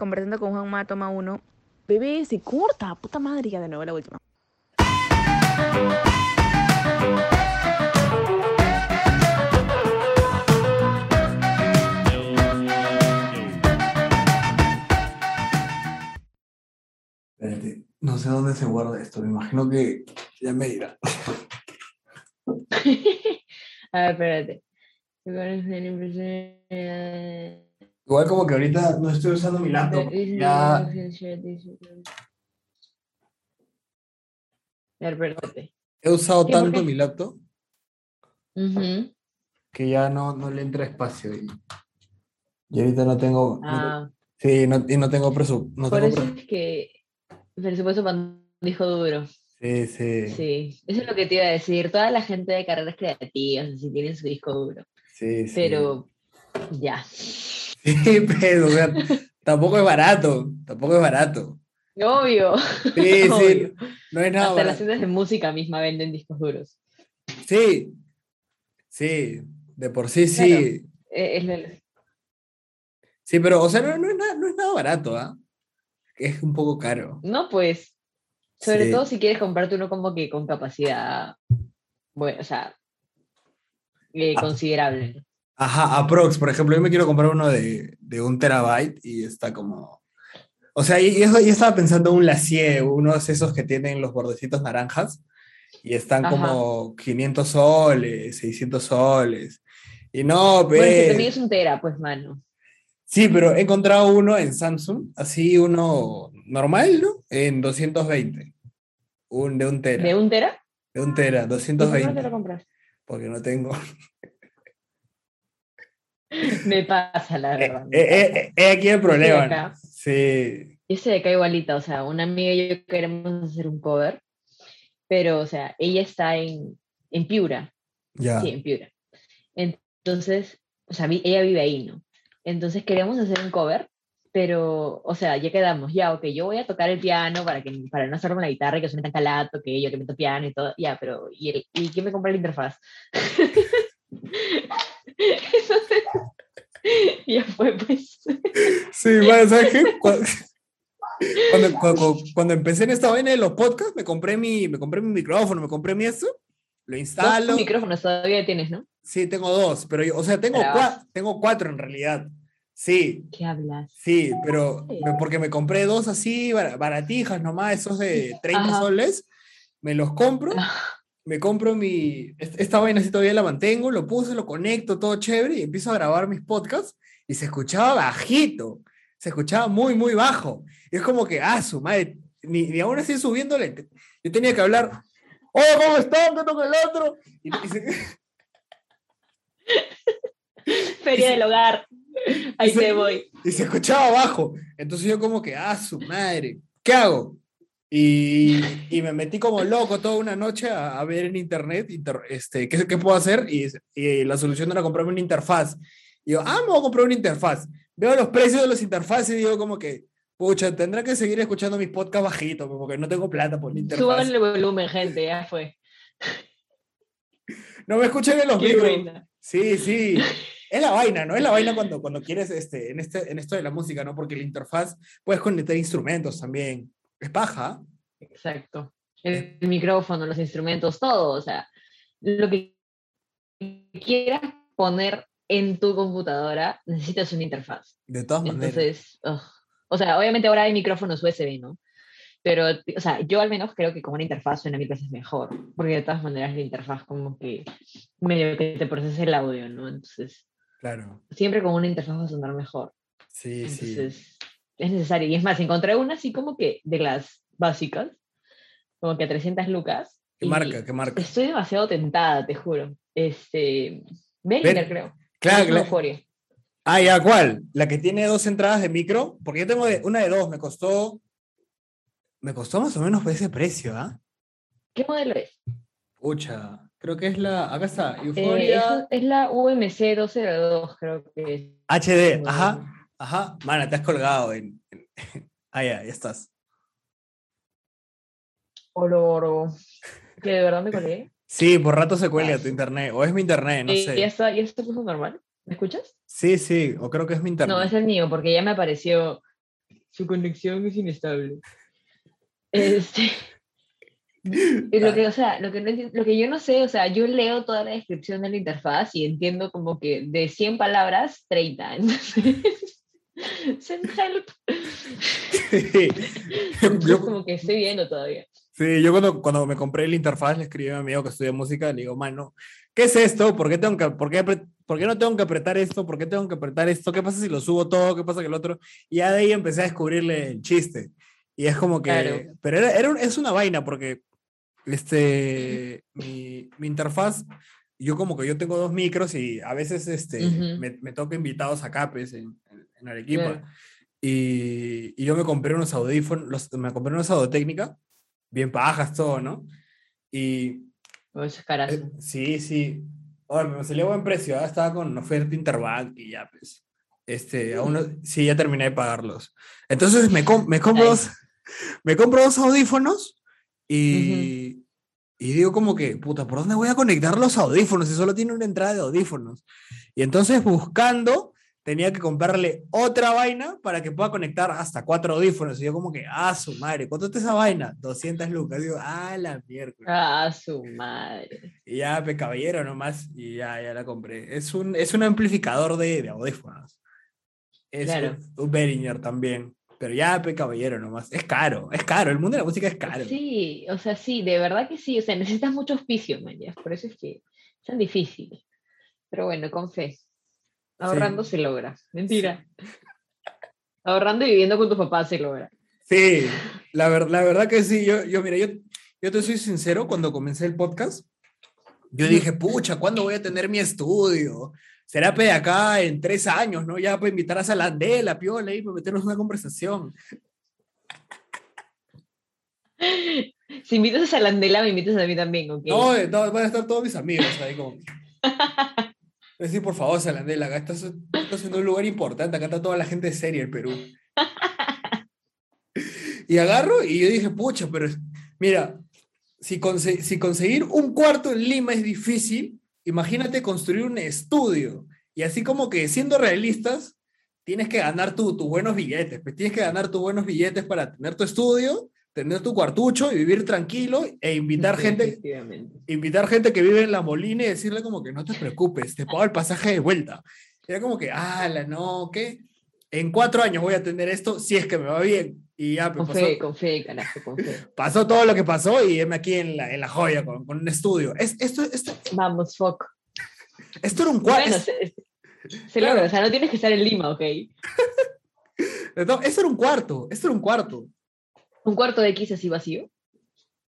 conversando con Juanma, toma uno. Bebé, se corta, puta madre, ya de nuevo la última. Espérate, no sé dónde se guarda esto, me imagino que ya me dirá. A ver, espérate. Igual como que ahorita no estoy usando mi laptop. Ya, A ver, espérate. he usado ¿Qué, por tanto mi laptop que ya no, no le entra espacio. Y, y ahorita no tengo... no- Ah, sí, no, y no tengo presupuesto. No por tengo eso es que presupuesto para un disco duro. Sí, sí, sí, Sí, eso es lo que te iba a decir. Toda la gente de carreras creativas, así tienen su disco duro. sí. Pero ya. Sí, pero, o sea, tampoco es barato, tampoco es barato. Obvio. Sí, sí, no es nada Hasta las barato. tiendas de música misma venden discos duros. Sí, sí, de por sí, sí. Claro. Es lo- Sí, pero, o sea, no, no es, nada, no es nada barato, ¿ah? Es un poco caro. No, pues, sobre Sí. todo si quieres comprarte uno como que con capacidad, bueno, o sea, eh, Ah. considerable. Ajá, aprox, por ejemplo, yo me quiero comprar uno de, de un terabyte y está como... O sea, y, eso, yo estaba pensando un Lacie, unos esos que tienen los bordecitos naranjas y están Ajá. como 500 soles, 600 soles. Y no, Bueno, es que ve- también es un tera, pues, mano. Sí, pero he encontrado uno en Samsung, así uno normal, ¿no? En 220. Un, de un tera. ¿De un tera? De un tera, ¿Y por qué no te 220. lo compras? Porque no tengo. Me pasa, la Eh, verdad. me eh, eh, eh, aquí el problema. Sí. Y ese de acá igualita, o sea, una amiga y yo queremos hacer un cover, pero, o sea, ella está en, en Piura, Ya. sí, en Piura. Entonces, o sea, ella vive ahí, ¿no? Entonces queríamos hacer un cover, pero, o sea, ya quedamos, ya, ok, yo voy a tocar el piano para, que, para no hacer con la guitarra y que suene tan calato, que yo que meto piano y todo, ya, pero, ¿y, el, ¿y quién me compra la interfaz? Entonces, ya fue, pues. Sí, bueno, ¿sabes qué? Cuando, cuando, cuando- cuando empecé en esta vaina de los podcasts, me compré mi, me compré mi micrófono, me compré mi esto, lo Dos instalo. micrófonos todavía tienes, ¿no? Sí, tengo dos, pero yo, o sea, tengo, Bravazo. cua- tengo cuatro en realidad. Sí, ¿Qué hablas? Sí, pero porque me compré dos así, bar- baratijas nomás, esos de 30 Ajá. soles, me los compro, me compro mi, est- esta vaina así todavía la mantengo, lo puse, lo conecto, todo chévere, y empiezo a grabar mis podcasts, y se escuchaba bajito, se escuchaba muy, muy bajo, y es como que, ah, su madre, ni, ni aún así subiéndole, yo tenía que hablar, oh, ¿cómo están? ¿Qué toca el otro? Y, y se- Feria del hogar. Ahí Ese- te voy. y se escuchaba bajo. Entonces yo como que, ah, su madre, ¿qué hago? Y, y me metí como loco toda una noche a, a ver en internet inter- este, ¿qué, qué puedo hacer. Y, y la solución era comprarme una interfaz. Y yo, ah, me voy a comprar una interfaz. Veo los precios de las interfaces y digo como que, pucha, tendré que seguir escuchando mis podcasts bajitos, porque no tengo plata por la interfaz. Suban el volumen, gente, ya fue. No me escuchen en los micros. Sí, sí. Es la vaina, ¿no? Es la vaina cuando, cuando quieres, este, en, este, en esto de la música, ¿no? Porque la interfaz puedes conectar instrumentos también. Es paja. Exacto. El, micrófono, los instrumentos, todo. O sea, lo que quieras poner en tu computadora, necesitas una interfaz. De todas maneras. Entonces, o sea, obviamente ahora hay micrófonos USB, ¿no? Pero, o sea, yo al menos creo que con una interfaz suena mil veces mejor, porque de todas maneras la interfaz como que medio que te procesa el audio, ¿no? Entonces, Claro. siempre con una interfaz va a sonar mejor. Sí, sí. Es necesario. Y es más, encontré una así como que de las básicas, como que a 300 lucas. ¿Qué marca? ¿Qué marca? Estoy demasiado tentada, te juro. Este, Behringer, creo. Claro, Es claro. euforia. Ah, ya, ¿cuál? La que tiene dos entradas de micro. Porque yo tengo de- una de dos. Me costó. Me costó más o menos por ese precio, ¿ah? ¿Qué modelo es? Pucha. Creo que es la. Acá está. Eh, Euphoria eso es la UMC 202, creo que es. HD. Ajá. Ajá. Mana, te has colgado en. Ah, ya, ya estás. Que de verdad me colgué. Sí, por rato se cuelga tu Paso. internet. O es mi internet, no sé. ¿Ya está, ya se puso normal? ¿Me escuchas? Sí, sí. O creo que es mi internet. No, es el mío, porque ya me apareció su conexión es inestable. Este, y lo que, o sea, lo que, no enti- lo que yo no sé, o sea, yo leo toda la descripción de la interfaz y entiendo como que de 100 palabras, 30. Entonces, send help. Entonces, yo, como que estoy viendo todavía. sí, yo cuando, cuando me compré la interfaz le escribí a mi amigo que estudia música, le digo, mano, ¿qué es esto? ¿Por qué, tengo que, por, qué, por qué no tengo que apretar esto? ¿Por qué tengo que apretar esto? ¿Qué pasa si lo subo todo? ¿Qué pasa que el otro? Y ya de ahí empecé a descubrirle el chiste. Y es como que, Claro. pero era, era es una vaina porque este, mi, mi interfaz, yo como que yo tengo dos micros y a veces este, Ujú. me, me toca invitados a Capes en, en, Arequipa. Claro. Y, y yo me compré unos audífonos, los- me compré unos Audio-Técnica, bien pajas, todo, ¿no? Y O eso es carazo. eh, sí, sí. Oye, me salió a buen precio, ¿ah? estaba con oferta Interbank y ya, pues. Este, aún no- sí, ya terminé de pagarlos. Entonces me, com- me compro dos, me compro dos audífonos y, y digo como que, puta, ¿por dónde voy a conectar los audífonos si solo tiene una entrada de audífonos? Y entonces buscando, tenía que comprarle otra vaina para que pueda conectar hasta cuatro audífonos. Y yo como que, ah, su madre, ¿cuánto está esa vaina? 200 lucas. Digo, ah, la mierda. Ah, su madre. Y ya, pe caballero nomás, y ya, ya la compré. Es un, es un amplificador de, de audífonos. Es Claro. un, un Behringer también. Pero ya, pe caballero nomás. Es caro, es caro. El mundo de la música es caro. Sí, o sea, sí, de verdad que sí. O sea, necesitas mucho auspicio, man, ya, Por eso es que es tan difícil. Pero bueno, con fe. Ahorrando se logra. Mentira. Ahorrando y viviendo con tus papás se logra. Sí, la, ver- la verdad que sí. Yo, yo mira, yo, yo te soy sincero, cuando comencé el podcast, yo dije, pucha, ¿cuándo voy a tener mi estudio? Será pe de acá en tres años, ¿no? Ya para invitar a Salandela, Piola, y para meternos una conversación. Si invitas a Salandela, me invitas a mí también, ¿ok? No, eh, no, van a estar todos mis amigos ahí como. Decir, por favor, Salandela, acá estás, estás en un lugar importante, acá está toda la gente seria del Perú. Y agarro y yo dije, pucha, pero mira, si, conse- si conseguir un cuarto en Lima es difícil, imagínate construir un estudio. Y así como que siendo realistas, tienes que ganar tu- tus buenos billetes, pues tienes que ganar tus buenos billetes para tener tu estudio, tener tu cuartucho y vivir tranquilo e invitar Sí, gente invitar gente que vive en la Molina y decirle como que no te preocupes, te pago el pasaje de vuelta. Era como que, ala, no, ¿qué? En cuatro años voy a tener esto si es que me va bien. Y ya, pues, Con pasó, fe, con fe, carajo, con fe. pasó todo lo que pasó y heme aquí en la, en la joya con, con un estudio. Es, esto, esto, Vamos, fuck. esto era un cuarto. Bueno, se, se Claro. logra, o sea, no tienes que estar en Lima, ¿ok? esto era un cuarto, esto era un cuarto. Un cuarto de X así vacío.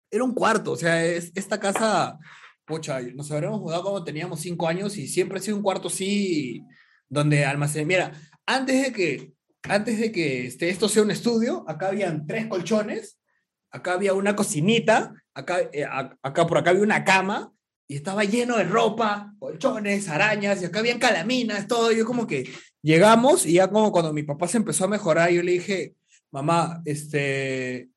Era un cuarto, o sea, es, esta casa, pucha, nos habremos mudado cuando teníamos cinco años y siempre ha sido un cuarto así, donde almacén. Mira, antes de que, antes de que este, esto sea un estudio, acá habían tres colchones, acá había una cocinita, acá, eh, acá por acá había una cama y estaba lleno de ropa, colchones, arañas y acá habían calaminas, todo. Yo como que llegamos y ya como cuando mi papá se empezó a mejorar, yo le dije, mamá, este,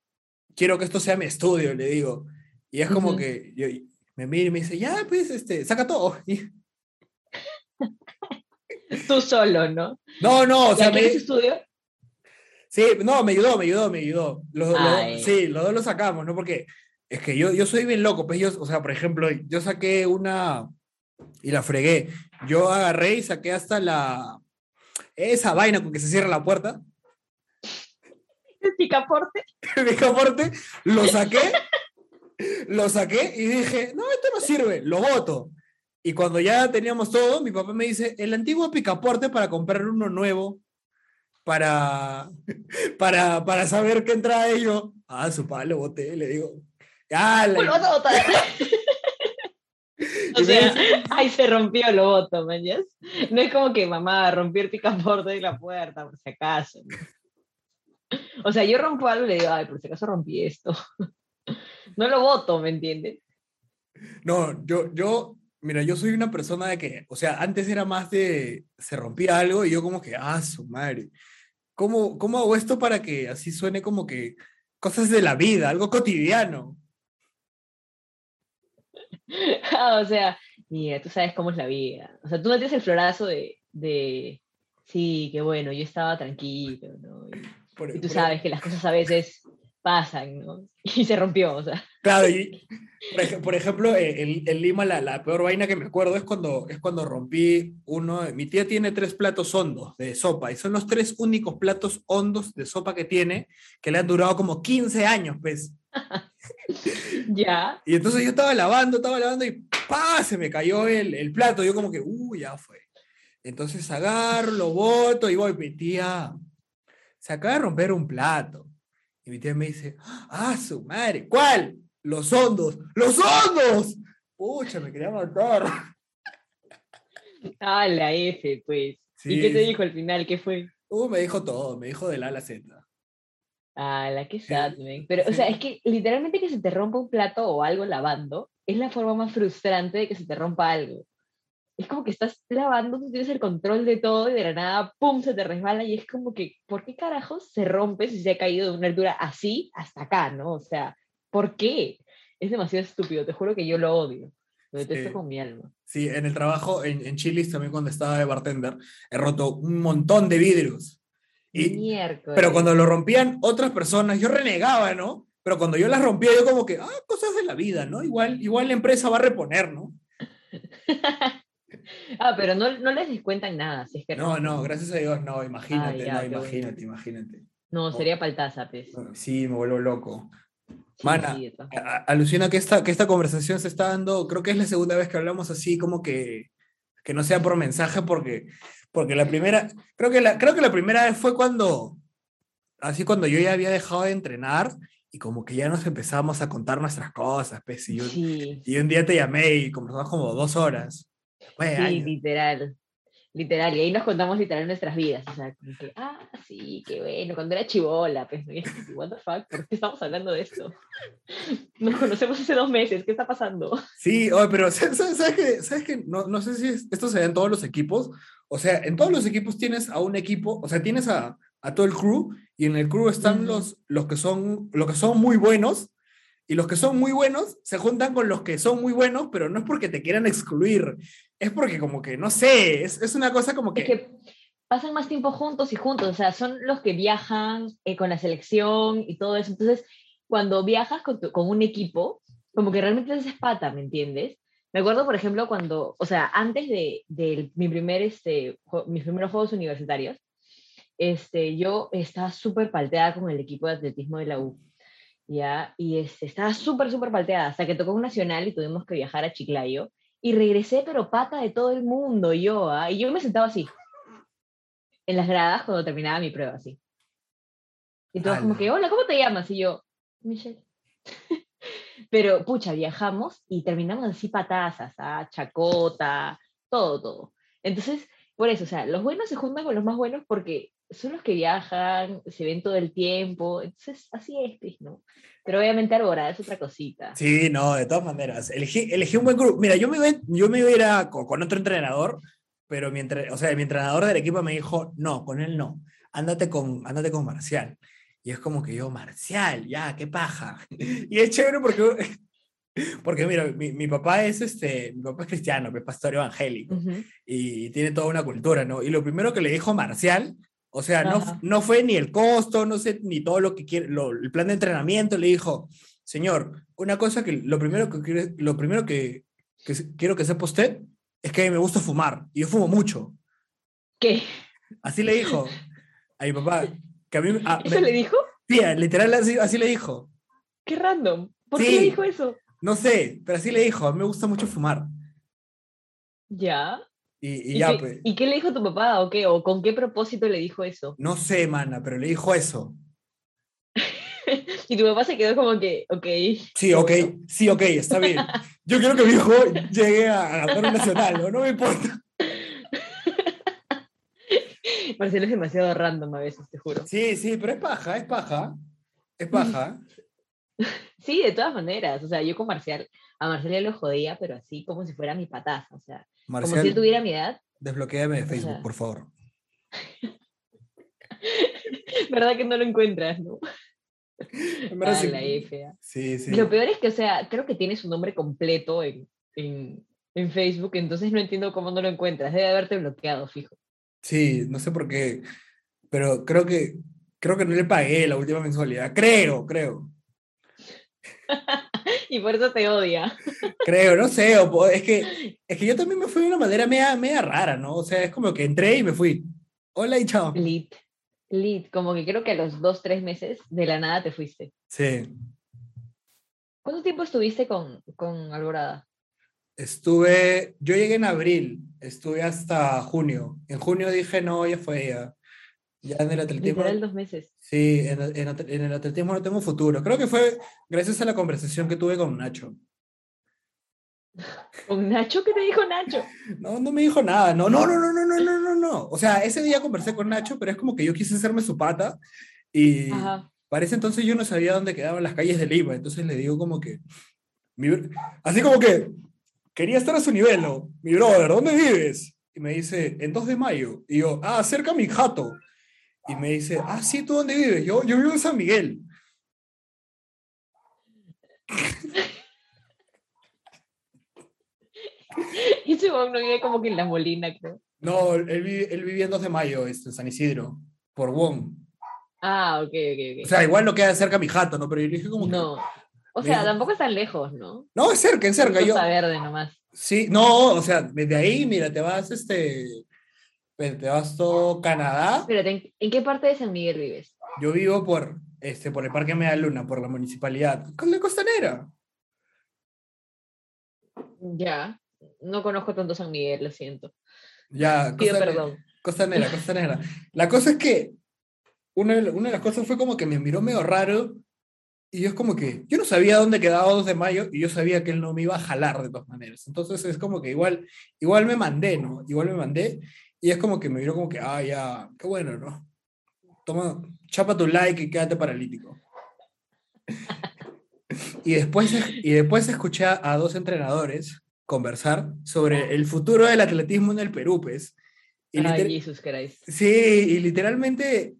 quiero que esto sea mi estudio, le digo. Y es como que yo, me mira y me dice, ya, pues, este, saca todo. Tú solo, ¿no? no, no, o sea, ¿Ya quieres me, estudio? sí, no, me ayudó, me ayudó, me ayudó. Los, los- Ay. sí, los dos lo sacamos, ¿no? Porque es que yo, yo soy bien loco, pues yo, o sea, por ejemplo, yo saqué una y la fregué. Yo agarré y saqué hasta la, esa vaina con que se cierra la puerta, Picaporte. mi caporte, lo saqué, lo saqué y dije, no, esto no sirve, lo voto. Y cuando ya teníamos todo, mi papá me dice, el antiguo picaporte para comprar uno nuevo, para, para, para saber qué entrada yo, ah, su padre lo boté, le digo, ah, la- vas a. O sea, dice- ahí se rompió, lo voto. No es como que mamá rompió el picaporte de la puerta, por si acaso. O sea, yo rompo algo y le digo, ay, por si acaso rompí esto. No lo voto, ¿me entiendes? No, yo, yo, mira, yo soy una persona de que, o sea, antes era más de, se rompía algo y yo como que, ah, su madre, ¿cómo, cómo hago esto para que así suene como que cosas de la vida, algo cotidiano? Ah, o sea, mira, tú sabes cómo es la vida. O sea, tú no tienes el florazo de, de sí, que bueno, yo estaba tranquilo, ¿no? Y Por- Y tú por- sabes que las cosas a veces pasan, ¿no? Y se rompió, o sea. Claro, y por, ej- por ejemplo, eh, en Lima la, la peor vaina que me acuerdo es cuando, es cuando rompí uno, mi tía tiene tres platos hondos de sopa y son los tres únicos platos hondos de sopa que tiene que le han durado como 15 años, pues. Ya. Y entonces yo estaba lavando, estaba lavando y ¡pa! se me cayó el, el plato. Yo como que, ¡uh, ya fue! Entonces agarro, lo boto y voy, mi tía, se acaba de romper un plato. Y mi tía me dice, ¡ah, su madre! ¿Cuál? Los hondos, los hondos. Pucha, me quería matar. Ah, la F, pues. ¿Y qué te dijo al final? ¿Qué fue? Uh, me dijo todo, me dijo del A a la Z. Ah, la que sad, man. Pero, o sea, es que literalmente que se te rompa un plato o algo lavando es la forma más frustrante de que se te rompa algo. Es como que estás lavando, tú tienes el control de todo y de la nada, ¡pum!, se te resbala y es como que, ¿por qué carajos se rompe si se ha caído de una altura así hasta acá, no? O sea, ¿por qué? Es demasiado estúpido, te juro que yo lo odio. Lo detesto Sí. con mi alma. Sí, en el trabajo, en, en Chili's también cuando estaba de bartender, he roto un montón de vidrios. Y, Miércoles. Pero cuando lo rompían otras personas, yo renegaba, ¿no? Pero cuando yo las rompía, yo como que, ah, cosas de la vida, ¿no? Igual, igual la empresa va a reponer, ¿no? ah, pero no, no les descuentan nada, si es que No, no, gracias a Dios, no, imagínate, Ah, ya, no, imagínate, imagínate. No, sería paltaza, pues. Sí, me vuelvo loco. Sí, Mana, sí, Alucina que esta, que esta conversación se está dando, creo que es la segunda vez que hablamos así, como que, que no sea por mensaje, porque, porque la primera, creo que la, creo que la primera vez fue cuando, así cuando yo ya había dejado de entrenar y como que ya nos empezamos a contar nuestras cosas, pues, y, un, Sí, y un día te llamé y conversamos como dos horas. Sí, literal. Literal. Y ahí nos contamos literal nuestras vidas. O sea, como que, ah, sí, qué bueno. Cuando era chivola, pues, what the fuck, ¿por qué estamos hablando de esto? Nos conocemos hace dos meses, ¿qué está pasando? Sí, oye, pero ¿sabes, sabes, que, sabes que no, no sé si es- esto se da en todos los equipos? O sea, en todos los equipos tienes a un equipo, o sea, tienes a, a todo el crew y en el crew están los, los, que son, los que son muy buenos y los que son muy buenos se juntan con los que son muy buenos, pero no es porque te quieran excluir, es porque como que, no sé, es, es una cosa como que... Es que pasan más tiempo juntos y juntos. O sea, son los que viajan eh, con la selección y todo eso. Entonces, cuando viajas con, tu- con un equipo, como que realmente te haces pata, ¿me entiendes? Me acuerdo, por ejemplo, cuando, o sea, antes de, de mi primer, este, mis primeros Juegos Universitarios, este, yo estaba súper palteada con el equipo de atletismo de la U, ¿ya? Y este, estaba súper, súper palteada, hasta que tocó un nacional y tuvimos que viajar a Chiclayo, y regresé, pero pata de todo el mundo, yo, ¿ah? Y yo me sentaba así, en las gradas cuando terminaba mi prueba, así. Y todos como que, hola, ¿cómo te llamas? Y yo, Michelle. Pero, pucha, viajamos y terminamos así patazas, ¿ah? chacota, todo, todo. Entonces, por eso, o sea, los buenos se juntan con los más buenos porque son los que viajan, se ven todo el tiempo, entonces así es, pues, ¿no? Pero obviamente Arbora es otra cosita. Sí, no, de todas maneras. Elegí, elegí un buen grupo. Mira, yo me iba, yo me iba a ir a- con, con otro entrenador, pero mi, entre- o sea, mi entrenador del equipo me dijo, no, con él no, ándate con, ándate con Marcial. Y es como que yo, Marcial, ya, qué paja. Y es chévere porque, porque mira, mi, mi papá es este, mi papá es cristiano, es pastor evangélico Ujú. y tiene toda una cultura, ¿no? Y lo primero que le dijo Marcial, o sea, no, no fue ni el costo, no sé, ni todo lo que quiere, lo- el plan de entrenamiento, le dijo, señor, una cosa que lo primero que, quiere- lo primero que, quiero que sepa usted es que a mí me gusta fumar, y yo fumo mucho. ¿Qué? Así le dijo a mi papá, que a mí, a- ¿Eso me- le dijo? Sí, literal así, así le dijo. Qué random. ¿Por qué le dijo eso? No sé, pero así le dijo, a mí me gusta mucho fumar. Ya. Y, y ¿Y, ya, qué, pues, ¿Y qué le dijo tu papá o qué? ¿O con qué propósito le dijo eso? no sé, mana, pero le dijo eso. Y tu papá se quedó como que, ok. Sí, ok, sí, ok, está bien. Yo quiero que mi hijo llegue a ganar un nacional, ¿no? No me importa. Marcelo es demasiado random a veces, te juro. Sí, sí, pero es paja, es paja. Es paja. Sí, de todas maneras. O sea, yo con Marcial, a Marcial ya lo jodía, pero así como si fuera mi pataza. O sea, como si él tuviera mi edad. desbloquéame de Facebook, sea, por favor. ¿Verdad que no lo encuentras, no? En Ah, sí. la F. Sí, sí. Lo peor es que, o sea, creo que tiene su nombre completo en, en, en Facebook, entonces no entiendo cómo no lo encuentras. Debe haberte bloqueado, fijo. Sí, no sé por qué, pero creo que, Creo que no le pagué la última mensualidad. Creo, creo. y por eso te odia. Creo, no sé. o es, que, es que yo también me fui de una manera media, media rara, ¿no? O sea, es como que entré y me fui. Hola y chao. Lit. Lit. Como que creo que a los dos, tres meses de la nada te fuiste. Sí. ¿Cuánto tiempo estuviste con, con Alborada? Estuve, yo llegué en abril, estuve hasta junio. En junio dije, no, ya fue ya. Ya en el atletismo. Literal dos meses. Sí, en, en en el atletismo no tengo futuro. Creo que fue gracias a la conversación que tuve con Nacho. ¿Con Nacho? ¿Qué te dijo Nacho? No, no me dijo nada. No, no, no, no, no, no, no, no, no. O sea, ese día conversé con Nacho, pero es como que yo quise hacerme su pata y Ajá. para ese entonces yo no sabía dónde quedaban las calles de Lima. Entonces le digo como que, mi así como que quería estar a su nivel, ¿no? Mi brother, ¿dónde vives? Y me dice, en 2 de mayo. Y yo, ah, cerca a mi jato. Y me dice, ah, sí, ¿tú dónde vives? Yo, yo vivo en San Miguel. Y su no vive como que en la molina, creo. No, él, vive- él vivía en 2 de mayo, este, en San Isidro, por Wong. Ah, ok, ok, ok. O sea, igual no queda cerca a mi jato, ¿no? Pero yo le dije como que, no. O sea, dijo- tampoco es tan lejos, ¿no? no, es cerca, es cerca. Yo, Verde nomás. sí, no, o sea, desde ahí, mira, te vas, este, pues, te vas todo Canadá. Espérate, ¿en, en qué parte de San Miguel vives? Yo vivo por, este, por el Parque Media Luna, por la municipalidad, con la costanera. Ya. No conozco tanto San Miguel, lo siento. Ya, Pido costanera, perdón. costanera, costanera. La cosa es que una de, una de las cosas fue como que me miró medio raro y yo es como que, yo no sabía dónde quedaba 2 de mayo y yo sabía que él no me iba a jalar de todas maneras. Entonces es como que igual, igual me mandé, ¿no? Igual me mandé y es como que me miró como que, ah, ya, qué bueno, ¿no? Toma, chapa tu like y quédate paralítico. Y después, y después escuché a, dos entrenadores conversar sobre el futuro del atletismo en el Perú, pues. Y Ay, Jesus Christ. Sí, y literalmente,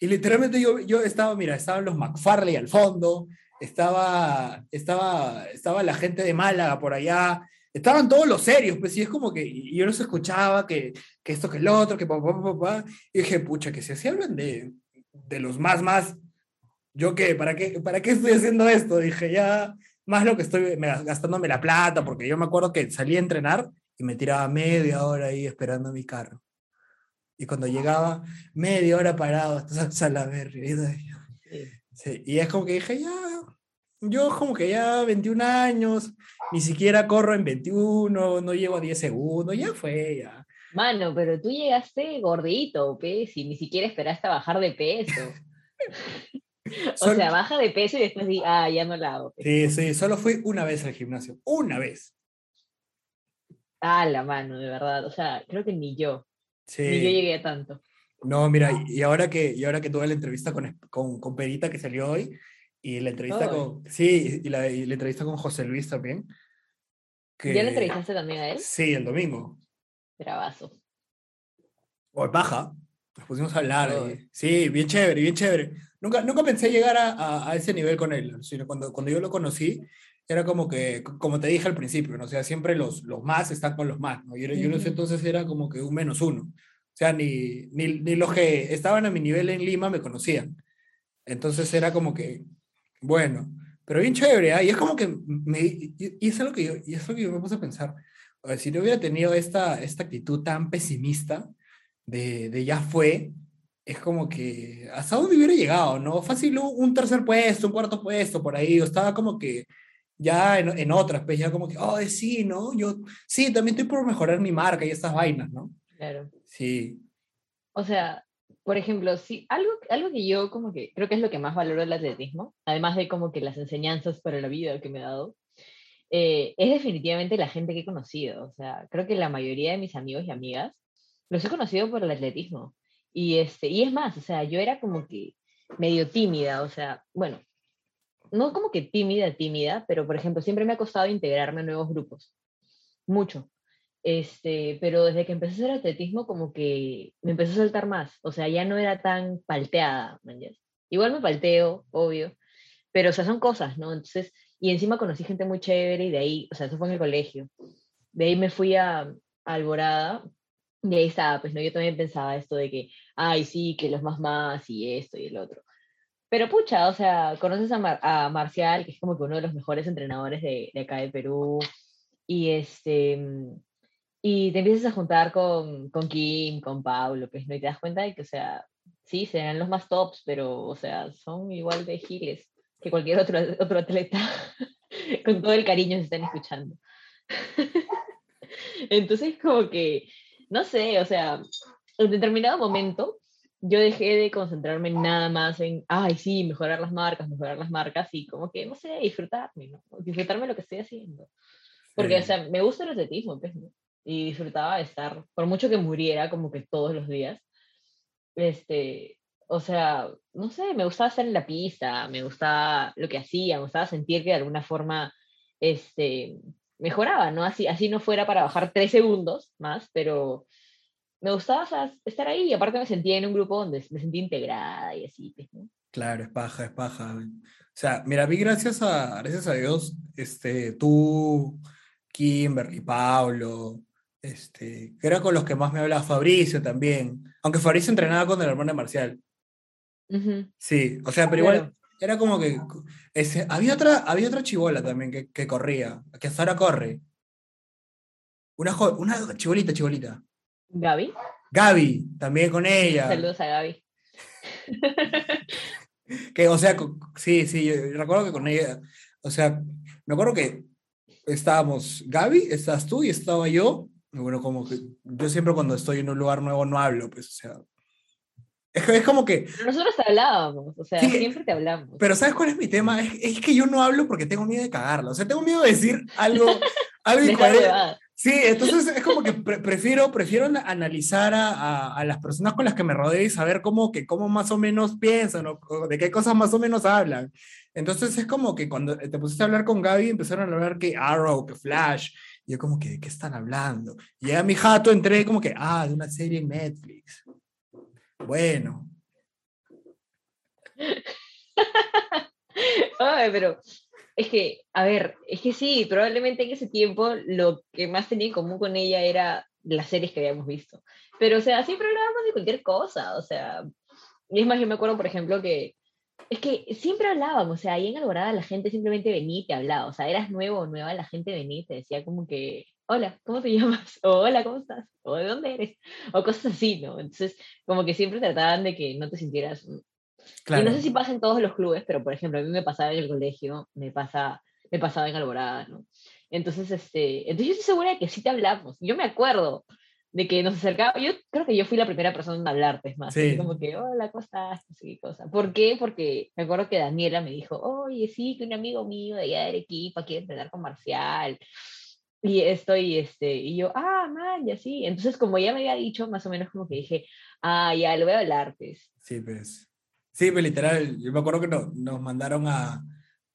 y literalmente yo, yo estaba, mira, estaban los McFarley al fondo, estaba, estaba, estaba la gente de Málaga por allá, estaban todos los serios, pues, y es como que yo los escuchaba, que, que esto, que el otro, que papá, papá, papá, y dije, pucha, que si así hablan de, de los más, más, yo qué, ¿para qué, para qué estoy haciendo esto? Dije, ya, más lo que estoy me- gastándome la plata, porque yo me acuerdo que salía a entrenar y me tiraba media hora ahí esperando mi carro. Y cuando llegaba, media hora parado hasta Salaberry. Y, Sí. sí, y es como que dije, ya, yo como que ya 21 años, ni siquiera corro en 21, no llego a 10 segundos, ya fue, ya. Mano, pero tú llegaste gordito, pues, y ni siquiera esperaste a bajar de peso. o Solo- sea, baja de peso y después di, ah, ya no la hago. Sí, sí, solo fui una vez al gimnasio, una vez. Ah, la mano, de verdad. O sea, creo que ni yo. Sí. Ni yo llegué a tanto. No, mira, y ahora que, y ahora que tuve la entrevista con, con, con Perita que salió hoy, y la entrevista con, sí, y la, y la entrevista con José Luis también. Que, ¿Ya le entrevistaste también a él? Sí, el domingo. Bravazo. O baja. Nos pusimos a hablar. Y- sí, bien chévere, bien chévere. Nunca, nunca pensé llegar a, a, a ese nivel con él, sino cuando, cuando yo lo conocí, era como que, como te dije al principio, ¿no? O sea, siempre los, los más están con los más, ¿no? Yo, yo en ese entonces era como que un menos uno. O sea, ni, ni, ni los que estaban a mi nivel en Lima me conocían. Entonces era como que, bueno, pero bien chévere, ¿ah? Y es como que me, y, es algo que yo, y es algo que yo me puse a pensar. Si no hubiera tenido esta, esta actitud tan pesimista de, de ya fue, es como que hasta dónde hubiera llegado, ¿no? Fácil un un tercer puesto, un cuarto puesto por ahí, o estaba como que ya en, en otras, pues ya como que, oh, sí, ¿no? Yo, sí, también estoy por mejorar mi marca y estas vainas, ¿no? Claro. Sí, O sea, por ejemplo, sí, algo, algo que yo como que creo que es lo que más valoro del atletismo, además de como que las enseñanzas para la vida que me ha dado, eh, es definitivamente la gente que he conocido. O sea, creo que la mayoría de mis amigos y amigas los he conocido por el atletismo. Y, este, y es más, o sea, yo era como que medio tímida, o sea, bueno, no como que tímida, tímida, pero por ejemplo, siempre me ha costado integrarme a nuevos grupos. Mucho. Este, pero desde que empecé a hacer atletismo, como que me empezó a saltar más. O sea, ya no era tan palteada. ¿me entiendes? Igual me palteo, obvio. Pero, o sea, son cosas, ¿no? Entonces, y encima conocí gente muy chévere y de ahí, o sea, eso fue en el colegio. De ahí me fui a, a Alborada Y ahí estaba, pues no, yo también pensaba esto de que, ay, sí, que los más más y esto y el otro. Pero pucha, o sea, conoces a, Mar- a Marcial, que es como que uno de los mejores entrenadores de, de acá de Perú, y este, y te empiezas a juntar con, con Kim, con Pablo, pues, ¿no? Y te das cuenta de que, o sea, sí, serán los más tops, pero, o sea, son igual de giles que cualquier otro, otro atleta, con todo el cariño se están escuchando. Entonces, como que, no sé, o sea, en determinado momento yo dejé de concentrarme nada más en, ay, sí, mejorar las marcas, mejorar las marcas, y como que, no sé, disfrutarme, ¿no? Disfrutarme lo que estoy haciendo. Porque, o Sí. sea, me gusta el atletismo, pues, ¿no? Y disfrutaba de estar, por mucho que muriera, como que todos los días, este, o sea, no sé, me gustaba estar en la pista, me gustaba lo que hacía, me gustaba sentir que de alguna forma, este, mejoraba, ¿no? Así, así no fuera para bajar tres segundos más, pero me gustaba o sea, estar ahí y aparte me sentía en un grupo donde me sentía integrada y así, pues, ¿no? Claro, es paja, es paja. O sea, mira, vi gracias a, gracias a Dios, este, tú, Kimberly, Pablo, este, que era con los que más me hablaba Fabricio también. Aunque Fabricio entrenaba con el hermano de Marcial. Sí, o sea, pero igual Claro. era como que ese, había otra, había otra chibola también que, que corría, que hasta ahora corre. Una, una chibolita, chibolita. Gaby, Gaby, también con ella. saludos a Gaby. Que, o sea, sí, sí, yo recuerdo que con ella, o sea, me acuerdo que estábamos Gaby, estás tú y estaba yo. Bueno, como que yo siempre cuando estoy en un lugar nuevo no hablo, pues, o sea. Es, es como que, nosotros te hablábamos, o sea, Sí, siempre te hablamos. pero ¿sabes cuál es mi tema? Es, es que yo no hablo porque tengo miedo de cagarla. O sea, tengo miedo de decir algo, algo incoherente. Sí, entonces es como que pre- prefiero, prefiero ana- analizar a, a- a las personas con las que me rodeo y saber cómo, que, cómo más o menos piensan o, o de qué cosas más o menos hablan. Entonces es como que cuando te pusiste a hablar con Gaby empezaron a hablar que Arrow, que Flash, yo como que, ¿de qué están hablando? Y a mi jato entré como que, ah, de una serie en Netflix. Bueno, Ay, pero es que, a ver, es que sí, probablemente en ese tiempo lo que más tenía en común con ella era las series que habíamos visto. Pero, o sea, siempre hablábamos de cualquier cosa, o sea, y es más, yo me acuerdo, por ejemplo, que es que siempre hablábamos, o sea, ahí en Alborada la gente simplemente venía y te hablaba, o sea, eras nuevo o nueva, la gente venía y te decía como que, hola, ¿cómo te llamas? O hola, ¿cómo estás? O ¿de dónde eres? O cosas así, ¿no? Entonces, como que siempre trataban de que no te sintieras claro. y no sé si pasa en todos los clubes, pero por ejemplo, a mí me pasaba en el colegio, me, pasa, me pasaba en Alborada, ¿no? Entonces, este, entonces yo estoy segura de que sí te hablamos. Yo me acuerdo de que nos acercaba, yo creo que yo fui la primera persona en hablarte, es más, Sí. como que, hola, ¿cómo estás? Qué cosa. ¿Por qué? Porque me acuerdo que Daniela me dijo, oye, sí, que un amigo mío de allá de Arequipa quiere entrenar con Marcial. Y esto y este, y yo, ah, man, ya sí. Entonces, como ya me había dicho, más o menos como que dije, ah, ya, lo voy a hablar, pues. Sí, pues. Sí, pues literal, yo me acuerdo que no- nos mandaron a,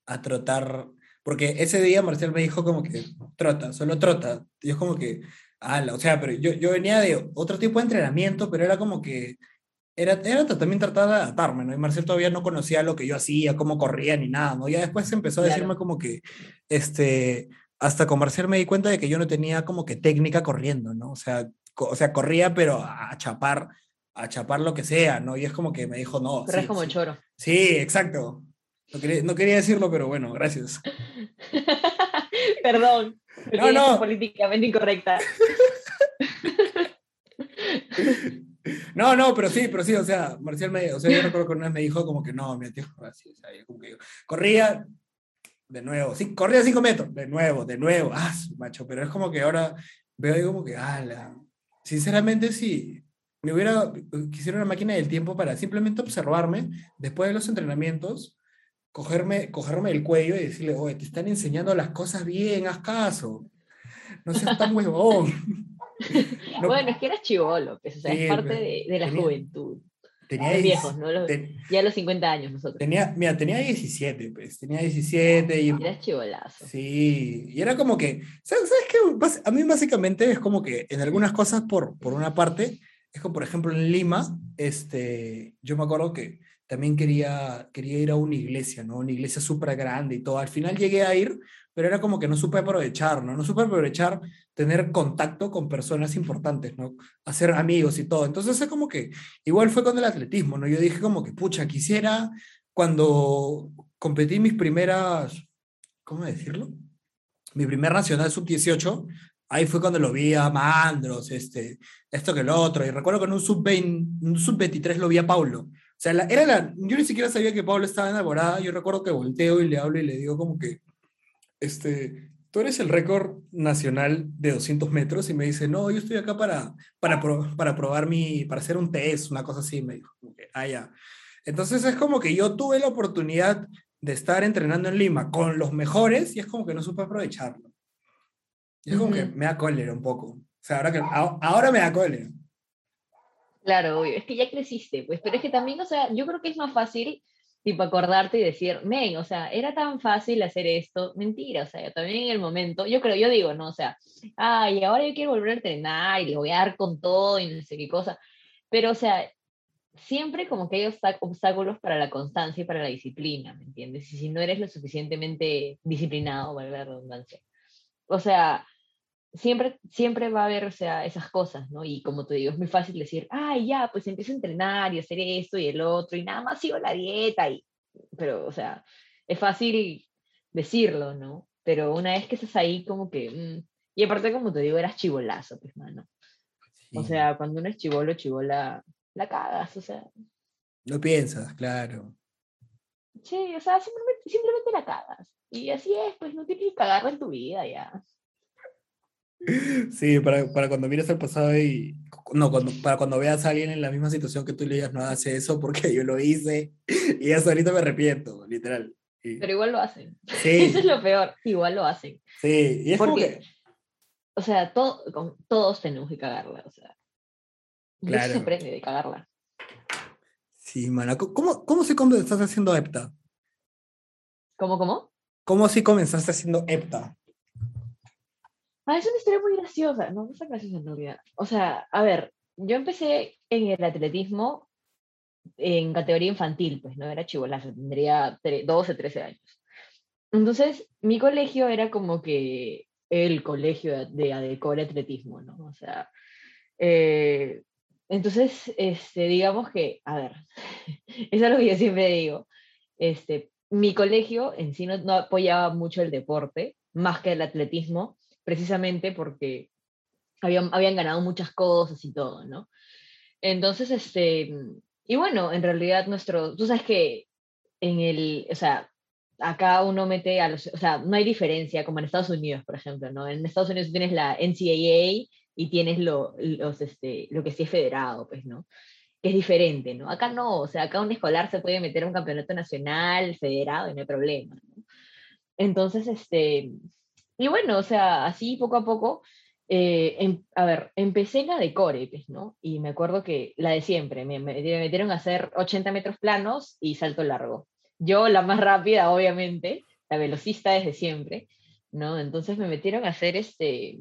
a trotar, porque ese día Marcial me dijo como que trota, solo trota. Y es como que, ala, o sea, pero yo, yo venía de otro tipo de entrenamiento, pero era como que, era, era también tratar de adaptarme, ¿no? Y Marcial todavía no conocía lo que yo hacía, cómo corría ni nada, ¿no? Ya después empezó a Claro. decirme como que, este, hasta con Marcial me di cuenta de que yo no tenía como que técnica corriendo, ¿no? O sea, o sea corría, pero a, a chapar a chapar lo que sea, ¿no? Y es como que me dijo, no. Pero es sí, como sí. choro. Sí, exacto. No quería, no quería decirlo, pero bueno, gracias. Perdón. Porque No, es no. políticamente incorrecta. No, no, pero sí, pero sí, o sea, Marcial me, o sea, yo recuerdo que una vez me dijo como que no, mi tío, así, o sea, yo como que yo, corría de nuevo, sí, corría cinco metros, de nuevo, de nuevo, ah, macho, pero es como que ahora veo ahí como que, ala, sinceramente sí, me hubiera, quisiera una máquina del tiempo para simplemente observarme después de los entrenamientos, cogerme, cogerme el cuello y decirle, oye, te están enseñando las cosas bien, haz caso, no seas tan huevón. No, Bueno, es que eras chivolo, pues, o sea, Sí, es parte de, de la tenía- juventud. tenía Los viejos, ¿no? Los- ten- ya a los 50 años nosotros. Tenía, mira, tenía 17, pues, tenía 17 y... Eras chivolazo. Sí, y era como que, ¿sabes, sabes qué? A mí básicamente es como que en algunas cosas, por, por una parte, es como por ejemplo en Lima, este, yo me acuerdo que también quería, quería ir a una iglesia, ¿no? Una iglesia súper grande y todo. Al final llegué a ir pero era como que no supe aprovechar, ¿no? No supe aprovechar tener contacto con personas importantes, ¿no? Hacer amigos y todo. Entonces es como que, igual fue con el atletismo, ¿no? Yo dije como que, pucha, quisiera cuando competí mis primeras, ¿cómo decirlo? Mi primer nacional sub-18, ahí fue cuando lo vi a Mandros, este, esto que el otro, y recuerdo que en un sub-23 sub lo vi a Paulo. O sea, era la, yo ni siquiera sabía que Pablo estaba enamorada, yo recuerdo que volteo y le hablo y le digo como que, este, tú eres el récord nacional de 200 metros y me dice, no, yo estoy acá para, para, para probar mi, para hacer un test, una cosa así, me dijo, ah, ya. Entonces es como que yo tuve la oportunidad de estar entrenando en Lima con los mejores y es como que no supe aprovecharlo. Y es como que me da cólera un poco. O sea, ahora, que, ahora me da cólera. Claro, es que ya creciste, pues, pero es que también, o sea, yo creo que es más fácil, tipo, acordarte y decir, men, o sea, era tan fácil hacer esto, mentira, o sea, también en el momento, yo creo, yo digo, no, o sea, ay, ahora yo quiero volver a entrenar y le voy a dar con todo y no sé qué cosa, pero, o sea, siempre como que hay obstáculos para la constancia y para la disciplina, ¿me entiendes? Y si no eres lo suficientemente disciplinado, valga la redundancia. O sea, siempre, siempre va a haber o sea, esas cosas, ¿no? Y como te digo, es muy fácil decir, ay, ya, pues empiezo a entrenar y hacer esto y el otro, y nada más sigo la dieta, y... pero, o sea, es fácil decirlo, ¿no? Pero una vez que estás ahí, como que... Mm, y aparte, como te digo, eras chivolazo, pues, mano. O sea, cuando uno es chivolo, chivola, la cagas, o sea. No piensas, claro. Sí, o sea, simplemente, simplemente la cagas. Y así es, pues no tienes que cagarla en tu vida ya. Sí, para, para, cuando mires al pasado y. No, cuando, para cuando veas a alguien en la misma situación que tú le digas, no hace eso porque yo lo hice y eso ahorita me arrepiento, literal. Pero igual lo hacen. Sí. Eso es lo peor, igual lo hacen. Sí, y es porque, O sea, todos tenemos que cagarla, o sea. Claro. se aprende de cagarla. Sí, mana. ¿Cómo, cómo se estás haciendo EPTA? ¿Cómo, cómo? ¿Cómo así comenzaste haciendo EPTA? Ah, es una historia muy graciosa. No, no es graciosa en realidad. O sea, a ver, yo empecé en el atletismo en categoría infantil, pues no era chivolazo, tendría 12, 13 años. Entonces, mi colegio era como que el colegio de Adecore Atletismo, ¿no? O sea, eh, entonces, este, digamos que, a ver, eso es lo que yo siempre digo. Este, mi colegio en sí no, apoyaba mucho el deporte, más que el atletismo, precisamente porque habían, habían ganado muchas cosas y todo, ¿no? Entonces, este, y bueno, en realidad nuestro, tú sabes que en el, o sea, acá uno mete a los, o sea, no hay diferencia como en Estados Unidos, por ejemplo, ¿no? En Estados Unidos tienes la NCAA y tienes lo, los, este, lo que sí es federado, pues, ¿no? Que es diferente, ¿no? Acá no, o sea, acá un escolar se puede meter a un campeonato nacional, federado, y no hay problema, ¿no? Entonces, este, y bueno, o sea, así poco a poco, eh, em, a ver, empecé en la de core, pues, ¿no? Y me acuerdo que la de siempre, me, me, metieron a hacer 80 metros planos y salto largo. Yo la más rápida, obviamente, la velocista desde siempre, ¿no? Entonces me metieron a hacer este,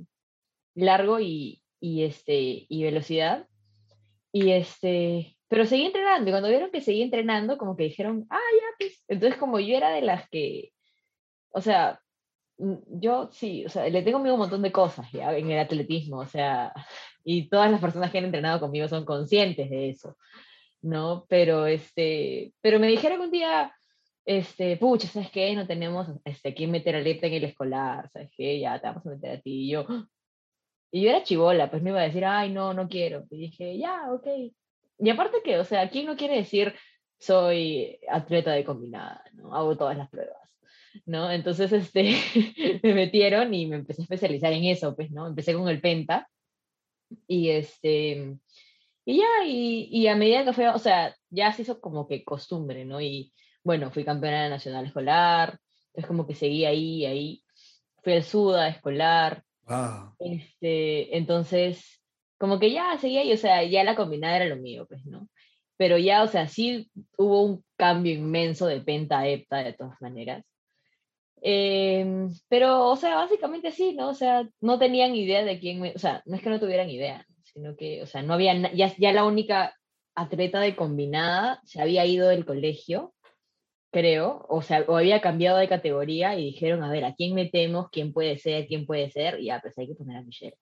largo y, y, este, y velocidad. Y este, pero seguí entrenando y cuando vieron que seguí entrenando, como que dijeron, ah, ya, pues. Entonces, como yo era de las que, o sea, yo sí, o sea, le tengo miedo a un montón de cosas en el atletismo, o sea, y todas las personas que han entrenado conmigo son conscientes de eso, ¿no? Pero, este, pero me dijeron un día, este, pucha, ¿sabes qué? No tenemos este, quién meter a Lepta en el escolar, ¿sabes qué? Ya te vamos a meter a ti. Y yo, y yo era chivola, pues me iba a decir, ay, no, no quiero. Y dije, ya, ok. Y aparte que, o sea, ¿quién no quiere decir soy atleta de combinada? Hago todas las pruebas. ¿No? Entonces, este, me metieron y me empecé a especializar en eso, pues, ¿no? Empecé con el penta y este, y ya, y, y a medida que fue, o sea, ya se hizo como que costumbre, ¿no? Y bueno, fui campeona nacional escolar, es como que seguí ahí, ahí, fui al SUDA escolar, este, entonces, como que ya seguía y, o sea, ya la combinada era lo mío, pues, ¿no? Pero ya, o sea, sí hubo un cambio inmenso de penta a hepta de todas maneras. Em, pero, o sea, básicamente sí, ¿no? O sea, no tenían idea de quién, o sea, no es que no tuvieran idea, sino que, o sea, no había, ya, ya la única atleta de combinada se había ido del colegio creo, o sea, o había cambiado de categoría y dijeron, a ver, ¿a quién metemos? ¿Quién puede ser? ¿Quién puede ser? Y ya, pues hay que poner a Michelle.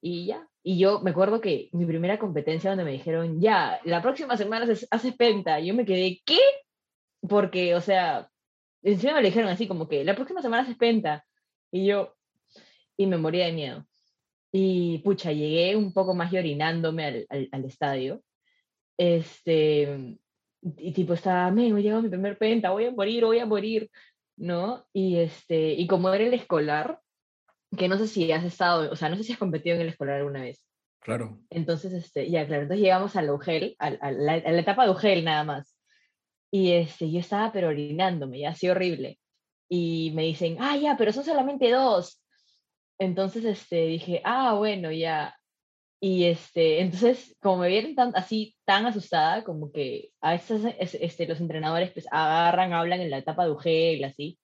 Y ya, y yo me acuerdo que mi primera competencia donde me dijeron, ya, la próxima semana haces penta, yo me quedé, ¿qué? Porque, o sea, encima me lo dijeron así como que la próxima semana haces penta. Y yo, y me moría de miedo. Y pucha, llegué un poco más llorinándome al, al, al estadio. Este, y tipo estaba, me voy a mi primer penta, voy a morir, voy a morir, ¿no? Y, este, y como era el escolar, que no sé si has estado, o sea, no sé si has competido en el escolar alguna vez. Claro. Entonces, este, ya, claro, entonces llegamos a la UGEL, a, a, la, a la etapa de UGEL nada más. Y este, yo estaba pero orinándome, ya así horrible. Y me dicen, ah, ya, pero son solamente dos. Entonces, este, dije, ah, bueno, ya. Y este, entonces, como me vieron tan, así tan asustada, como que a veces este, los entrenadores pues agarran, hablan en la etapa de UGEL, así,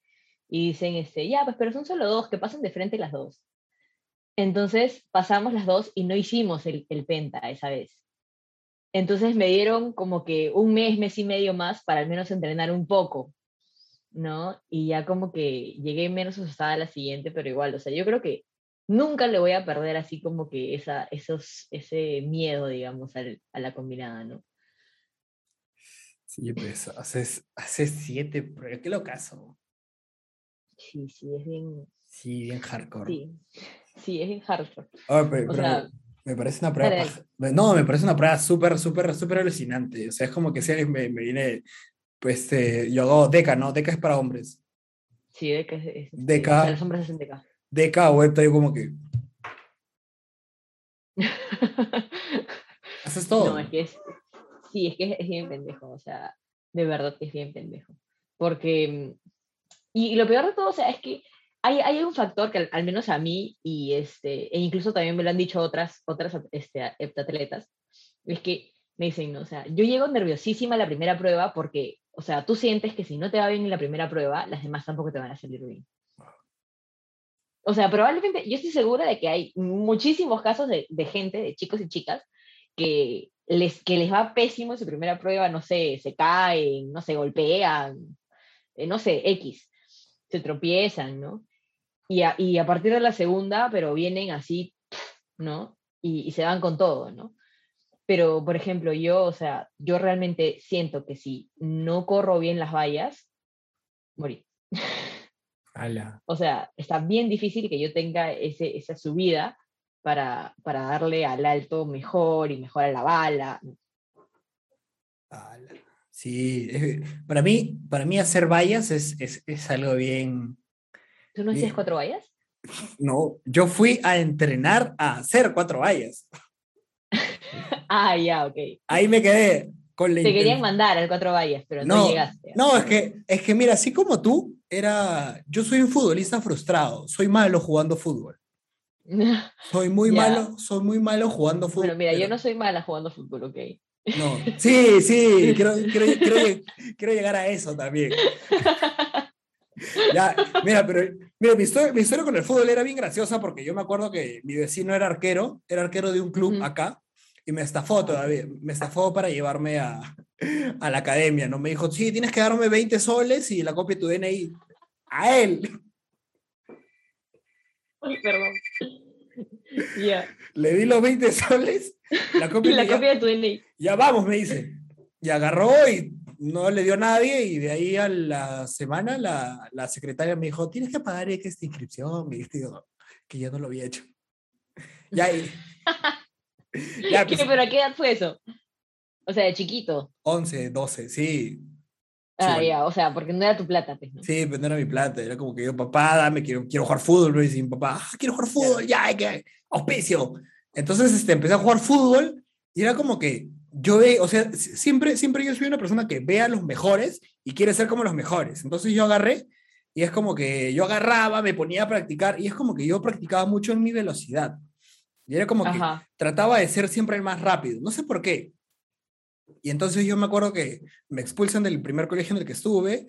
y dicen, este, ya, pues, pero son solo dos, que pasen de frente las dos. Entonces pasamos las dos y no hicimos el, el penta esa vez. Entonces me dieron como que un mes, mes y medio más para al menos entrenar un poco, ¿no? Y ya como que llegué menos asustada a la siguiente, pero igual, o sea, yo creo que nunca le voy a perder así como que esa, esos, ese miedo, digamos, al, a la combinada, ¿no? Sí, pues hace, hace siete, pero qué lo caso. Sí, sí, es bien... Sí, bien hardcore. Sí, sí es bien hardcore. Oh, pero, O pero sea, me parece una prueba. No, me parece una prueba súper, súper, súper alucinante. O sea, es como que si me, me viene. Pues eh, yo hago DECA, ¿no? DECA es para hombres. Sí, DK es, es- DK. o sea, los hombres hacen DK. DECA o yo como que. Haces todo. No, es que es. Sí, es que es, es bien pendejo, o sea, de verdad que es bien pendejo. Porque. mm, Y, y lo peor de todo, o sea, es que hay, un factor que al, menos a mí, y este, e incluso también me lo han dicho otras, otras este, es que me dicen, no, o sea, yo llego nerviosísima a la primera prueba porque, o sea, tú sientes que si no te va bien en la primera prueba, las demás tampoco te van a salir bien. O sea, probablemente, yo estoy segura de que hay muchísimos casos de, de gente, de chicos y chicas, que les, que les va pésimo en su primera prueba, no sé, se caen, no se golpean, eh, no sé, X, se tropiezan, ¿no? Y a, y a partir de la segunda, pero vienen así, ¿no? Y, y se van con todo, ¿no? Pero, por ejemplo, yo, o sea, yo realmente siento que si no corro bien las vallas, morí. Ala. O sea, está bien difícil que yo tenga ese, esa subida para, para darle al alto mejor y mejor a la bala. ala. Sí, para mí, para mí hacer vallas es, es, es algo bien. ¿Tú no hacías Bien. cuatro vallas? No, yo fui a entrenar a hacer cuatro vallas. Ah, ya, ok. Ahí me quedé con la Te querían mandar al cuatro vallas, pero no, No, llegaste. No, es que, es que mira, así como tú, era, yo soy un futbolista frustrado, soy malo jugando fútbol. Soy muy malo, soy muy malo jugando fútbol. bueno, mira, yo no soy mala jugando fútbol, ok. No, sí, sí, quiero, quiero, quiero quiero llegar a eso también. Ya, mira, pero mira, mi historia, mi historia con el fútbol era bien graciosa porque yo me acuerdo que mi vecino era arquero, era arquero de un club acá y me estafó todavía, me estafó para llevarme a, a la academia, ¿no? Me dijo, sí, tienes que darme 20 soles y la copia de tu DNI. A él. Ay, perdón. Ya. Le di los 20 soles, la copia, Y la ya- copia de tu DNI. ya vamos, me dice. Y agarró y no le dio a nadie y de ahí a la semana la, la secretaria me dijo, tienes que pagar esta inscripción, y digo, que yo no lo había hecho. Ya, y- ya ¿Qué, pues, ¿Pero a qué edad fue eso? O sea, de chiquito. 11, 12, sí. Ah, bueno. ya, o sea, porque no era tu plata, pues, ¿no? Sí, pero no era mi plata, era como que yo, papá, dame, quiero, quiero jugar fútbol, me dice mi papá, "Ah, quiero jugar fútbol, ya, hay que, auspicio. Entonces, este, empecé a jugar fútbol y era como que yo ve, o sea, si- siempre, siempre yo soy una persona que ve a los mejores y quiere ser como los mejores. Entonces yo agarré y es como que yo agarraba, me ponía a practicar y es como que yo practicaba mucho en mi velocidad. Y era como que trataba de ser siempre el más rápido, no sé por qué. Y entonces yo me acuerdo que me expulsan del primer colegio en el que estuve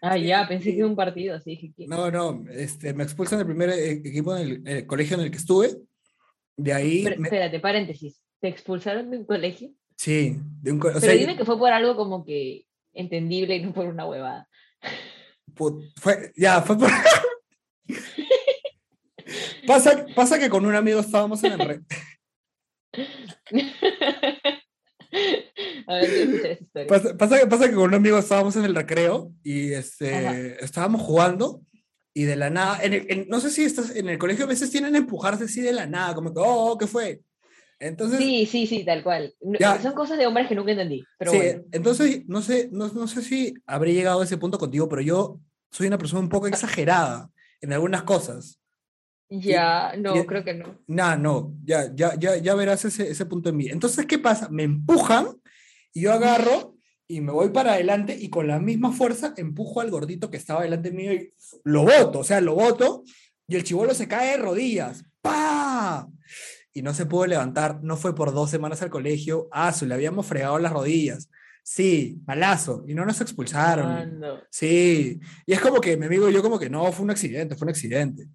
Ah, ya, pensé que era un partido, así no, no, este, me expulsan del primer eh, equipo en el, el colegio en el que estuve. De ahí, Pero, me- espérate, paréntesis. ¿Te expulsaron de un colegio? Sí, de un o Pero sea, dime que fue por algo como que entendible y no por una huevada. Fue, ya, fue por... pasa, pasa que con un amigo estábamos en el... re- A ver. Pasa, pasa que, pasa que con un amigo estábamos en el recreo y Ajá. este, estábamos jugando y de la nada, en el- en- no sé si estás en el colegio a veces tienen a empujarse así de la nada, como que, oh, ¿qué fue? Entonces, Sí, sí, sí, tal cual. Ya. Son cosas de hombres que nunca entendí, pero sí, bueno. entonces, no sé, no, no sé si habré llegado a ese punto contigo, pero yo soy una persona un poco exagerada en algunas cosas. Ya, no, y- creo que no. Nah, no, ya, ya, ya, ya verás ese, ese punto en mí. Entonces, ¿qué pasa? Me empujan y yo agarro y me voy para adelante y con la misma fuerza empujo al gordito que estaba delante mío y lo boto, o sea, lo boto y el chivolo se cae de rodillas. ¡Pa! Y no se pudo levantar, no fue por dos semanas al colegio. Ah, su, le habíamos fregado las rodillas. Sí, malazo. Y no nos expulsaron. Sí, y es como que mi amigo y yo como que no, fue un accidente, fue un accidente.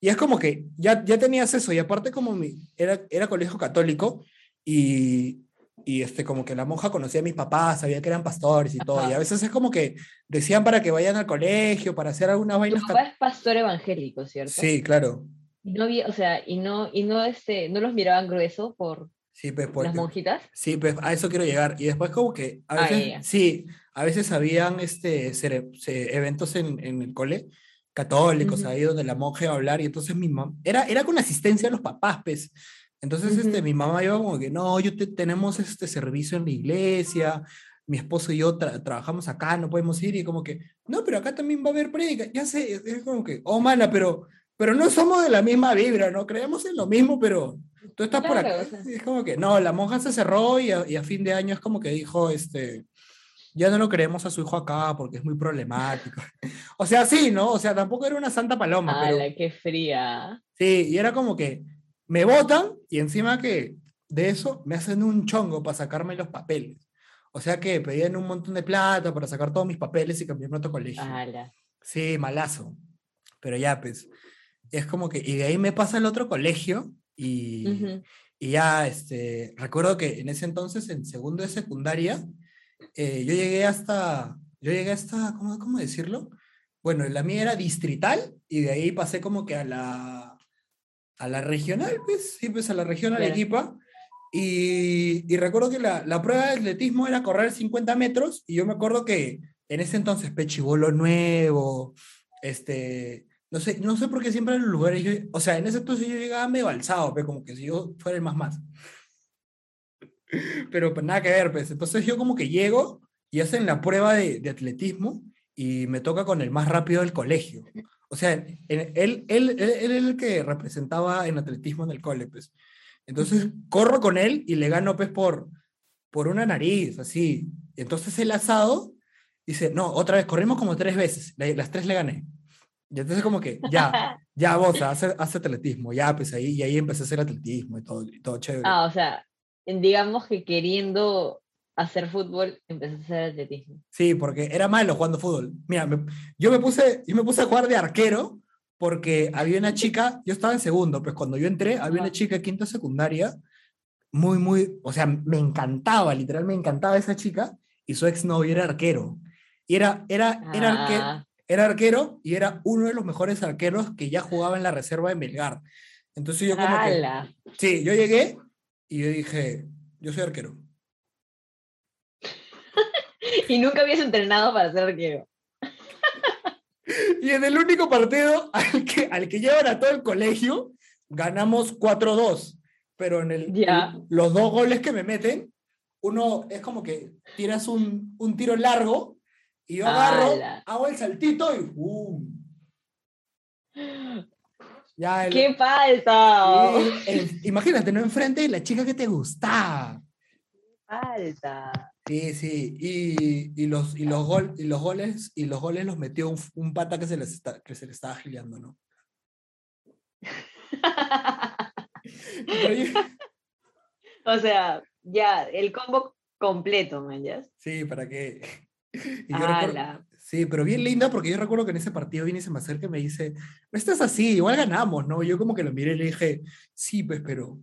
Y es como que ya, ya tenías eso, y aparte como mi, era, era colegio católico, y, y este, como que la monja conocía a mis papás, sabía que eran pastores y todo, y Ajá. a veces es como que decían para que vayan al colegio, para hacer algunas Tu vainas. papá es pastor evangélico, ¿cierto? Sí, claro. Y no había, o sea, y no, y no, este, no los miraban grueso por Sí, pues, por- las monjitas. Sí, pues a eso quiero llegar. Y después como que a Ah, veces, sí, a veces habían este, cere- ce- eventos en, en el cole católicos, Ujú. ahí donde la monja iba a hablar y entonces mi mamá, era, era con asistencia de los papás, pues. Entonces este, Ujú. mi mamá iba como que, no, yo te- tenemos este servicio en la iglesia, mi esposo y yo tra- trabajamos acá, no podemos ir y como que, no, pero acá también va a haber prédica, ya sé, es, como que, oh, mana, pero, pero no somos de la misma vibra, ¿no? Creemos en lo mismo, pero tú estás por Claro, acá. o sea. Es como que, no, la monja se cerró y a, y a fin de año es como que dijo, este, ya no lo queremos a su hijo acá porque es muy problemático. o sea, sí, ¿no? O sea, tampoco era una santa paloma, pero ¡Hala, qué fría! sí, y era como que me votan y encima que de eso me hacen un chongo para sacarme los papeles. O sea que pedían un montón de plata para sacar todos mis papeles y cambiarme a otro colegio. ¡Hala! Sí, malazo. Pero ya, pues, es como que, y de ahí me pasa al otro colegio y, y ya, este, recuerdo que en ese entonces, en segundo de secundaria, eh, yo llegué hasta, yo llegué hasta, ¿cómo, cómo decirlo? Bueno, la mía era distrital y de ahí pasé como que a la, a la regional, pues, sí, pues a la regional Claro. equipa. Y, y recuerdo que la, la prueba de atletismo era correr 50 metros y yo me acuerdo que en ese entonces pechibolo nuevo, este, no sé, no sé por qué siempre en los lugares, yo- o sea, en ese entonces yo llegaba medio alzado, pues, como que si yo fuera el más más. Pero pues nada que ver, pues. Entonces yo como que llego y hacen la prueba de, de atletismo y me toca con el más rápido del colegio. O sea, él, él, él, él el que representaba en atletismo en el cole, pues. Entonces corro con él y le gano, pues, por, por una nariz, así. Entonces el asado dice, no, otra vez, corrimos como tres veces, la- las tres le gané. Y entonces como que, ya, ya vos, hace, hace atletismo, ya, pues ahí, y ahí empecé a hacer atletismo y todo, y todo chévere. Ah, o sea, digamos que queriendo hacer fútbol, empecé a hacer atletismo. Sí, porque era malo jugando fútbol. Mira, me- yo, me puse, yo me puse a jugar de arquero porque había una chica, yo estaba en segundo, pues cuando yo entré, había una chica de quinta secundaria, muy, muy, o sea, me encantaba, literal, me encantaba esa chica, y su exnovio era arquero. Y era, era, era, arque- Ah, era arquero y era uno de los mejores arqueros que ya jugaba en la reserva de Melgar. Entonces yo como que, ¡Hala! sí, yo llegué y yo dije, yo soy arquero. Y nunca habías entrenado para ser arquero. Y en el único partido al que, al que llevan a todo el colegio, ganamos 4-2. Pero en el, Ya. los dos goles que me meten, uno es como que tiras un, un tiro largo y yo agarro, hago el saltito y el- ¡Qué falta! imagínate, no enfrente la chica que te gustaba. Falta. Sí, sí, y, y los, y, los gol, y los goles y los goles los metió un, un pata que se, les está, que se le estaba gileando, ¿no? Yo- o sea, ya, el combo completo, man, ¿ya? sí, ¿para qué? Y yo recuerdo- sí, pero bien linda porque yo recuerdo que en ese partido viene y se me acerca y me dice, no estás así, igual ganamos, ¿no? Y yo como que lo miré y le dije, sí, pues, pero,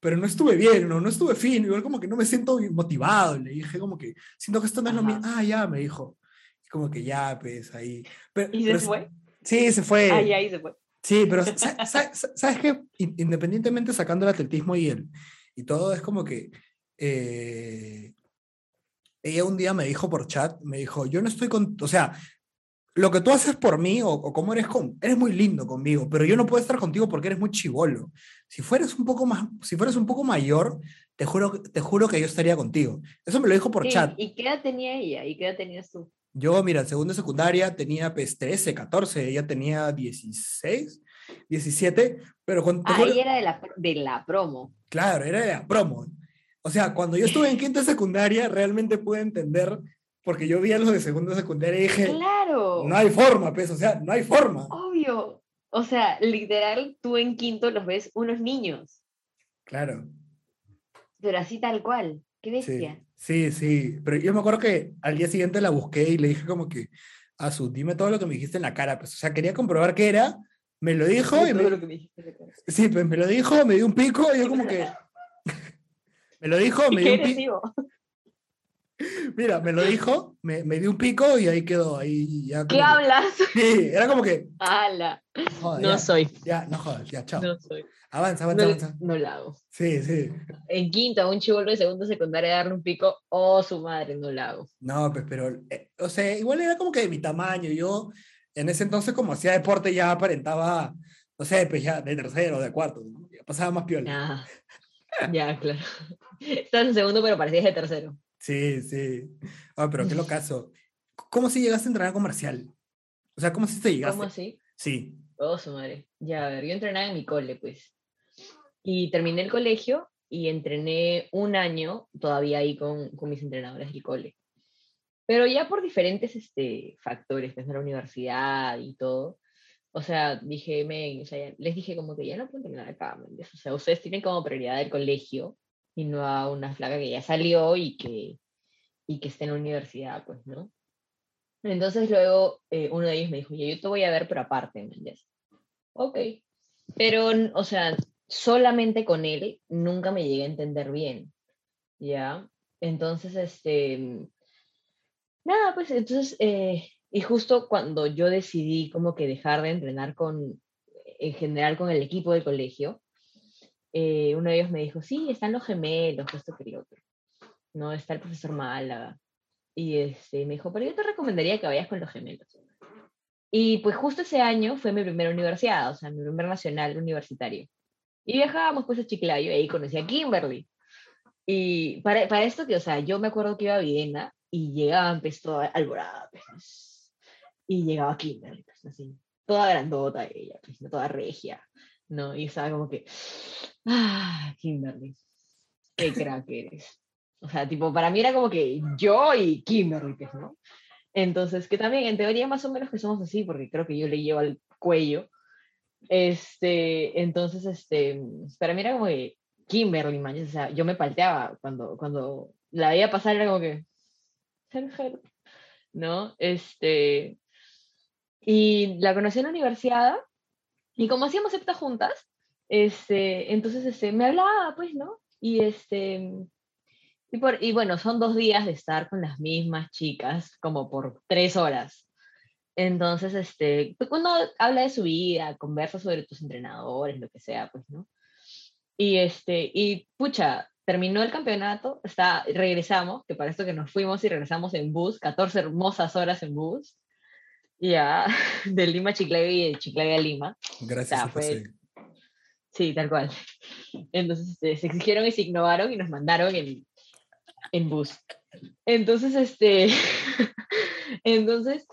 pero no estuve bien, no, no estuve fino, igual como que no me siento motivado. Le dije como que, siento que esto no es lo mío. Ah, ya, me dijo. Como que ya, pues ahí. Pero, ¿Y se fue? Sí, se fue. Ahí, ahí se fue. Sí, pero sa- sa- sa- sa- sabes que independientemente sacando el atletismo y el y todo es como que eh, ella un día me dijo por chat, me dijo, yo no estoy con, o sea, lo que tú haces por mí o, o cómo eres con, eres muy lindo conmigo, pero yo no puedo estar contigo porque eres muy chivolo. Si fueras un poco más, si fueras un poco mayor, te juro, te juro que yo estaría contigo. Eso me lo dijo por Sí, chat. ¿Y qué edad tenía ella? ¿Y qué edad tenías tú? Yo, mira, en segundo de secundaria tenía pues 13, 14, ella tenía 16, 17, pero cuando, Ah, ella era de la, de la promo. claro, era de la promo. O sea, cuando yo estuve en quinta de secundaria, realmente pude entender, porque yo vi a los de segundo de secundaria y dije, Claro. no hay forma, pues, o sea, no hay forma. Obvio. O sea, literal, tú en quinto los ves unos niños, Claro, pero así tal cual. Qué sí, bestia. sí, sí, pero yo me acuerdo que al día siguiente la busqué y le dije como que, a su, dime todo lo que me dijiste en la cara, pues, o sea, quería comprobar qué era, me lo dijo y me, lo que me dijiste de cara. Sí, pues me lo dijo, me dio un pico, y yo como que. Me lo dijo, me dio un pico. Mira, me lo dijo, me, me dio un pico y ahí quedó. Ahí ya ¿Qué que- hablas? Sí, era como que. ¡Hala! No ya, soy. ya, no jodas, ya, chao. No soy. Avanza, avanza, No, avanza. no la hago. Sí, sí. En quinto, a un chivolo de segundo secundaria darle un pico, oh, su madre, no la hago. No, pues, pero. eh, o sea, igual era como que de mi tamaño. Yo, en ese entonces, como hacía deporte, ya aparentaba, no sé, pues ya de tercero, de cuarto. ¿no? Ya pasaba más piola. Ah, ya, claro. Estás en segundo, pero parecías de tercero. Sí, sí. Ah, pero qué lo caso. ¿Cómo si llegaste a entrenar comercial? O sea, ¿cómo si te llegaste? ¿Cómo así? Sí. Oh, su madre. Ya, a ver, yo entrenaba en mi cole, pues. Y terminé el colegio y entrené un año todavía ahí con, con mis entrenadores del cole. Pero ya por diferentes este, factores, pues, de la universidad y todo. O sea, dije, men, o sea, les dije como que ya no puedo entrenar acá. O sea, ustedes tienen como prioridad el colegio y no a una flaca que ya salió y que, y que esté en la universidad, pues, ¿no? Entonces luego eh, uno de ellos me dijo, yo te voy a ver, pero aparte, ¿me entiendes? Ok. Pero, o sea, solamente con él nunca me llegué a entender bien, ¿ya? Entonces, este, nada, pues entonces, eh, y justo cuando yo decidí como que dejar de entrenar con, en general con el equipo del colegio, eh, uno de ellos me dijo, sí, están los gemelos, esto que el otro, ¿no? Está el profesor Málaga. Y este, me dijo, pero yo te recomendaría que vayas con los gemelos. Y pues justo ese año fue mi primera universidad, o sea, mi primer nacional universitario. Y viajábamos pues a Chiclayo y ahí conocí a Kimberly. Y para, para esto que, o sea, yo me acuerdo que iba a Videna y llegaban pues toda alborada, pues, y llegaba Kimberly, pues, así, toda grandota ella, pues, toda regia, ¿no? Y estaba como que, ah, Kimberly, qué crack eres. O sea, tipo, para mí era como que yo y Kimberly, pues, ¿no? Entonces, que también en teoría más o menos que somos así, porque creo que yo le llevo al cuello. Este, entonces, este, para mí era como que Kimberly, man, o sea, yo me palteaba cuando, cuando la veía pasar, era como que, ¿no? Este, y la conocí en la universidad, y como hacíamos septa juntas, este, entonces, este, me hablaba, pues, ¿no? Y este, y, por, y bueno, son dos días de estar con las mismas chicas, como por tres horas. Entonces, este, uno habla de su vida, conversa sobre tus entrenadores, lo que sea, pues, ¿no? Y este, y pucha, terminó el campeonato, está, regresamos, que para esto que nos fuimos y regresamos en bus, 14 hermosas horas en bus, ya, de Lima a Chiclayo y de Chiclayo a Lima. Gracias sea, a fue-. Sí, tal cual. Entonces este, se exigieron y se innovaron y nos mandaron en, en bus. Entonces, este, entonces,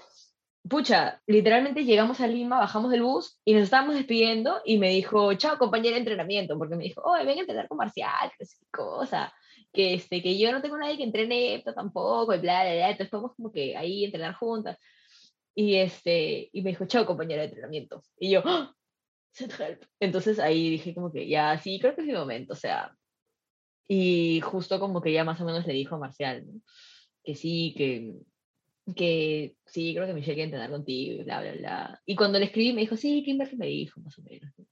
pucha, literalmente llegamos a Lima, bajamos del bus y nos estábamos despidiendo y me dijo, chao compañera de entrenamiento, porque me dijo, oye, ven a entrenar con Marcial, qué cosa, que, este, que yo no tengo nadie que entrene esto tampoco, y bla, bla, bla, entonces podemos como que ahí entrenar juntas. Y, este, y me dijo, chao compañera de entrenamiento. Y yo. Send help. Entonces ahí dije como que ya, sí, creo que es mi momento, o sea. Y justo como que ya más o menos le dijo a Marcial, ¿no? Que sí, que, que sí, creo que Michelle quiere entrenar contigo y bla, bla, bla. Y cuando le escribí me dijo, sí, Kimberly me dijo, más o menos. ¿no?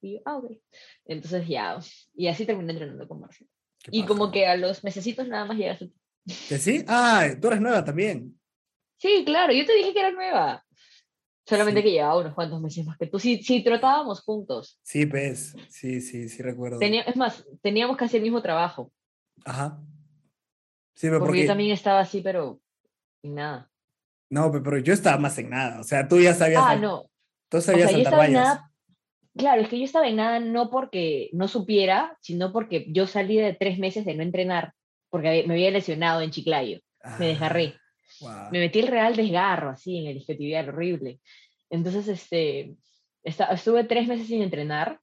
Y yo, ah, ok. Entonces ya, y así terminé entrenando con. Qué Y como que a los mesecitos nada más llegaste. ¿Que sí? Ah, tú eres nueva también. Sí, claro, yo te dije que era nueva. Solamente Sí. que llevaba unos cuantos meses más que tú. Sí, sí, trotábamos juntos. Sí, pues. Sí, sí, sí recuerdo. Tenía, es más, teníamos casi el mismo trabajo. Ajá. Sí, pero Porque, porque... yo también estaba así, pero nada. No, pe- pero yo estaba más en nada. O sea, tú ya sabías... Ah, no. Tú O sabías sea, yo saltar estaba en vallas. nada. Claro, es que yo estaba en nada no porque no supiera, sino porque yo salí de tres meses de no entrenar, porque me había lesionado en Chiclayo. Me desgarré. Ah, Me metí el real desgarro, así, en el isquiotibial, horrible. Entonces, este, estuve tres meses sin entrenar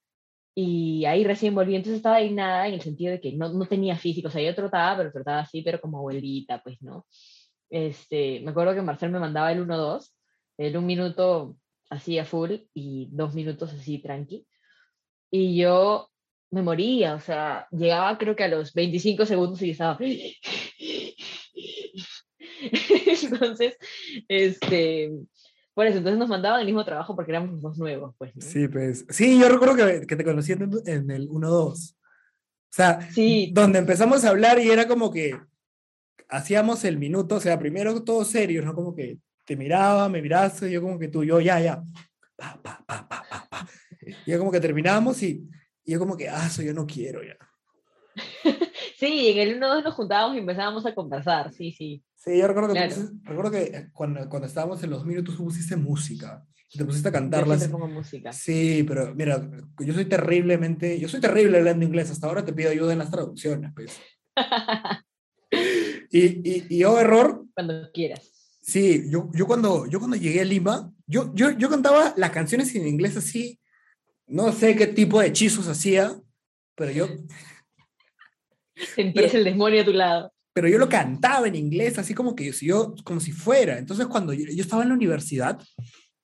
y ahí recién volví. Entonces estaba en nada en el sentido de que no, no tenía físico. O sea, yo trotaba, pero trotaba así, pero como abuelita, pues, ¿no? Este, me acuerdo que Marcel me mandaba el 1-2, el un minuto así a full y dos minutos así tranqui. Y yo me moría, o sea, llegaba creo que a los 25 segundos y estaba... entonces, este, por eso, entonces nos mandaban el mismo trabajo porque éramos los dos nuevos, pues. ¿no? Sí, pues. Sí, yo recuerdo que, que te conocí en, en el 1-2. O sea, Sí. donde empezamos a hablar y era como que hacíamos el minuto, o sea, primero todos serios, ¿no? Como que te miraba, me miraste, yo como que tú, yo, ya, ya. Pa, pa, pa, pa, pa, pa. Y yo como que terminamos y, y yo como que, ah, eso yo no quiero ya. Sí, en el 1-2 nos juntábamos y empezábamos a conversar, sí, sí. Sí, yo recuerdo que, Claro. pusiste- recuerdo que cuando, cuando estábamos en los minutos tú pusiste música. Te pusiste a Yo cantarlas. siempre pongo música. Sí, pero mira, yo soy terriblemente, yo soy terrible hablando inglés, hasta ahora te pido ayuda en las traducciones, pues. Y, y, y yo, error, Cuando quieras. sí, yo, yo, cuando, yo cuando llegué a Lima, yo, yo, yo cantaba las canciones en inglés así, no sé qué tipo de hechizos hacía, pero yo, Sentías el demonio a tu lado. Pero yo lo cantaba en inglés, así como que si yo, como si fuera. Entonces, cuando yo, yo estaba en la universidad,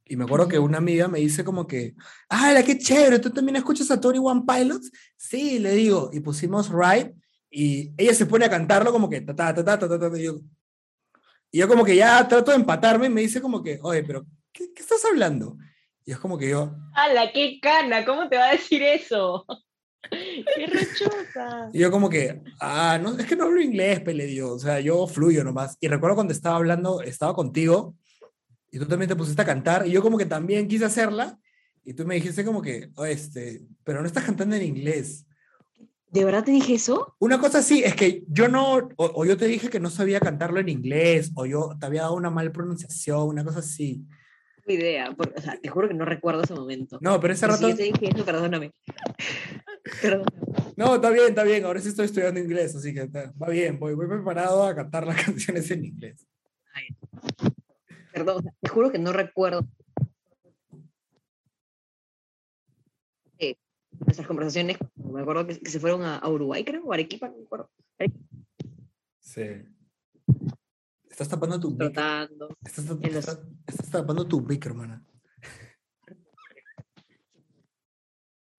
y me acuerdo que una amiga me dice como que, ¡ah, qué chévere! ¿Tú también escuchas a Tony One Pilots? Sí, le digo, y pusimos Ride, y ella se pone a cantarlo como que, ta, ta, ta, ta, ta, ta, y yo, y yo como que ya trato de empatarme, y me dice como que, oye, pero, ¿qué, qué estás hablando? Y es como que yo, ¡Hala, qué cana! ¿Cómo te va a decir eso? ¡Qué rechosa! Y yo como que, ah, no, es que no hablo inglés, pe, le digo, o sea, yo fluyo nomás. Y recuerdo cuando estaba hablando, estaba contigo, y tú también te pusiste a cantar, y yo como que también quise hacerla, y tú me dijiste como que, "Oh, este, pero no estás cantando en inglés. ¿De verdad te dije eso? Una cosa sí, es que yo no, o, o yo te dije que no sabía cantarlo en inglés, o yo te había dado una mal pronunciación, una cosa así. Idea, porque, o sea, te juro que no recuerdo ese momento. No, pero ese rato, yo te dije eso, perdóname. No, está bien, está bien, ahora sí estoy estudiando inglés, así que está- va bien, voy, voy preparado a cantar las canciones en inglés. Perdón, o sea, te juro que no recuerdo. Eh, nuestras conversaciones, me acuerdo que, que se fueron a, a Uruguay, creo, o Arequipa, no me acuerdo. Sí. Estás tapando tu. Trotando. Estás, en los- estás- estás tapando tu mic, hermana.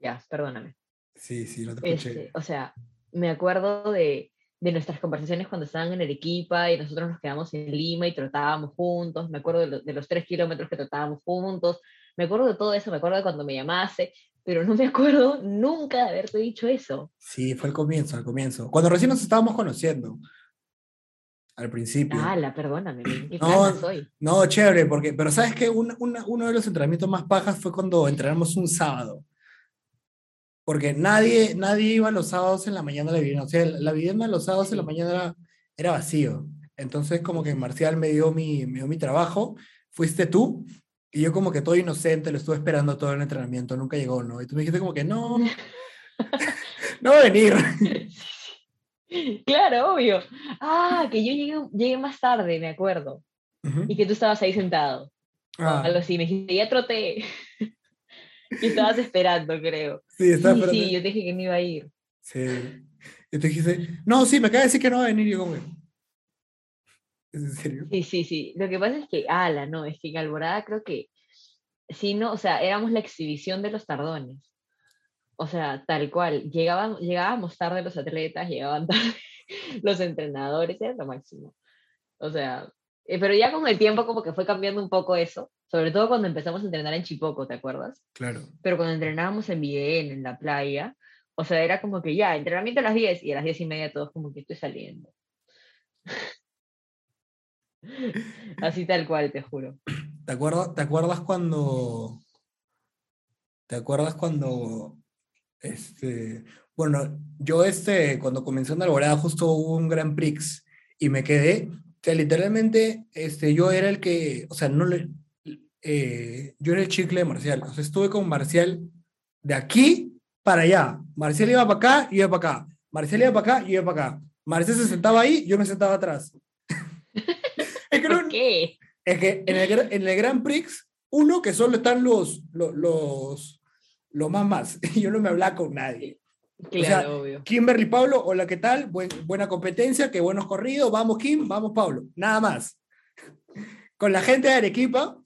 Ya, perdóname. Sí, sí, lo te escuché. Este, o sea, me acuerdo de, de nuestras conversaciones cuando estaban en Arequipa y nosotros nos quedamos en Lima y trotábamos juntos. Me acuerdo de, lo- de los tres kilómetros que trotábamos juntos. Me acuerdo de todo eso, me acuerdo de cuando me llamaste, pero no me acuerdo nunca de haberte dicho eso. Sí, fue al comienzo, al comienzo. Cuando recién nos estábamos conociendo. Al principio. Ala, perdóname, qué No, soy. No, chévere, porque, pero sabes que uno de los entrenamientos más pajas fue cuando entrenamos un sábado. Porque nadie, nadie iba los sábados en la mañana a la vivienda. O sea, la vivienda los sábados en la mañana era, era vacío. Entonces, como que Marcial me dio mi, me dio mi trabajo, fuiste tú, y yo como que todo inocente, lo estuve esperando todo el entrenamiento, nunca llegó, ¿no? Y tú me dijiste como que no, no va a venir. Claro, obvio. Ah, que yo llegué, llegué más tarde, me acuerdo. Y que tú estabas ahí sentado. o Ah, algo así. Me dijiste, ya troté. y estabas esperando, creo. sí, estaba Sí, esperando. sí, yo te dije que no iba a ir. Sí. Y tú dijiste, no, sí, me acaba de decir que no va a venir. Y yo como que, ¿es en serio? Sí, sí, sí. Lo que pasa es que, ala, no, es que en Alborada creo que, sí, no, o sea, éramos la exhibición de los tardones. O sea, tal cual. Llegaban, llegábamos tarde los atletas, llegaban tarde los entrenadores, era lo máximo. O sea, Eh, pero ya con el tiempo como que fue cambiando un poco eso, sobre todo cuando empezamos a entrenar en Chipoco, ¿te acuerdas? Claro. Pero cuando entrenábamos en Bien, en la playa, o sea, era como que ya, entrenamiento a las 10 y a las 10 y media todos como que estoy saliendo. Así tal cual, te juro. ¿Te acuerdas, ¿Te acuerdas cuando... ¿Te acuerdas cuando... Este, bueno, yo este, cuando comencé en Alborada justo hubo un Grand Prix y me quedé, o sea, literalmente este, yo era el que, o sea, no le, eh, yo era el chicle de Marcial, o sea, estuve con Marcial de aquí para allá. Marcial iba para acá, yo iba para acá. Marcial iba para acá, yo iba para acá. Marcial se sentaba ahí, yo me sentaba atrás. es, que no- ¿Por qué? es que en el, en el Grand Prix, uno que solo están los, los, los, los más más, yo no me hablaba con nadie. Claro, sea, obvio. Kimberly Pablo, hola, ¿qué tal? Buen- buena competencia, qué buenos corridos, vamos Kim, vamos Pablo, nada más. Con la gente de Arequipa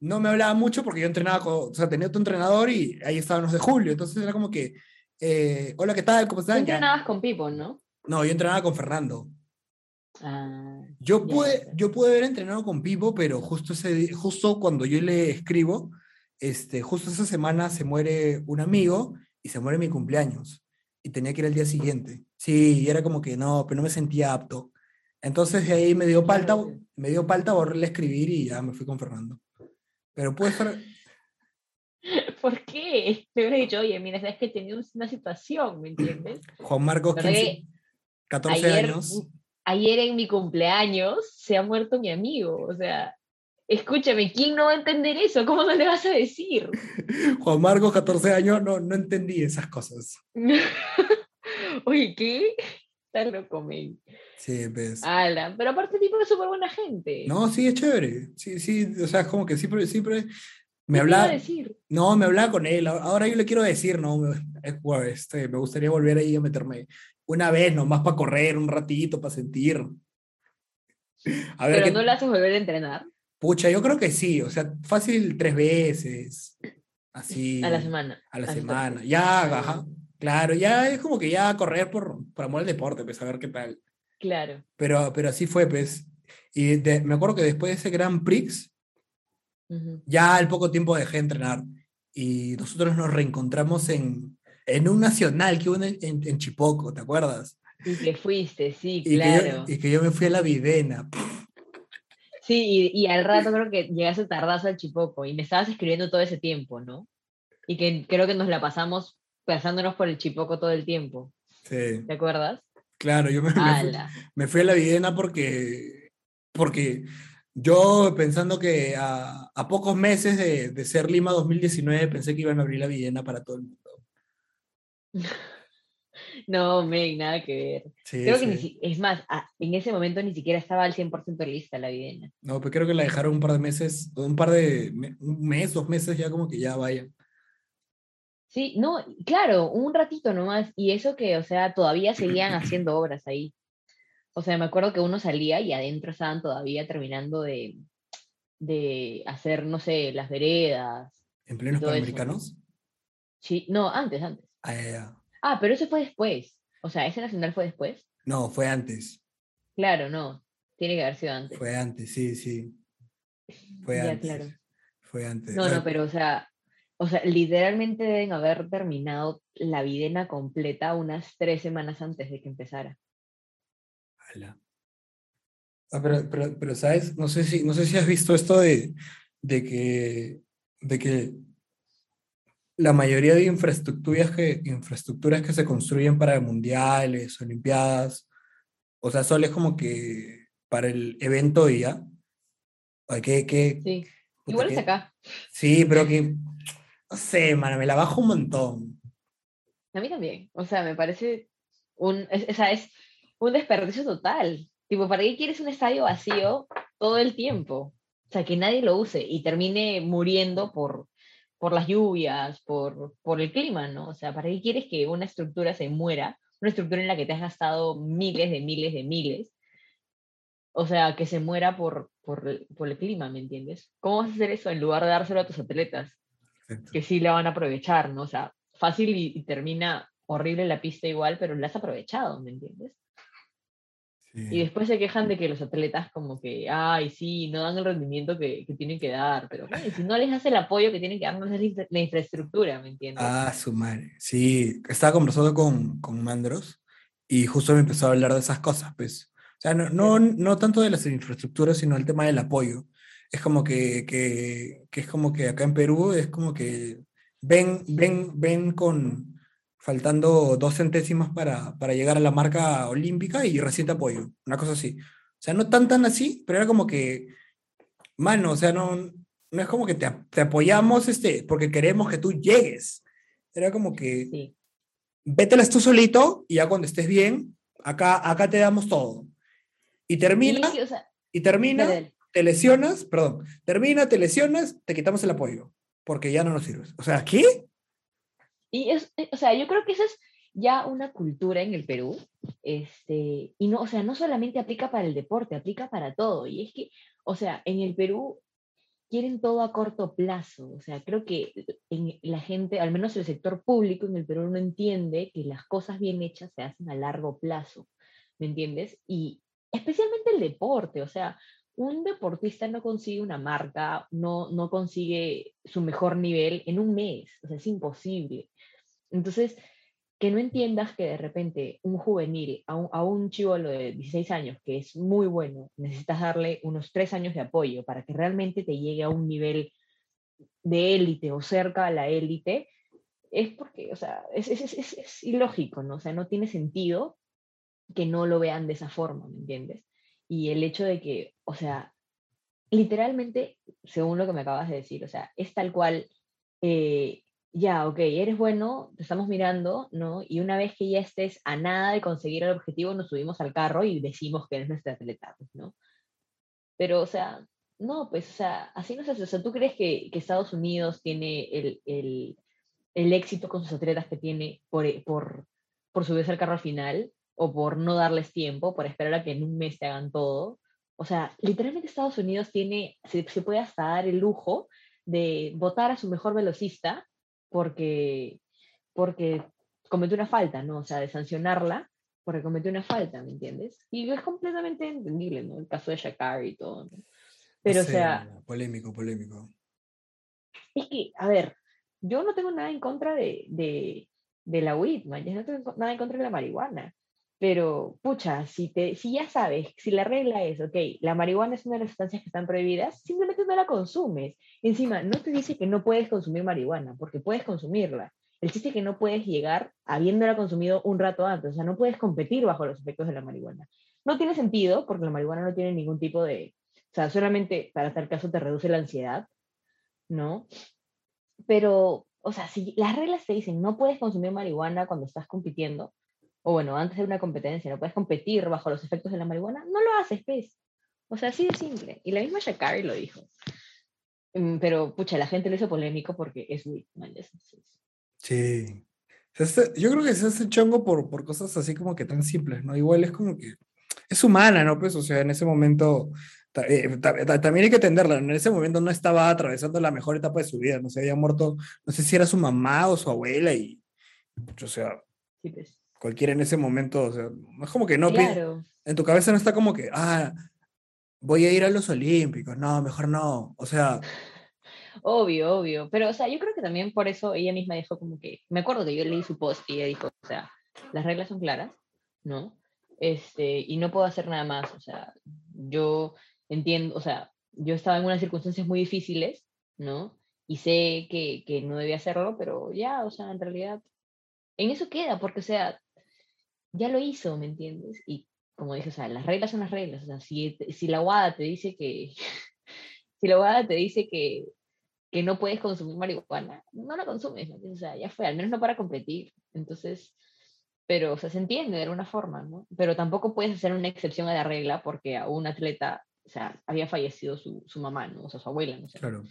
no me hablaba mucho porque yo entrenaba con, o sea, tenía otro entrenador y ahí estaban los de Julio, entonces era como que, eh, hola, ¿qué tal? ¿Cómo Tú están? Ya. entrenabas con Pipo, ¿no? No, yo entrenaba con Fernando. Ah, Yo pude, yo pude haber entrenado con Pipo, pero justo, ese, justo cuando yo le escribo, este, justo esa semana se muere un amigo y se muere mi cumpleaños. Y tenía que ir al día siguiente. Sí, y era como que no, pero no me sentía apto. Entonces de ahí me dio palta, me dio palta borrarle a escribir y ya me fui con Fernando. Pero puede estar, ¿Por qué? Le hubiera dicho, oye, mira, sabes que tenía una situación, ¿me entiendes? Juan Marcos, ¿Verdad 15, que 14 ayer, años. ayer en mi cumpleaños se ha muerto mi amigo, o sea, escúchame, ¿quién no va a entender eso? ¿Cómo no le vas a decir? Juan Marcos, 14 años, no, no entendí esas cosas. Oye, ¿qué? Está loco, men. Sí, pues. Ala, pero aparte tipo es súper buena gente. No, sí, es chévere. Sí, sí, o sea, es como que siempre, siempre me ¿Qué te iba a hablaba, decir? no, me hablaba con él. Ahora yo le quiero decir, no, me, este, me gustaría volver ahí a meterme una vez nomás para correr un ratito, para sentir. A ver Pero no le haces volver a entrenar pucha, yo creo que sí, o sea, fácil tres veces, así, a la semana. a la semana. Ya, ajá, claro, ya es como que ya correr por, por amor al deporte, pues a ver qué tal. Claro. Pero, pero así fue, pues. Y de- me acuerdo que después de ese Grand Prix, Ujú. ya al poco tiempo dejé de entrenar y nosotros nos reencontramos en, en un nacional que hubo en, en, en Chipoco, ¿te acuerdas? Y que fuiste, sí, Y, claro. que yo, y que yo me fui a la Videna. Sí, y, y al rato creo que llegaste tardazo al Chipoco y me estabas escribiendo todo ese tiempo, ¿no? Y que creo que nos la pasamos pasándonos por el Chipoco todo el tiempo, Sí, ¿te acuerdas? claro, yo me, me fui, Ala. me fui a la Videna porque, porque yo pensando que a, a pocos meses de, de ser Lima 2019 pensé que iban a abrir la Videna para todo el mundo. No, men, nada que ver. Sí, Creo que ni sí. es más, en ese momento ni siquiera estaba al 100% lista la videna. No, pero creo que la dejaron un par de meses, un par de, un mes, dos meses ya como que ya vaya. Sí, no, claro, un ratito nomás. Y eso que, o sea, todavía seguían haciendo obras ahí. O sea, me acuerdo que uno salía y adentro estaban todavía terminando de, de hacer, no sé, las veredas. ¿En plenos todo eso, panamericanos? Sí, no, antes, antes. Ah, ya, ya. Ah, pero eso fue después. O sea, ese nacional fue después. No, fue antes. Claro, no. Tiene que haber sido antes. Fue antes, sí, sí. Fue Ya, antes. claro. Fue antes. No, no, pero o sea, o sea, literalmente deben haber terminado la videna completa unas tres semanas antes de que empezara. ala. Ah, pero, pero, pero, ¿sabes? No sé si, no sé si has visto esto de, de que, de que la mayoría de infraestructuras que, infraestructuras que se construyen para mundiales, olimpiadas, o sea, solo es como que para el evento y ya. Ay, que, que, Sí. puta, Igual es que- acá. Sí, pero que, no sé, mano, me la bajo un montón. A mí también. O sea, me parece un, es, o sea, es un desperdicio total. Tipo, ¿para qué quieres un estadio vacío todo el tiempo? O sea, que nadie lo use y termine muriendo por, por las lluvias, por, por el clima, ¿no? O sea, ¿para qué quieres que una estructura se muera? Una estructura en la que te has gastado miles de miles de miles. O sea, que se muera por, por, el- por el clima, ¿me entiendes? ¿Cómo vas a hacer eso en lugar de dárselo a tus atletas? Que sí la van a aprovechar, ¿no? O sea, fácil y, y termina horrible la pista igual, pero la has aprovechado, ¿me entiendes? Y Sí. después se quejan de que los atletas como que, ay, sí, no dan el rendimiento que, que tienen que dar, pero si no les hace el apoyo que tienen que dar, no les infra- la infraestructura, ¿me entiendes? Ah, su madre. Sí, estaba conversando con, con Mandros y justo me empezó a hablar de esas cosas, pues. O sea, no, no, no tanto de las infraestructuras, sino el tema del apoyo. Es como que, que, que es como que acá en Perú es como que ven, ven, ven con faltando dos centésimos para, para llegar a la marca olímpica y recién te apoyo. Una cosa así. O sea, no tan tan así, pero era como que, mano, o sea, no, no es como que te, te apoyamos este, porque queremos que tú llegues. Era como que, Sí, vételas tú solito y ya cuando estés bien, acá, acá te damos todo. Y termina, Y, o sea, y termina, te lesionas, perdón, termina, te lesionas, te quitamos el apoyo, porque ya no nos sirves. O sea, ¿qué? Y es, eh, o sea, yo creo que esa es ya una cultura en el Perú, este, y no, o sea, no solamente aplica para el deporte, aplica para todo. Y es que, o sea, en el Perú quieren todo a corto plazo. O sea, creo que la gente, al menos el sector público en el Perú no entiende que las cosas bien hechas se hacen a largo plazo, ¿me entiendes? Y especialmente el deporte, o sea, un deportista no consigue una marca, no, no consigue su mejor nivel en un mes, o sea, es imposible. Entonces, que no entiendas que de repente un juvenil, a un, a un chivolo de 16 años que es muy bueno, necesitas darle unos tres años de apoyo para que realmente te llegue a un nivel de élite o cerca a la élite, es porque, o sea, es, es, es- es ilógico, ¿no? O sea, no tiene sentido que no lo vean de esa forma, ¿me entiendes? Y el hecho de que, o sea, literalmente, según lo que me acabas de decir, o sea, es tal cual, eh, ya, ok, eres bueno, te estamos mirando, ¿no? Y una vez que ya estés a nada de conseguir el objetivo, nos subimos al carro y decimos que eres nuestra atleta, pues, ¿no? Pero, o sea, no, pues, o sea, así no se hace. O sea, ¿tú crees que, que Estados Unidos tiene el, el, el éxito con sus atletas que tiene por, eh, por, por subirse al carro al final? ¿O por no darles tiempo, por esperar a que en un mes te hagan todo? O sea, literalmente Estados Unidos tiene, se, se puede hasta dar el lujo de votar a su mejor velocista porque, porque cometió una falta, ¿no? O sea, de sancionarla porque cometió una falta, ¿me entiendes? Y es completamente entendible, ¿no? El caso de Shakar y todo, ¿no? Pero, o sea, Polémico, polémico. es que, a ver, yo no tengo nada en contra de, de, de la weed, man, yo no tengo nada en contra de la marihuana. Pero, pucha, si, te, si ya sabes, si la regla es, ok, la marihuana es una de las sustancias que están prohibidas, simplemente no la consumes. Encima, no te dice que no puedes consumir marihuana, porque puedes consumirla. El chiste que no puedes llegar habiéndola consumido un rato antes, o sea, no puedes competir bajo los efectos de la marihuana. No tiene sentido, porque la marihuana no tiene ningún tipo de, o sea, solamente para tal caso te reduce la ansiedad, ¿no? Pero, o sea, si las reglas te dicen no puedes consumir marihuana cuando estás compitiendo, o bueno, antes de una competencia, no puedes competir bajo los efectos de la marihuana, no lo haces, pues. O sea, así de simple. Y la misma Shakari lo dijo. Mm, Pero, pucha, la gente lo hizo polémico porque es es- es- Sí. Yo creo que se hace chongo por, por cosas así como que tan simples, ¿no? Igual es como que es humana, ¿no? Pues, o sea, en ese momento eh, ta- ta- también hay que entenderla. En ese momento no estaba atravesando la mejor etapa de su vida, no se había muerto, no sé si era su mamá o su abuela y, o sea, sí, pues. Cualquiera en ese momento, o sea, es como que no, Claro. en tu cabeza no está como que, ah, voy a ir a los Olímpicos, no, mejor no, o sea, Obvio, obvio. Pero, o sea, yo creo que también por eso ella misma dijo como que, me acuerdo que yo leí su post y ella dijo, o sea, las reglas son claras, ¿no? Este, y no puedo hacer nada más, o sea, yo entiendo, o sea, yo estaba en unas circunstancias muy difíciles, ¿no? Y sé que, que no debía hacerlo, pero ya, o sea, en realidad, en eso queda, porque, o sea, ya lo hizo, ¿me entiendes? Y como dije, o sea, las reglas son las reglas, o sea, si, si la UADA te dice que, si la UADA te dice que, que no puedes consumir marihuana, no la consumes, ¿no? O sea, ya fue, al menos no para competir. Entonces, pero, o sea, se entiende de alguna forma, ¿no? Pero tampoco puedes hacer una excepción a la regla porque a un atleta, o sea, había fallecido su, su mamá, ¿no? O sea, su abuela, no sé. claro.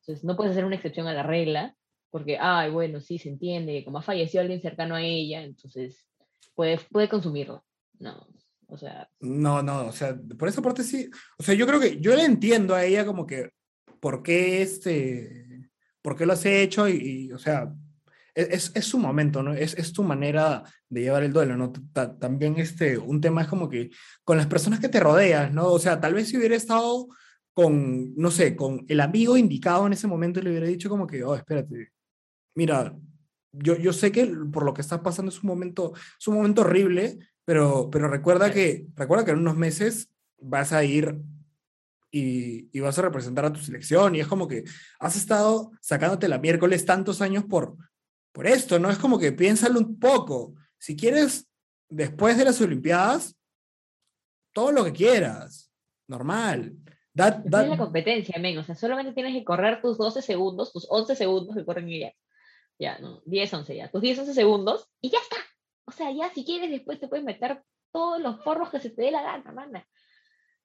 Entonces, no puedes hacer una excepción a la regla porque, ay, bueno, sí, se entiende, como ha fallecido alguien cercano a ella, entonces puede, puede consumirlo. No, o sea, No, no, o sea, por esa parte sí. O sea, yo creo que yo le entiendo a ella como que por qué este, por qué lo has hecho y, y, o sea, es, es- es su momento, ¿no? Es, es tu manera de llevar el duelo, ¿no? Ta- También este, un tema es como que con las personas que te rodeas, ¿no? O sea, tal vez si hubiera estado con, no sé, con el amigo indicado en ese momento le hubiera dicho como que, oh, espérate, mira, yo, yo sé que por lo que estás pasando es un momento, es un momento horrible, pero, pero recuerda que, recuerda que en unos meses vas a ir y, y vas a representar a tu selección y es como que has estado sacándote la miércoles tantos años por, por esto, ¿no? Es como que piénsalo un poco. Si quieres, después de las Olimpiadas, todo lo que quieras, normal. Esa da- es la competencia, men. O sea, solamente tienes que correr tus 12 segundos, tus 11 segundos que corren ya. Ya, no, 10, 11 ya. Tus 10, 11 segundos y ya está. O sea, ya si quieres, después te puedes meter todos los porros que se te dé la gana, mana.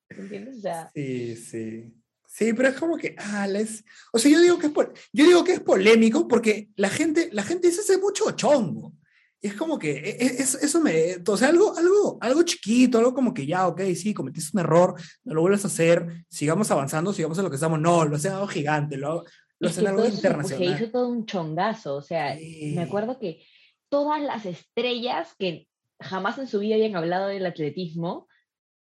¿Entiendes? O sea, Sí, sí. Sí, pero es como que, ah. O sea, yo digo que es, pol- yo digo que es polémico porque la gente, la gente dice hace mucho chongo. Y es como que e- e- es- eso me, o sea, algo, algo, algo chiquito, algo como que ya, ok, sí, cometiste un error, no lo vuelves a hacer, sigamos avanzando, sigamos en lo que estamos. No, lo hacen algo gigante, lo, lo hacen algo se- hizo todo un chongazo. O sea, Sí. me acuerdo que todas las estrellas que jamás en su vida habían hablado del atletismo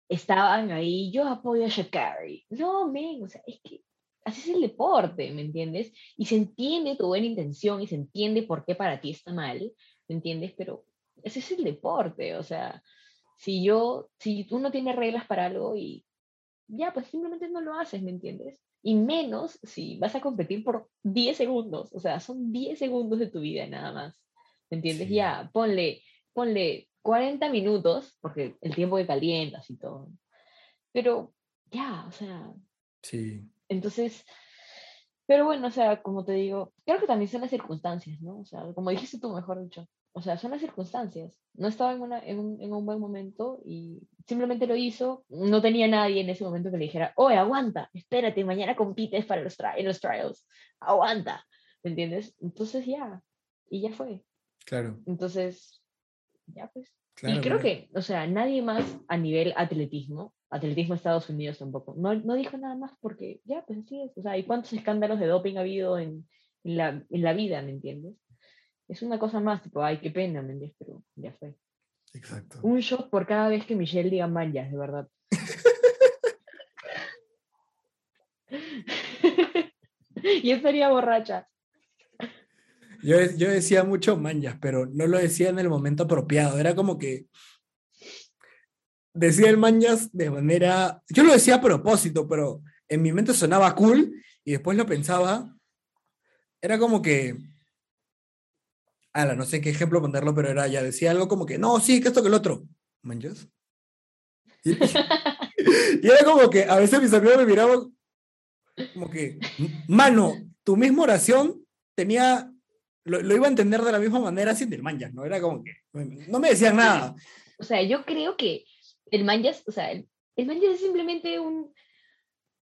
estaban ahí. Yo apoyo a Shakari. No, men, o sea, es que así es el deporte, ¿me entiendes? Y se entiende tu buena intención y se entiende por qué para ti está mal, ¿me entiendes? Pero ese es el deporte, o sea, si yo, si tú no tienes reglas para algo y ya, pues simplemente no lo haces, ¿me entiendes? Y menos si vas a competir por 10 segundos, o sea, son 10 segundos de tu vida nada más, ¿me entiendes? Sí. Ya, ponle, ponle 40 minutos, porque el tiempo que calientas y todo, pero ya, o sea, Sí. entonces, pero bueno, o sea, como te digo, creo que también son las circunstancias, ¿no? O sea, como dijiste tú, mejor dicho, o sea, son las circunstancias. No estaba en, una, en, un, en un buen momento y simplemente lo hizo. No tenía nadie en ese momento que le dijera, oye, aguanta, espérate, mañana compites para los, en los trials, aguanta, ¿me entiendes? Entonces ya, y ya fue. Claro, Entonces, ya pues. claro. y creo que, o sea, nadie más a nivel atletismo, atletismo Estados Unidos tampoco, no, no dijo nada más porque ya, pues así es. O sea, ¿y cuántos escándalos de doping ha habido en, en la, en la vida, ¿me entiendes? Es una cosa más, tipo, ay, qué pena, ¿me entiendes? Pero ya fue. Exacto. Un shot por cada vez que Michelle diga manjas, de verdad. y estaría borracha. Yo, yo decía mucho manjas, pero no lo decía en el momento apropiado. Era como que decía el manjas de manera. Yo lo decía a propósito, pero en mi mente sonaba cool y después lo pensaba. Era como que. Ala, no sé qué ejemplo ponerlo, pero era ya. Decía algo como que, no, sí, que esto que el otro. ¿Manjas? Y, y era como que a veces mis amigos me miraban como que, mano, tu misma oración tenía lo, lo iba a entender de la misma manera sin el manjas, ¿no? Era como que no me decían nada. O sea, yo creo que el manjas, o sea, el, el manjas es simplemente un.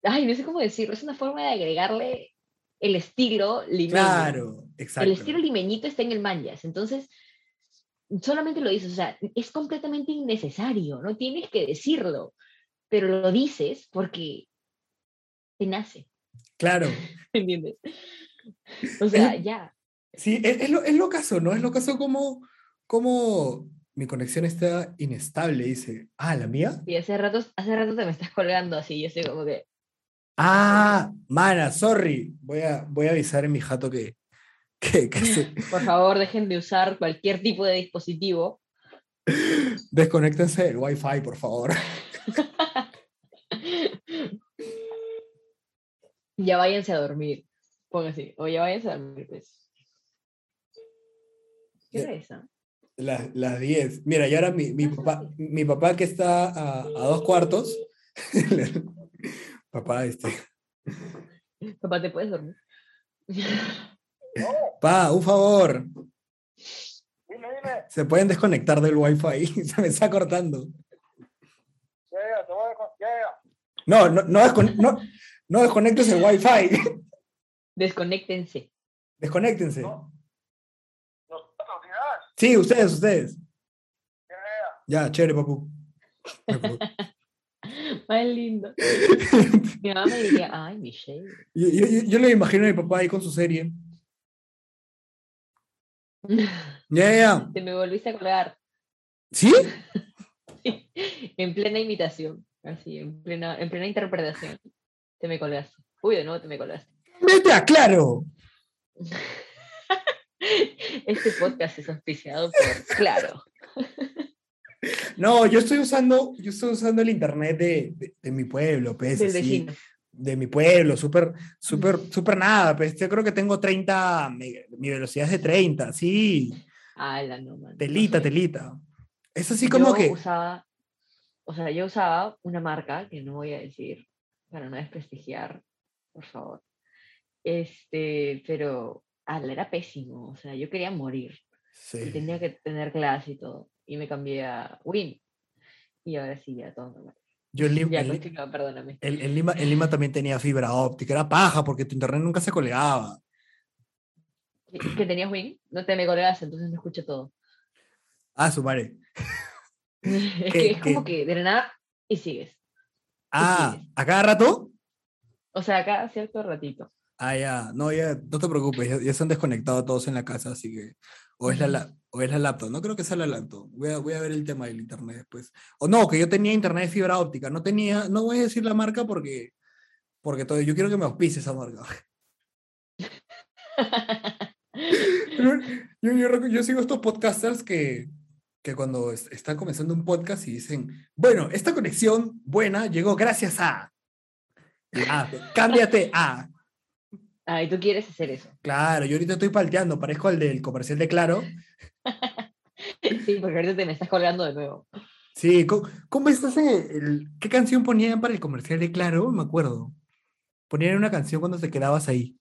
Ay, no sé cómo decirlo, es una forma de agregarle el estilo limeño. Claro, exacto. El estilo limeñito está en el manjas. Entonces, solamente lo dices, o sea, es completamente innecesario, no tienes que decirlo, pero lo dices porque te nace, Claro. ¿entiendes? O sea, ya. Sí, es, es lo, es lo caso, ¿no? Es lo caso como, como mi conexión está inestable, dice. Ah, ¿la mía? Y hace rato, hace rato te me estás colgando así, yo sé como que. Ah, mana, sorry. Voy a, voy a avisar en mi jato que, que, que se- Por favor, dejen de usar cualquier tipo de dispositivo. desconéctense del wifi, por favor. Ya váyanse a dormir. Pongo así. O ya váyanse a dormir, pues. ¿Qué hora es? ah? Las, las 10. Mira, y ahora mi, mi, papá, mi papá que está a, a dos cuartos. papá, este. Papá, ¿te puedes dormir? Pa, un favor. Dime, dime. Se pueden desconectar del wifi. Se me está cortando. Ya, ya, te voy a... con- Ya, ya. No, no, no, descone- no, no desconectes el wifi. Desconéctense. Desconéctense. No. Nosotros, ya. Sí, ustedes, ustedes. Ya, ya. Ya, chévere, papu. Más lindo. Mi mamá me diría, ay, Michelle. Yo, yo, yo- yo le imagino a mi papá ahí con su serie. Ya, ya. Te me volviste a colgar ¿Sí? en plena imitación, así, en plena, en plena interpretación. Te me colgaste. Uy, de nuevo te me colgaste. Vete a claro. Este podcast es auspiciado por Claro. No, yo estoy usando, yo estoy usando el internet de, de, de mi pueblo, pues, Del vecino. de mi pueblo, súper, súper, súper nada, pues, yo creo que tengo 30, mi, mi velocidad es de 30, sí, Ala, no, man. telita, telita. Es así como yo que, usaba, o sea, yo usaba una marca que no voy a decir para no desprestigiar, por favor. Este, pero ala, era pésimo, o sea, yo quería morir y sí, tenía que tener clase y todo. Y me cambié a Win. Y ahora sí, ya todo normal. yo en Lima, Ya, en, perdóname. en- en Lima, en Lima también tenía fibra óptica, era paja porque tu internet nunca se colgaba. ¿Que que tenías Win? No te me colgas, entonces no escucho todo. Ah, su madre. es ¿Qué- que es como que de la nada y sigues. Ah. ¿a cada rato? O sea, cada cierto ratito. Ah, ya, no, ya, no te preocupes, ya, ya se han desconectado todos en la casa, así que, o es la, o es la laptop, no creo que sea la laptop, voy a, voy a ver el tema del internet después. O no, que yo tenía internet de fibra óptica, no tenía, no voy a decir la marca porque, porque todo, yo quiero que me auspice esa marca. Yo, sigo estos podcasters que, que cuando es- están comenzando un podcast y dicen, bueno, esta conexión buena llegó gracias a... Ah, cámbiate a... Ah, y tú quieres hacer eso. Claro, yo ahorita estoy palteando, parezco al del comercial de Claro. Sí, porque ahorita te me estás colgando de nuevo. Sí, ¿cómo, cómo es ese- el- ¿Qué canción ponían para el comercial de Claro? Me acuerdo. Ponían una canción cuando te quedabas ahí.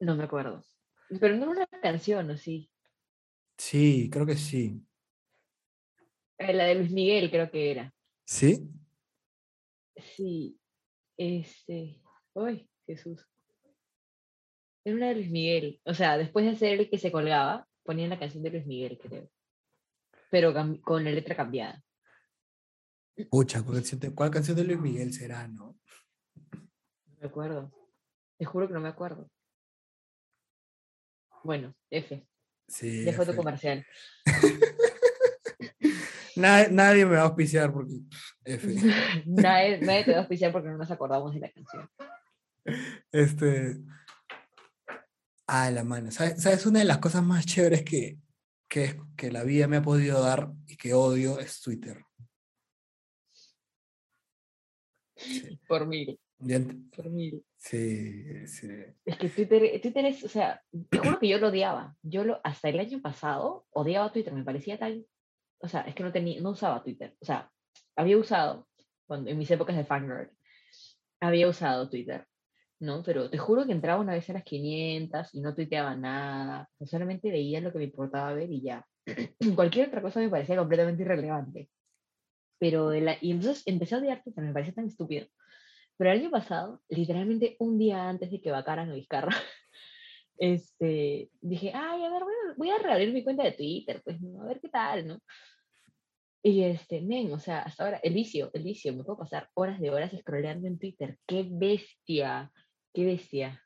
No me acuerdo. Pero no era una canción, ¿o sí? Sí, creo que sí. Eh, La de Luis Miguel creo que era. ¿Sí? Sí. Este. Uy, Jesús. Era una de Luis Miguel. O sea, después de hacer el que se colgaba, ponían la canción de Luis Miguel, creo. Pero con la letra cambiada. Pucha, ¿cuál canción, de- cuál canción de Luis Miguel será, no? No me acuerdo. Te juro que no me acuerdo. Bueno, F. Sí. Ya fue tu F. comercial. Nadie, nadie me va a auspiciar porque. F. nadie, nadie te va a auspiciar porque no nos acordamos de la canción. Este. Ah, la mano. ¿Sabes? ¿Sabes? Una de las cosas más chéveres que, que, que la vida me ha podido dar y que odio es Twitter. Sí. Por mil, por mil. sí, sí. Es que Twitter, Twitter es, o sea, te juro que yo lo odiaba. Yo lo, hasta el año pasado odiaba Twitter, me parecía tan, o sea, es que no tenía, no usaba Twitter. O sea, había usado, cuando, en mis épocas de fangirl, había usado Twitter, ¿no? Pero te juro que entraba una vez a las 500 y no tuiteaba nada, solamente veía lo que me importaba ver y ya. Cualquier otra cosa me parecía completamente irrelevante. Pero, de la, y entonces empecé a odiar Twitter, me parecía tan estúpido. Pero el año pasado, literalmente un día antes de que vacaran a Vizcarra, este, dije, ay, a ver, voy a, voy a reabrir mi cuenta de Twitter, pues, a ver qué tal, ¿no? Y este, men, o sea, hasta ahora, el vicio, el vicio, me puedo pasar horas de horas scrolleando en Twitter. ¡Qué bestia! ¡Qué bestia!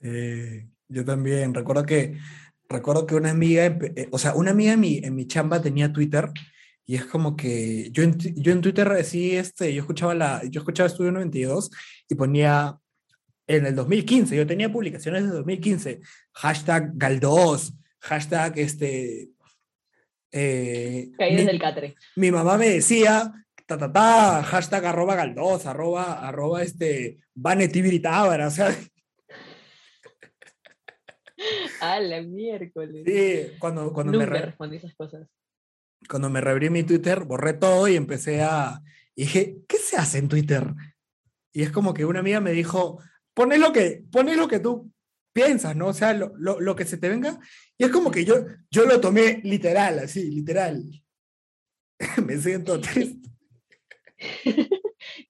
Sí, yo también. Recuerdo que, recuerdo que una amiga, eh, o sea, una amiga en mi, en mi chamba tenía Twitter y es como que yo en, yo en Twitter sí, este, yo escuchaba la, yo escuchaba Estudio 92 y ponía en el 2015, yo tenía publicaciones de 2015, hashtag Galdós, hashtag este, eh, Caídas mi- del catre. mi mamá me decía, ta, ta, ta, hashtag arroba Galdós, arroba, arroba este, Vanetibritábara, o sea, ¡A la miércoles! sí, cuando, cuando me, Nunca respondí esas cosas. cuando me reabrí mi Twitter, borré todo y empecé a... Y dije, ¿qué se hace en Twitter? Y es como que una amiga me dijo, poné lo que, poné lo que tú piensas, ¿no? O sea, lo, lo, lo que se te venga. Y es como que yo, yo lo tomé literal, así, literal. me siento triste.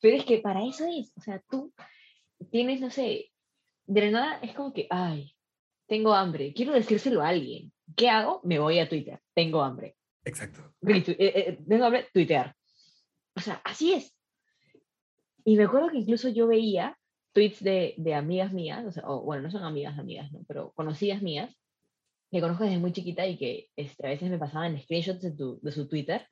Pero es que para eso es, o sea, tú tienes, no sé, de la nada es como que, ay, tengo hambre, quiero decírselo a alguien. ¿Qué hago? Me voy a Twitter, tengo hambre. Exacto. Eh, eh, tengo hambre, tuitear. O sea, así es. Y me acuerdo que incluso yo veía tweets de, de amigas mías, o, sea, o, bueno, no son amigas amigas, ¿no? pero conocidas mías, que conozco desde muy chiquita y que este, a veces me pasaban screenshots de, tu- de su Twitter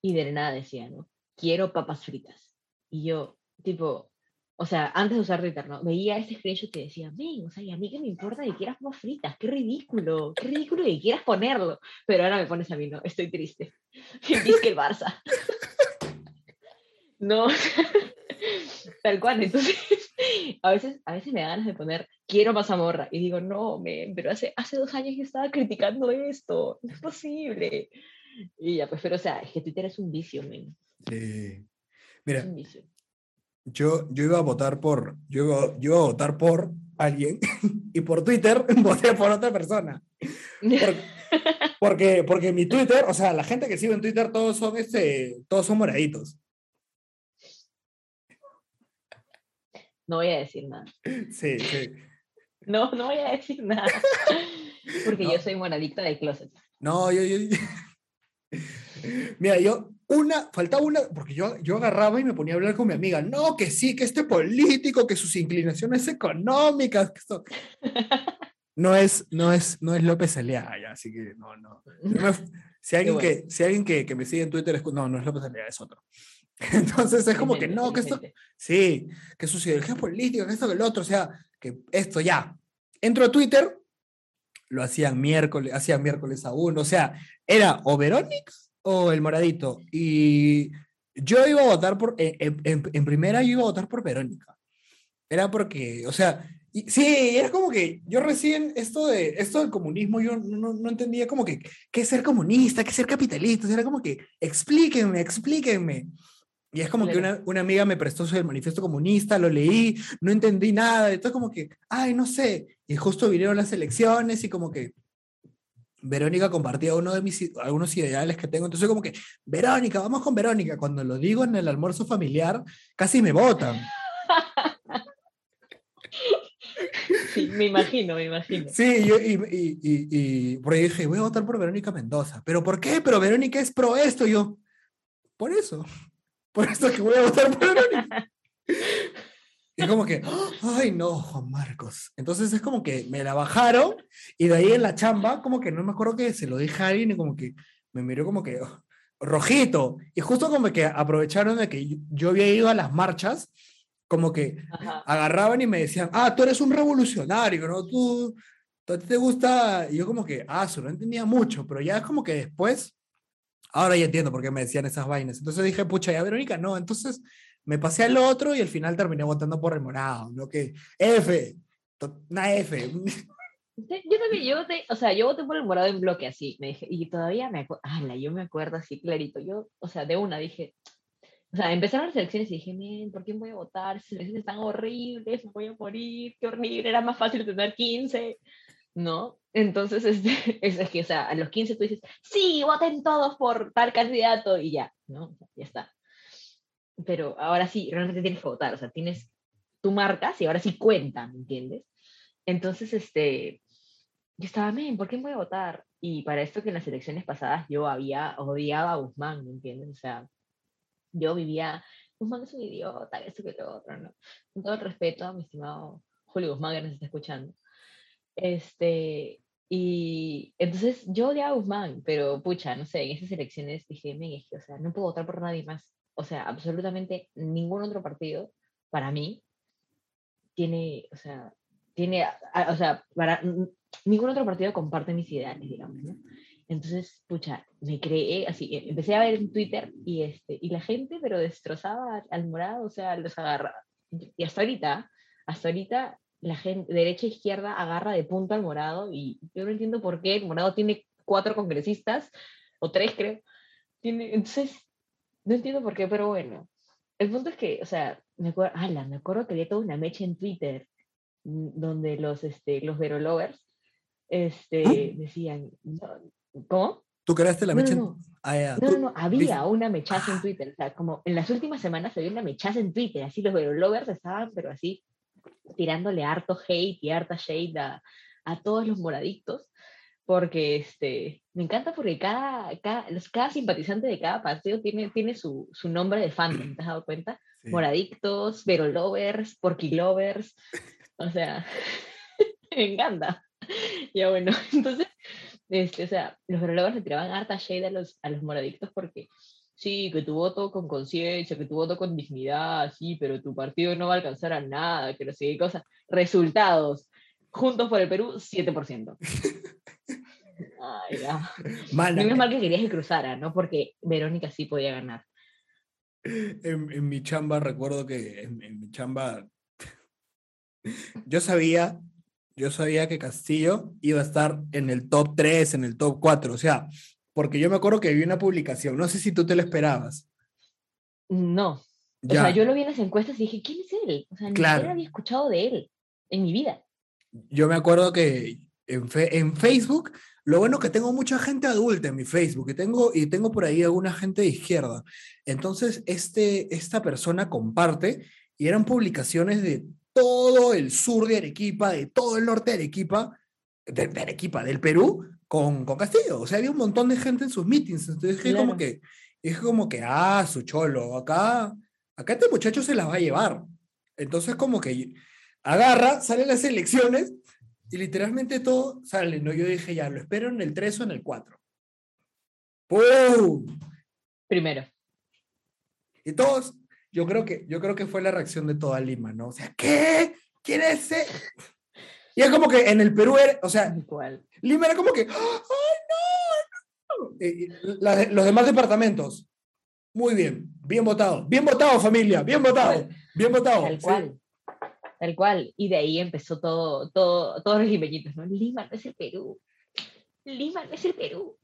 y de nada decía, ¿no? Quiero papas fritas. Y yo, tipo, o sea, antes de usar Twitter, ¿no? Veía ese screenshot y decía, ven, o sea, ¿y a mí qué me importa que quieras papas fritas? Qué ridículo, qué ridículo que quieras ponerlo. Pero ahora me pones a mí, ¿no? Estoy triste. Dice que el Barça. No, tal cual. Entonces, a veces, a veces me da ganas de poner quiero mazamorra y digo, no, men, pero hace, hace dos años yo estaba criticando esto, no es posible. Y ya, pues, pero o sea, es que Twitter es un vicio, men, Sí. es Mira, un vicio. yo, yo iba a votar por, yo iba, yo iba a votar por alguien y por Twitter voté por otra persona. Por- porque, porque mi Twitter, o sea, la gente que sigue en Twitter todos son este, todos son moraditos. No voy a decir nada. Sí, sí. No, no voy a decir nada. Porque No. yo soy moradicta de closet. No, yo, yo- Mira, yo, una, faltaba una, porque yo, yo agarraba y me ponía a hablar con mi amiga. No, que sí, que este político, que sus inclinaciones económicas, que esto. No es, no es, no es López Aliaga, así que no, no. Yo me- si alguien, bueno. que, si alguien que, que me sigue en Twitter es, no, no es López Aliaga, es otro. Entonces es como que no, que esto. Sí, que sus ideologías políticas, que esto, que el otro, o sea, que esto ya. Entro a Twitter, lo hacían miércoles, hacían miércoles a uno, o sea, era o Verónix o el moradito. Y yo iba a votar por, en, en- en- primera yo iba a votar por Verónica. Era porque, o sea, y- sí, era como que yo recién esto, de, esto del comunismo, yo no, no- no entendía como que, qué es ser comunista, qué es ser capitalista, o sea, era como que, explíquenme, explíquenme. Y es como que Claro. una, una amiga me prestó el manifiesto comunista, lo leí, no entendí nada, entonces como que, ay, no sé, y justo vinieron las elecciones y como que Verónica compartía uno de mis, algunos ideales que tengo, entonces como que, Verónica, vamos con Verónica, cuando lo digo en el almuerzo familiar, casi me votan. Sí, me imagino, me imagino. Sí, yo, y, y, y, y por ahí dije, voy a votar por Verónica Mendoza, pero ¿por qué? Pero Verónica es pro esto, y yo, por eso, por eso que voy a votar por Verónica. Y es como que, ay no, Juan Marcos. Entonces es como que me la bajaron y de ahí en la chamba, como que no me acuerdo que se lo dije a alguien y como que me miró como que oh, rojito. Y justo como que aprovecharon de que yo, yo había ido a las marchas, como que Ajá. agarraban y me decían, ah, tú eres un revolucionario, ¿no? Tú, tú a ti te gusta, y yo como que, ah, eso no entendía mucho, pero ya es como que después, ahora ya entiendo por qué me decían esas vainas. Entonces dije, pucha, ya Verónica, no, entonces me pasé al otro y al final terminé votando por el morado, ¿no? Que F, una F. Yo también, yo voté, o sea, yo voté por el morado en bloque así, me dije, y todavía me acuerdo, yo me acuerdo así clarito, yo, o sea, de una dije, o sea, empezaron las elecciones y dije, men, ¿por quién voy a votar? Esas elecciones están horribles, voy a morir, qué horrible, era más fácil tener 15, ¿no? Entonces, este, es, es que, o sea, a los 15 tú dices, sí, voten todos por tal candidato y ya, ¿no? Ya está. Pero ahora sí, realmente tienes que votar, o sea, tienes, tú marcas y ahora sí cuentan, ¿me entiendes? Entonces, este, yo estaba, men, ¿por qué voy a votar? Y para esto que en las elecciones pasadas yo había odiado a Guzmán, ¿me entiendes? O sea, yo vivía, Guzmán es un idiota, esto que lo otro, ¿no? Con todo el respeto a mi estimado Julio Guzmán que nos está escuchando. Este, y entonces yo odiaba a Guzmán, pero pucha, no sé, en esas elecciones dije, es que, o sea, no puedo votar por nadie más. O sea, absolutamente ningún otro partido, para mí, tiene, o sea, tiene, o sea, para, ningún otro partido comparte mis ideales, digamos, ¿no? Entonces, pucha, me creé, así, e- empecé a ver en Twitter y, este, y la gente, pero destrozaba al morado, o sea, los agarra. Y hasta ahorita, hasta ahorita, la gente, derecha e izquierda, agarra de punta al morado y yo no entiendo por qué el morado tiene cuatro congresistas, o tres creo. Tiene, entonces, no entiendo por qué, pero bueno. El punto es que, o sea, me acuerdo, ala, me acuerdo que había toda una mecha en Twitter mm, donde los, este, los Verolovers este, decían, no, ¿cómo? ¿Tú creaste la mecha? no, en- no. Ah, ya, No, no, no, había una mechaza Ah. en Twitter, o sea, como en las últimas semanas había una mechaza en Twitter, así los Verolovers estaban, pero así, tirándole harto hate y harta shade a, a todos los moradictos, porque este, me encanta porque cada, cada, cada simpatizante de cada paseo tiene, tiene su, su nombre de fandom, ¿te has dado cuenta? Sí. Moradictos, Vero Lovers, Porky Lovers, o sea, me encanta. Ya bueno, entonces, este, o sea, los Vero Lovers le tiraban harta shade a los, a los moradictos porque sí, que tu voto con conciencia, que tu voto con dignidad, sí, pero tu partido no va a alcanzar a nada, que no sé qué cosa. Resultados, Juntos por el Perú, 7%. Ay. Mana, Menos mal que querías que cruzara, ¿no? Porque Verónica sí podía ganar. en, en mi chamba, recuerdo que en, en mi chamba, yo sabía, yo sabía que Castillo iba a estar en el top 3, en el top 4, o sea, porque yo me acuerdo que vi una publicación, no sé si tú te lo esperabas. No. O Ya, sea, yo lo vi en las encuestas y dije, ¿quién es él? O sea, ni Claro. siquiera había escuchado de él en mi vida. yo me acuerdo que en, fe- en Facebook, lo bueno que tengo mucha gente adulta en mi Facebook y tengo, y tengo por ahí alguna gente de izquierda. Entonces, este, esta persona comparte y eran publicaciones de todo el sur de Arequipa, de todo el norte de Arequipa, de, de Arequipa, del Perú, con, con Castillo. O sea, había un montón de gente en sus meetings. Entonces, dije como Claro. que, dije como que, ah, su cholo, acá, acá este muchacho se las va a llevar. Entonces, como que agarra, salen las elecciones y literalmente todo sale, ¿no? Yo dije, ya, lo espero en el 3 o en el 4. ¡Pum! Primero. Y todos, yo creo que, yo creo que fue la reacción de toda Lima, ¿no? O sea, ¿qué? ¿Quién es ese? Y es como que en el Perú, era- o sea, ¿Cuál? Lima era como que, ¡ay, no! no! Y- la los demás departamentos, muy bien, bien votado, bien votado familia, bien votado, bien votado. Tal sí. cual. Tal cual. Y de ahí empezó todo, todo, todos los limeñitos, ¿no? Lima no es el Perú. Lima no es el Perú.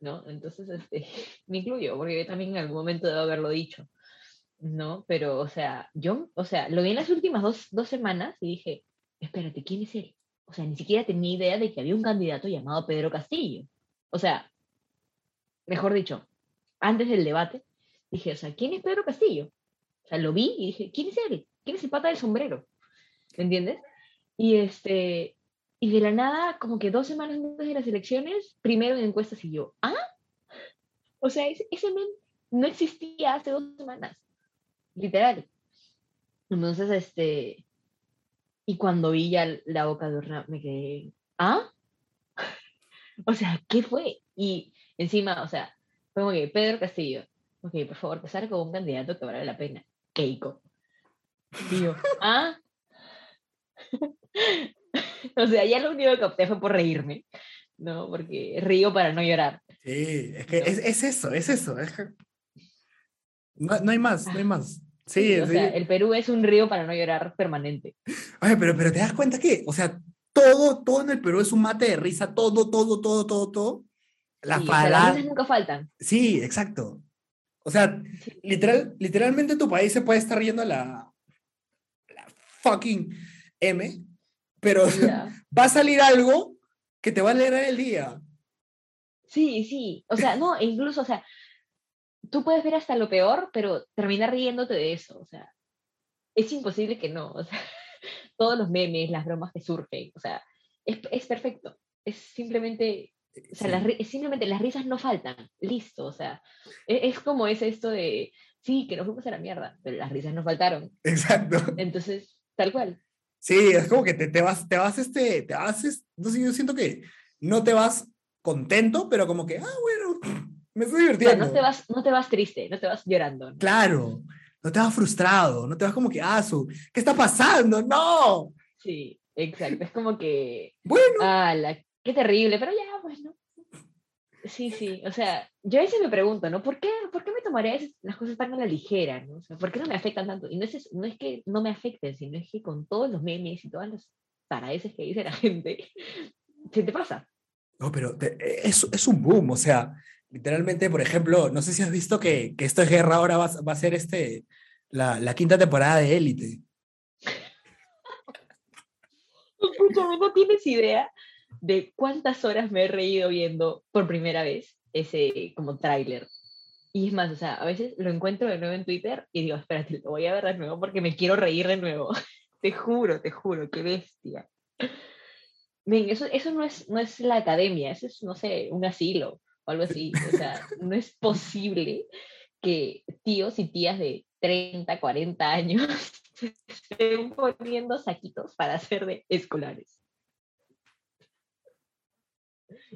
¿No? Entonces, este, me incluyo, porque yo también en algún momento debo haberlo dicho. ¿No? Pero, o sea, yo, o sea, lo vi en las últimas dos, dos semanas y dije, espérate, ¿quién es él? O sea, ni siquiera tenía idea de que había un candidato llamado Pedro Castillo. O sea, mejor dicho, antes del debate, dije, o sea, ¿quién es Pedro Castillo? O sea, lo vi y dije, ¿quién es él? ¿Quién es el pata del sombrero? ¿Me entiendes? Y este, y de la nada, como que dos semanas antes de las elecciones, primero en encuestas y yo, ¿ah? O sea, ese, ese men no existía hace dos semanas, literal. Entonces, este, y cuando vi ya la boca de urna, me quedé, ¿ah? O sea, ¿qué fue? Y encima, o sea, fue como que Pedro Castillo, ok, por favor, pasar con un candidato que vale la pena, Keiko. Y yo, ¿ah? o sea, ya lo único que opté fue por reírme, ¿no? Porque río para no llorar. Sí, es que ¿no? es, es eso, es eso. es que- No, no hay más, no hay más. Sí, o sí. sea, el Perú es un río para no llorar permanente. Oye, pero, pero te das cuenta que, o sea, todo, todo en el Perú es un mate de risa, todo, todo, todo, todo, todo. La Sí, o sea, las nunca faltan. Sí, exacto. O sea, Sí. literal, literalmente tu país se puede estar riendo la, la fucking M, pero Ya. va a salir algo que te va a alegrar el día. Sí, sí. O sea, no, incluso, o sea, tú puedes ver hasta lo peor, pero terminar riéndote de eso. O sea, es imposible que no. O sea, todos los memes, las bromas que surgen, o sea, es, es perfecto. Es simplemente, o sea, Sí, las, simplemente las risas no faltan. Listo, o sea, e- es, como es esto de, sí, que nos fuimos a la mierda, pero las risas no faltaron. Exacto. Entonces, tal cual. Sí, es como que te, te vas, te vas, este, te vas, es- no sé, yo siento que no te vas contento, pero como que, ah, bueno, me estoy O sea, divirtiendo. no te vas, no te vas triste, no te vas llorando. ¿no? Claro, no te vas frustrado, no te vas como que, ah, su, ¿qué está pasando? No, Sí, exacto. Es como que, bueno, ala, qué terrible, pero ya, pues, ¿no? Sí, sí, o sea, yo a veces me pregunto, ¿no? ¿Por qué, por qué me tomaré las cosas tan a la ligera, ¿no? O sea, ¿por qué no me afectan tanto? Y no es, es- no es que no me afecten, sino es que con todos los memes y todas las paradeces que dice la gente, se te pasa. no, pero te- es, es un boom, o sea, literalmente, por ejemplo, no sé si has visto que, que esto es guerra ahora va, va a ser este, la, la quinta temporada de Élite. Escúchame, no tienes idea de cuántas horas me he reído viendo por primera vez ese como tráiler. Y es más, o sea, a veces lo encuentro de nuevo en Twitter y digo, espérate, lo voy a ver de nuevo porque me quiero reír de nuevo. te juro, te juro, qué bestia. Men, eso, eso no, es, no es la academia, eso es, no sé, un asilo o algo así. O sea, no es posible que tíos y tías de 30, 40 años se estén poniendo saquitos para hacer de escolares.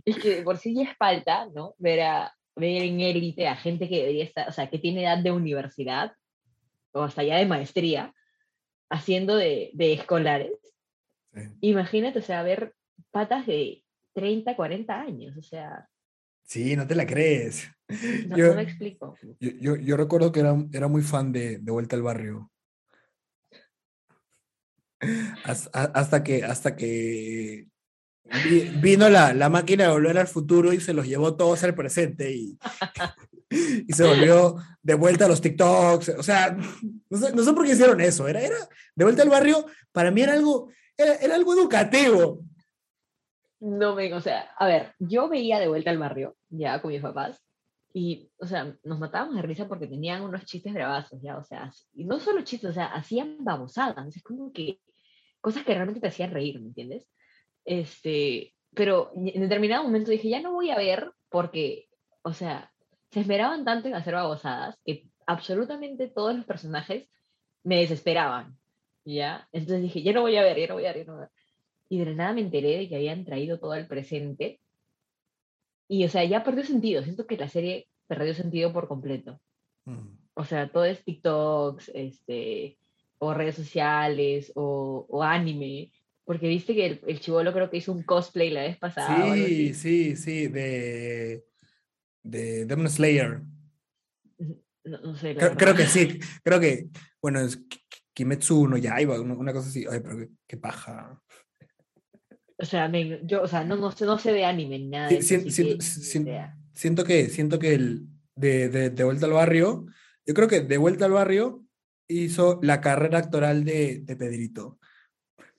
Es que por sí ya es falta, ¿no? Ver, a, ver en élite a gente que debería estar, o sea, que tiene edad de universidad o hasta ya de maestría, haciendo de, de escolares. Sí. Imagínate, o sea, ver patas de 30, 40 años, o sea, Sí, no te la crees. no, Yo- no me explico. Yo, yo, yo recuerdo que era, era muy fan de, de Vuelta al Barrio. Hasta, que, hasta que vi- vino la, la máquina de volver al futuro y se los llevó todos al presente y, y se volvió de vuelta a los TikToks. O sea, no sé, no sé por qué hicieron eso. Era, era de vuelta al barrio, para mí era algo, era, era algo educativo. No me, o sea, a ver, yo veía de vuelta al barrio, ya con mis papás, y, o sea, nos matábamos de risa porque tenían unos chistes bravazos, ya, o sea, y no solo chistes, o sea, hacían babosadas, es como que cosas que realmente te hacían reír, ¿me entiendes? Este, pero en determinado momento dije, ya no voy a ver porque, o sea, se esmeraban tanto en hacer babosadas que absolutamente todos los personajes me desesperaban, ¿ya? Entonces dije, ya no voy a ver, ya no voy a ver, ya no voy a ver. Y de la nada me enteré de que habían traído todo al presente. Y, o sea, ya perdió sentido. Siento que la serie perdió sentido por completo. Mm. O sea, todo es TikToks, este, o redes sociales, o, o anime. Porque viste que el, el chivolo creo que hizo un cosplay la vez pasada. Sí, sí, sí, de, de Demon Slayer. No, no sé. Creo, creo que sí, creo que, bueno, es Ki- Ki- Kimetsu no Yaiba, una, una cosa así. Ay, pero qué, qué paja. O sea, men, yo, o sea, no, no, no sé de anime ni nada Sí, de eso, sien- así siento- que ni sien- idea. Siento que, siento que el de, de, de Vuelta al Barrio, yo creo que De Vuelta al Barrio hizo la carrera actoral de, de Pedrito.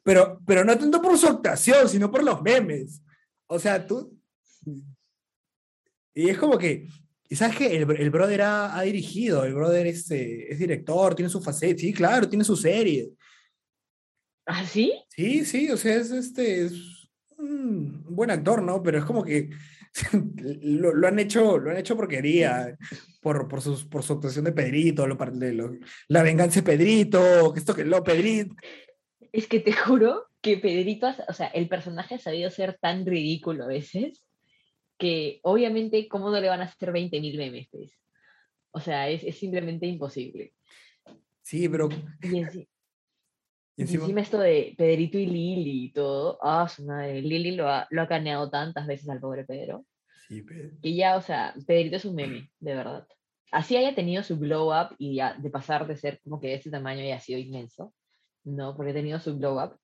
Pero, pero no tanto por su actuación, sino por los memes. O sea, tú. Y es como que. Y sabes que el, el brother ha, ha dirigido, el brother es, eh, es director, tiene su faceta, sí, claro, tiene su serie. ¿Ah, sí? Sí, sí, o sea, es este es un buen actor, ¿no? Pero es como que lo, lo han hecho, lo han hecho porquería por, por, sus, por su actuación de Pedrito, lo, de lo- la venganza de Pedrito, que esto que lo Pedrito. Es que te juro que Pedrito, o sea, el personaje ha sabido ser tan ridículo a veces que obviamente, ¿cómo no le van a hacer 20.000 memes? pues? O sea, es, es simplemente imposible. Sí, pero Y, enci- y y encima, encima esto de Pedrito y Lili y todo, ah, su madre, Lili lo ha, lo ha caneado tantas veces al pobre Pedro, sí, pe- que ya, o sea, Pedrito es un meme, de verdad. Así haya tenido su glow up y ya de pasar de ser como que de este tamaño y ha sido inmenso, ¿no? Porque ha tenido su glow up,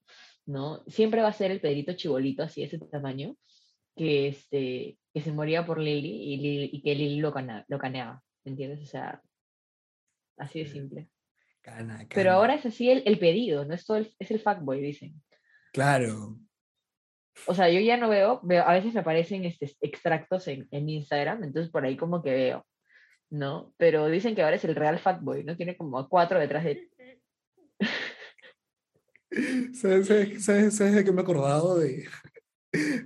¿no? Siempre va a ser el Pedrito chibolito así de ese tamaño, que, este, que se moría por Lili y, Lili- y que Lili lo, cana- lo caneaba, ¿me entiendes? O sea, así de simple. Cana, Pero cana. ahora es así el, el pedido, no es todo el, es el fuckboy, dicen. Claro, O sea, yo ya no veo, veo a veces me aparecen este, extractos en, en Instagram, entonces por ahí como que veo, ¿no? Pero dicen que ahora es el real fuckboy, ¿no? Tiene como a cuatro detrás de... ¿sabes, sabes, sabes- sabes de qué me he acordado? De,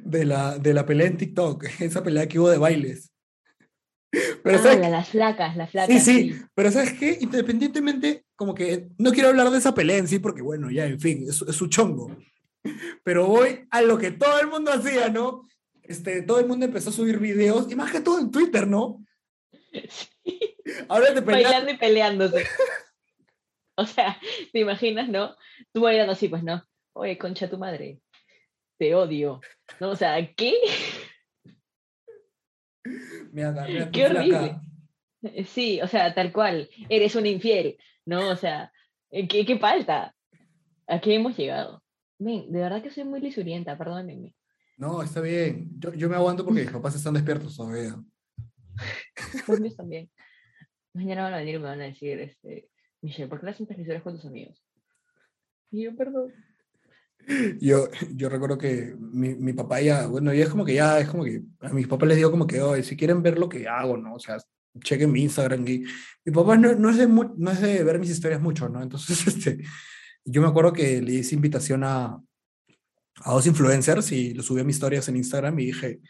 de, la, de la pelea en TikTok, esa pelea que hubo de bailes. Pero Ah, ¿sabes la- las flacas, las Sí, flacas. sí, pero ¿sabes qué? Independientemente, como que no quiero hablar de esa pelea en sí, porque bueno, ya, en fin, es, es su chongo. Pero voy a lo que todo el mundo hacía, ¿no? Este, todo el mundo empezó a subir videos, y más que todo en Twitter, ¿no? Sí, Ahora de pelear. bailando y peleándose. O sea, ¿te imaginas, no? Tú bailando así, pues, ¿no? Oye, concha tu madre, te odio. ¿No? O sea, ¿qué? Me agarré Qué horrible. Sí, o sea, tal cual. Eres un infiel, ¿no? O sea, eh, ¿qué, qué falta? ¿A qué hemos llegado? Men, de verdad que soy muy lisurienta, perdónenme. No, está bien. Yo, yo me aguanto porque mis papás están despiertos todavía. Los míos también. Mañana van a venir y me van a decir, este, Michelle, ¿por qué las sientes lisuras con tus amigos? Y yo, perdón. Yo, yo recuerdo que mi, mi papá ya, bueno, ya es como que ya, es como que a mis papás les digo como que, oye, si quieren ver lo que hago, ¿no? O sea, chequen mi Instagram. Y mi papá no, no, es de no es de ver mis historias mucho, ¿no? Entonces, este, yo me acuerdo que le hice invitación a, a dos influencers y lo subí a mis historias en Instagram y dije,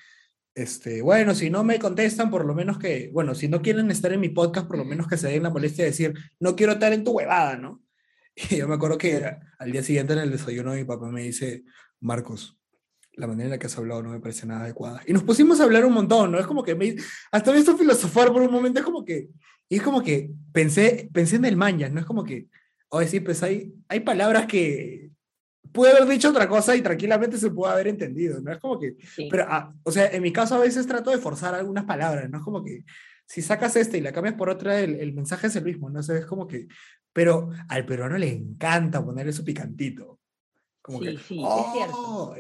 este, bueno, si no me contestan, por lo menos que, bueno, si no quieren estar en mi podcast, por lo menos que se den la molestia de decir, no quiero estar en tu huevada, ¿no? Y yo me acuerdo que al día siguiente en el desayuno mi papá me dice, Marcos, la manera en la que has hablado no me parece nada adecuada. Y nos pusimos a hablar un montón, ¿no? Es como que me, hasta me hizo filosofar por un momento, es como que, y es como que pensé, pensé en el maña, ¿no? Es como que, oye, sí, pues hay, hay palabras que pude haber dicho otra cosa y tranquilamente se puede haber entendido, ¿no? Es como que, Sí. pero, ah, o sea, en mi caso a veces trato de forzar algunas palabras, ¿no? Es como que si sacas esta y la cambias por otra, el, el mensaje es el mismo, ¿no? O sea, es como que, pero al peruano le encanta ponerle su picantito. Como Sí, que, sí, es cierto.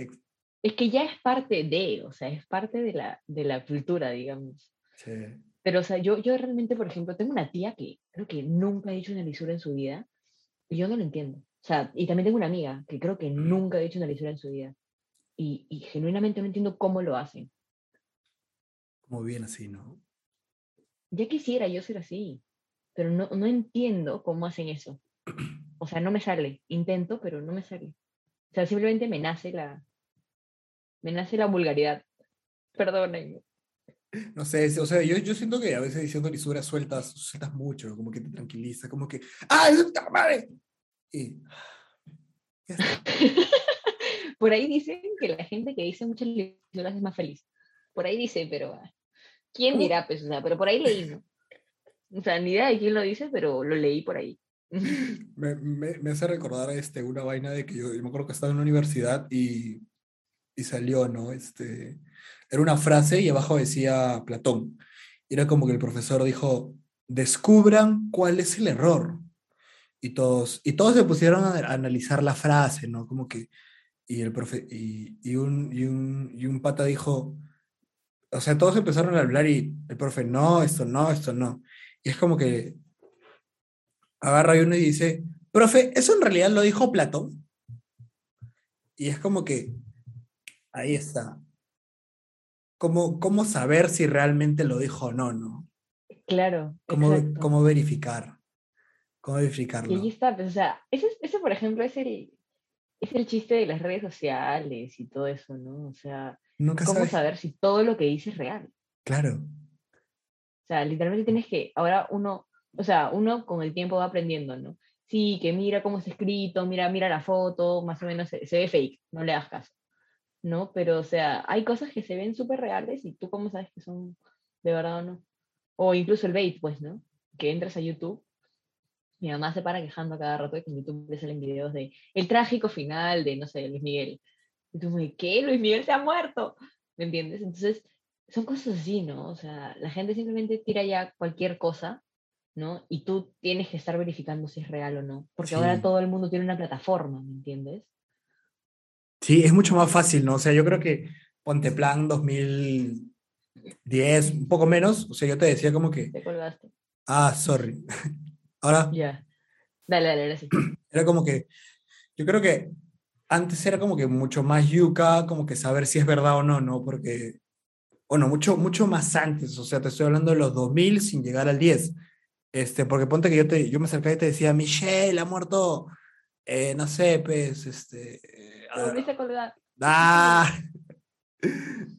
Es que ya es parte de, o sea, es parte de la, de la cultura, digamos. sí. Pero, o sea, yo, yo realmente, por ejemplo, tengo una tía que creo que nunca ha dicho una lisura en su vida y yo no lo entiendo. O sea, y también tengo una amiga que creo que nunca ha dicho una lisura en su vida y, y genuinamente no entiendo cómo lo hacen. Como bien así, ¿no? Ya quisiera yo ser así, pero no, no entiendo cómo hacen eso. O sea, no me sale. Intento, pero no me sale. O sea, simplemente me nace la, me nace la vulgaridad. Perdónenme. No sé, o sea, yo, yo siento que a veces diciendo lisuras sueltas, sueltas mucho, como que te tranquiliza, como que, ¡ah, es puta madre! Y. ya está. Por ahí dicen que la gente que dice muchas lisuras es más feliz. Por ahí dice, pero ah, ¿quién dirá? Pues, o sea, pero por ahí leí, ¿no? O sea, ni idea de quién lo dice, pero lo leí por ahí. Me, me, me hace recordar este, una vaina de que yo, yo me acuerdo que estaba en la universidad y, y salió, ¿no? Este, era una frase y abajo decía Platón. Era como que el profesor dijo, descubran cuál es el error. Y todos, y todos se pusieron a, analizar la frase, ¿no? Como que, y el profe, y, y, un, y, un, y un pata dijo, o sea, todos empezaron a hablar y el profe, no, esto no, esto no. Y es como que agarra uno y dice, profe, ¿eso en realidad lo dijo Platón? Y es como que, ahí está. ¿Cómo, cómo saber si realmente lo dijo o no, no? Claro, ¿Cómo, exacto. cómo verificar? ¿Cómo Y verificarlo? ahí está, pues, o sea, ese, es- ese, por ejemplo, es el, es el chiste de las redes sociales y todo eso, ¿no? O sea, Nunca ¿cómo sabes. saber si todo lo que dices es real? Claro, O sea, literalmente tienes que, ahora uno, o sea, uno con el tiempo va aprendiendo, ¿no? Sí, que mira cómo está escrito, mira, mira la foto, más o menos se, se ve fake, no le das caso, ¿no? Pero, o sea, hay cosas que se ven súper reales y tú cómo sabes que son de verdad o no. O incluso el bait, pues, ¿no? Que entras a YouTube, mi mamá se para quejando a cada rato de que en YouTube le salen videos de el trágico final de, no sé, Luis Miguel. Y tú, ¿qué? Luis Miguel se ha muerto, ¿me entiendes? Entonces, son cosas así, ¿no? O sea, la gente simplemente tira ya cualquier cosa, ¿no? Y tú tienes que estar verificando si es real o no. Porque ahora todo el mundo tiene una plataforma, ¿me entiendes? Sí, es mucho más fácil, ¿no? O sea, yo creo que ponte plan 2010, un poco menos, o sea, yo te decía como que, Te colgaste. ah, sorry. Ahora, Ya. Dale, dale, ahora sí. Era como que, yo creo que antes era como que mucho más yuca, como que saber si es verdad o no, ¿no? Porque, bueno, mucho, mucho más antes, o sea, te estoy hablando de los 2000 sin llegar al 10. Este, porque ponte que yo, te, yo me acercaba y te decía, Michelle ha muerto, eh, no sé, pues, este... volviste colgar. ah,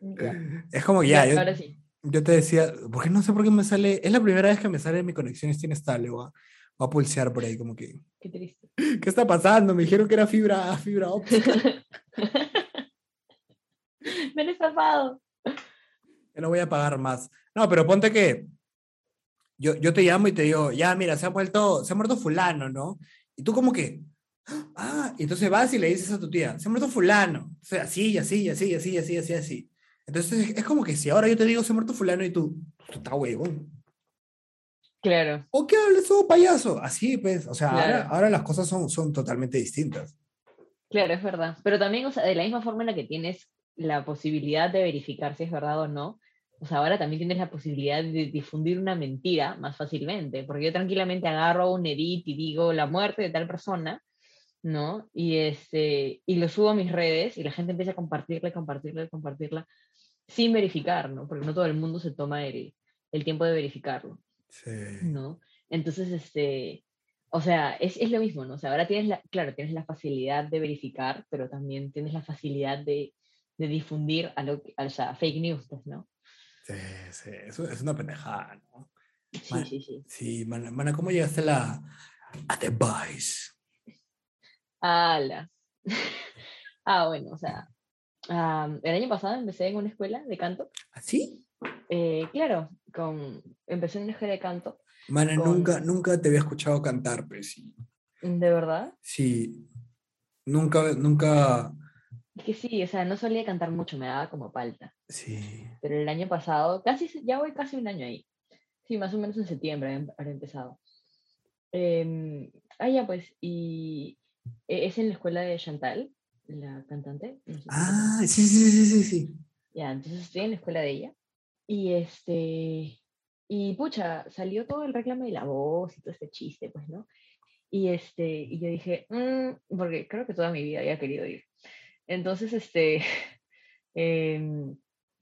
Ya. es como que ya, Ya, yo, ahora sí. yo te decía, porque no sé por qué me sale, es la primera vez que me sale mi conexión está inestable, voy a, voy a pulsear por ahí, como que, Qué triste. ¿qué está pasando? Me dijeron que era fibra, fibra óptica. Me han estafado. que no voy a pagar más. No, pero ponte que yo, yo te llamo y te digo, ya, mira, se ha muerto, se ha muerto fulano, ¿no? Y tú como que, ah, y entonces vas y le dices a tu tía, se muerto fulano. O sea, así, así, así, así, así, así, así. Entonces es como que si ahora yo te digo, se muerto fulano y tú, tú estás huevón. Claro. ¿O qué hables, oh, payaso? Así, pues, o sea, ahora, Claro. ahora las cosas son, son totalmente distintas. Claro, es verdad. Pero también, o sea, de la misma forma en la que tienes la posibilidad de verificar si es verdad o no, o sea, ahora también tienes la posibilidad de difundir una mentira más fácilmente, porque yo tranquilamente agarro un edit y digo la muerte de tal persona, ¿no? Y, este, y lo subo a mis redes y la gente empieza a compartirla, y compartirla, y compartirla, sin verificar, ¿no? Porque no todo el mundo se toma el, el tiempo de verificarlo. Sí. ¿no? Entonces, este, o sea, es, es lo mismo, ¿no? O sea, ahora tienes la, claro, tienes la facilidad de verificar, pero también tienes la facilidad de, de difundir a lo, o sea, fake news, pues, ¿no? Sí, sí, eso es una pendejada, ¿no? Sí, Man- sí, sí. Sí, mana, ¿cómo llegaste a la a The? Ala. ah, bueno, o sea, el año pasado empecé en una escuela de canto. ¿Así? eh, claro, con, empecé en una escuela de canto, Mana, Con- nunca, nunca te había escuchado cantar, pues sí. de verdad. Sí, nunca, nunca, Es que sí, o sea, no solía cantar mucho, me daba como palta. sí. Pero el año pasado, casi, ya voy casi un año ahí. Sí, más o menos en septiembre había- habré empezado. Em, ah, ya pues, y es en la escuela de Chantal, la cantante. no sé si Ah, sí, sí, sí, sí, sí. Ya, entonces estoy en la escuela de ella. Y este, y pucha, salió todo el reclamo de la voz y todo este chiste, pues, ¿no? Y este, y yo dije, "Mm", porque creo que toda mi vida había querido ir. Entonces, este, em,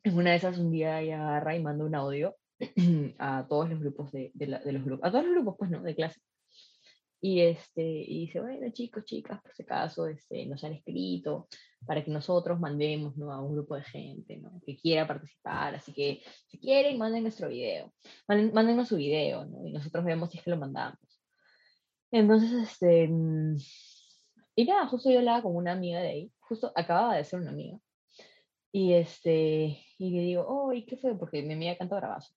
en una de esas un día ella agarra y manda un audio a todos los grupos de, de, la- de los grupos, a todos los grupos, pues, ¿no? De clase. Y este, y dice, bueno, chicos, chicas, por si acaso, este, nos han escrito para que nosotros mandemos ¿no? a un grupo de gente ¿no? que quiera participar. Así que si quieren, manden nuestro video. Manden, mándennos su video ¿no? y nosotros vemos si es que lo mandamos. Entonces, este. mm, Y nada, justo yo hablaba con una amiga de ahí, justo acababa de ser una amiga. Y este. Y le digo, oh, ¿y qué fue? Porque mi amiga canta bravazo.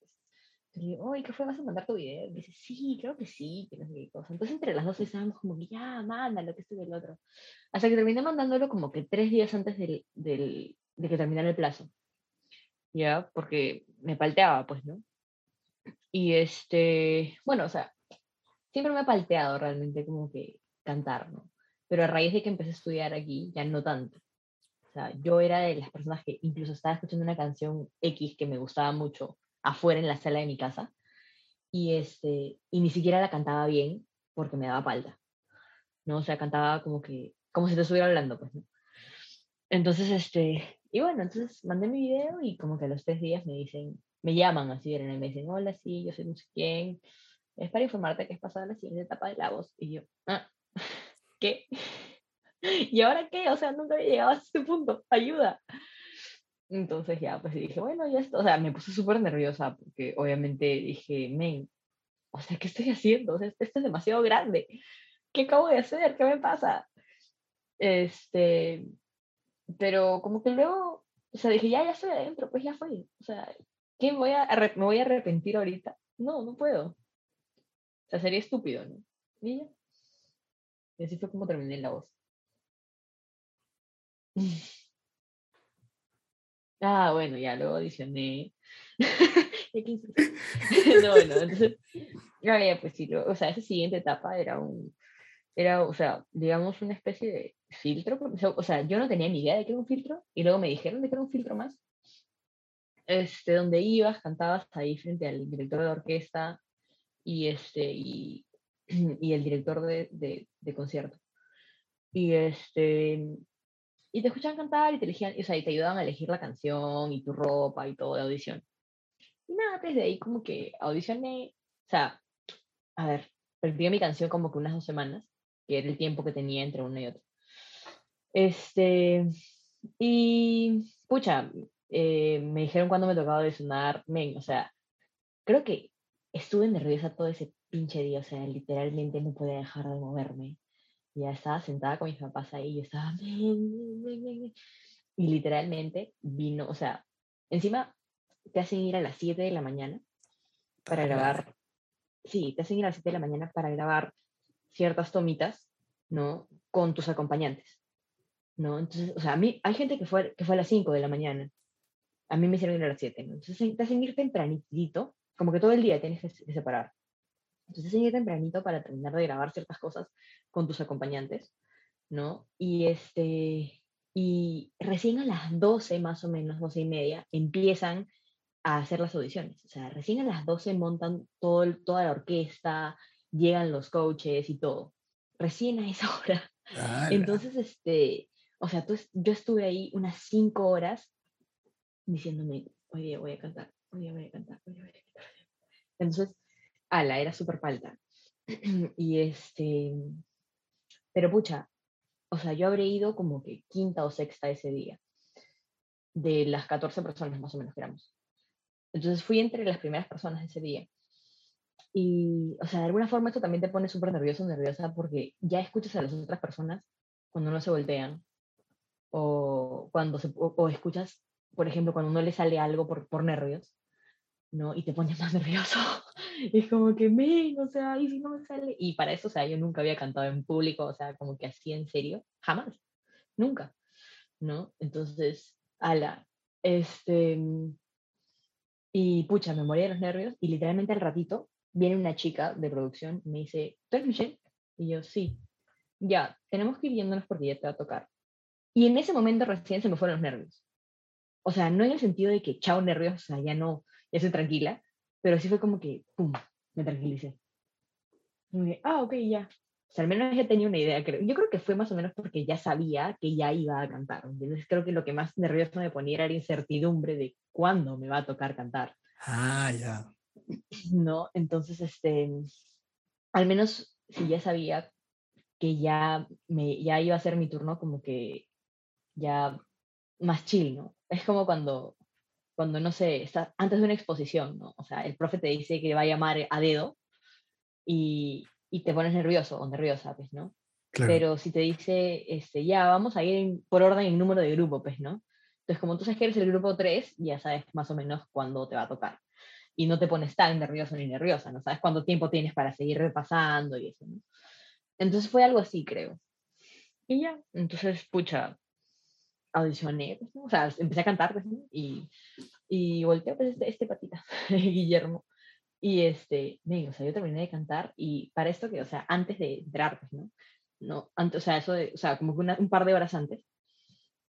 Y le digo, oh, ¿y qué fue? ¿Vas a mandar tu video? Y dice, sí, creo que sí, que no sé qué cosa. Entonces, entre las dos estábamos como que ya, mándalo, que esto y el otro. Hasta que terminé mandándolo como que tres días antes del, del- de que terminara el plazo. Ya, porque me palteaba, pues, ¿no? Y este, bueno, o sea, siempre me ha palteado realmente como que cantar, ¿no? Pero a raíz de que empecé a estudiar aquí, ya no tanto. O sea, yo era de las personas que incluso estaba escuchando una canción X que me gustaba mucho afuera en la sala de mi casa y este y ni siquiera la cantaba bien porque me daba palta. ¿no? O sea, cantaba como que, como si te estuviera hablando, pues, ¿no? Entonces, este, y bueno, entonces mandé mi video y como que a los tres días me dicen, me llaman así, y me dicen, hola, sí, yo soy no sé quién, es para informarte que has pasado a la siguiente etapa de la voz. Y yo, ah, ¿qué? ¿Y ahora qué? O sea, nunca había llegado a este punto, ayuda. Entonces ya, pues dije, bueno, ya esto, o sea, me puse súper nerviosa porque obviamente dije, men, o sea, ¿qué estoy haciendo? O sea, esto es demasiado grande. ¿Qué acabo de hacer? ¿Qué me pasa? Este, pero como que luego, o sea, dije, ya, ya estoy adentro, pues ya fue. O sea, ¿qué voy a, me voy a arrepentir ahorita? No, no puedo. O sea, sería estúpido, ¿no? Y. Y así fue como terminé la voz. Ah, bueno, ya luego audicioné. No, bueno, entonces, ya, pues sí, o sea, esa siguiente etapa era un, era, o sea, digamos, una especie de filtro, o sea, o sea, yo no tenía ni idea de que era un filtro, y luego me dijeron de que era un filtro más, este, donde ibas, cantabas ahí frente al director de orquesta y, este, y, y el director de, de, de concierto. Y, este, y te escuchaban cantar y te elegían, o sea, y te ayudaban a elegir la canción y tu ropa y todo de audición. Y nada, desde ahí como que audicioné, o sea, a ver, practiqué mi canción como que unas dos semanas, que era el tiempo que tenía entre una y otra. Este, y pucha, eh, me dijeron cuando me tocaba audicionar, men, o sea, creo que estuve nerviosa todo ese pinche día, o sea, literalmente no podía dejar de moverme. Ya estaba sentada con mis papás ahí, yo estaba, "Men, men, men, men, men". y literalmente vino, o sea, encima te hacen ir a las 7 de la mañana para grabar, sí, te hacen ir a las 7 de la mañana para grabar ciertas tomitas, ¿no? Con tus acompañantes, ¿no? Entonces, o sea, a mí, hay gente que fue, que fue a las 5 de la mañana, a mí me hicieron ir a las 7, ¿no? Entonces te hacen ir tempranito, como que todo el día tienes que separar. Entonces ir tempranito para terminar de grabar ciertas cosas con tus acompañantes, ¿no? Y este, y recién a las 12 más o menos, 12 y media, empiezan a hacer las audiciones. O sea, recién a las 12 montan todo, el- toda la orquesta, llegan los coaches y todo. Recién a esa hora. Ala. Entonces, este, o sea, tú yo estuve ahí unas 5 horas diciéndome, hoy día voy a cantar, hoy día voy a cantar, hoy día voy a cantar. Entonces, ala, era súper palta. y este, pero pucha, o sea, yo habré ido como que quinta o sexta ese día, de las 14 personas más o menos que éramos. Entonces fui entre las primeras personas ese día. Y, o sea, de alguna forma esto también te pone súper nervioso, nerviosa, porque ya escuchas a las otras personas cuando no se voltean, o cuando se, o, escuchas, por ejemplo, cuando no le sale algo por, por nervios, ¿no? Y te pones más nervioso. es como que, men, o sea, ¿y si no me sale? Y para eso, o sea, yo nunca había cantado en público, o sea, como que así en serio, jamás, nunca, ¿no? Entonces, ala, este, y pucha, me moría de los nervios y literalmente al ratito viene una chica de producción y me dice, ¿tú eres Michelle? Y yo, sí, ya, tenemos que ir yéndonos porque ya te va a tocar. Y en ese momento recién se me fueron los nervios. O sea, no en el sentido de que chao nervios, o sea, ya no, ya estoy tranquila, pero sí fue como que, pum, me tranquilicé. Y dije, ah, ok, ya. O sea, al menos ya tenía una idea, creo. Yo creo que fue más o menos porque ya sabía que ya iba a cantar. Entonces creo que lo que más nervioso me ponía era la incertidumbre de cuándo me va a tocar cantar. Ah, ya. ¿No? Entonces, este, al menos si ya sabía que ya, me, ya iba a ser mi turno, como que ya más chill, ¿no? Es como cuando, cuando no sé, está antes de una exposición, ¿no? O sea, el profe te dice que va a llamar a dedo y, y te pones nervioso o nerviosa, pues, ¿no? Claro. Pero si te dice, este, ya, vamos a ir en- por orden en número de grupo, pues, ¿no? Entonces, como tú sabes que eres el grupo 3, ya sabes más o menos cuándo te va a tocar. Y no te pones tan nervioso ni nerviosa, ¿no? Sabes cuánto tiempo tienes para seguir repasando y eso, ¿no? Entonces fue algo así, creo. Y ya, entonces, pucha, audicioné, pues, ¿no? O sea, empecé a cantar, pues, ¿no? Y, y volteé, pues, este, este patita, Guillermo. Y este, ven, o sea, yo terminé de cantar y para esto que, o sea, antes de entrar, pues, ¿no? No, antes, o sea, eso de, o sea, como que una- un par de horas antes,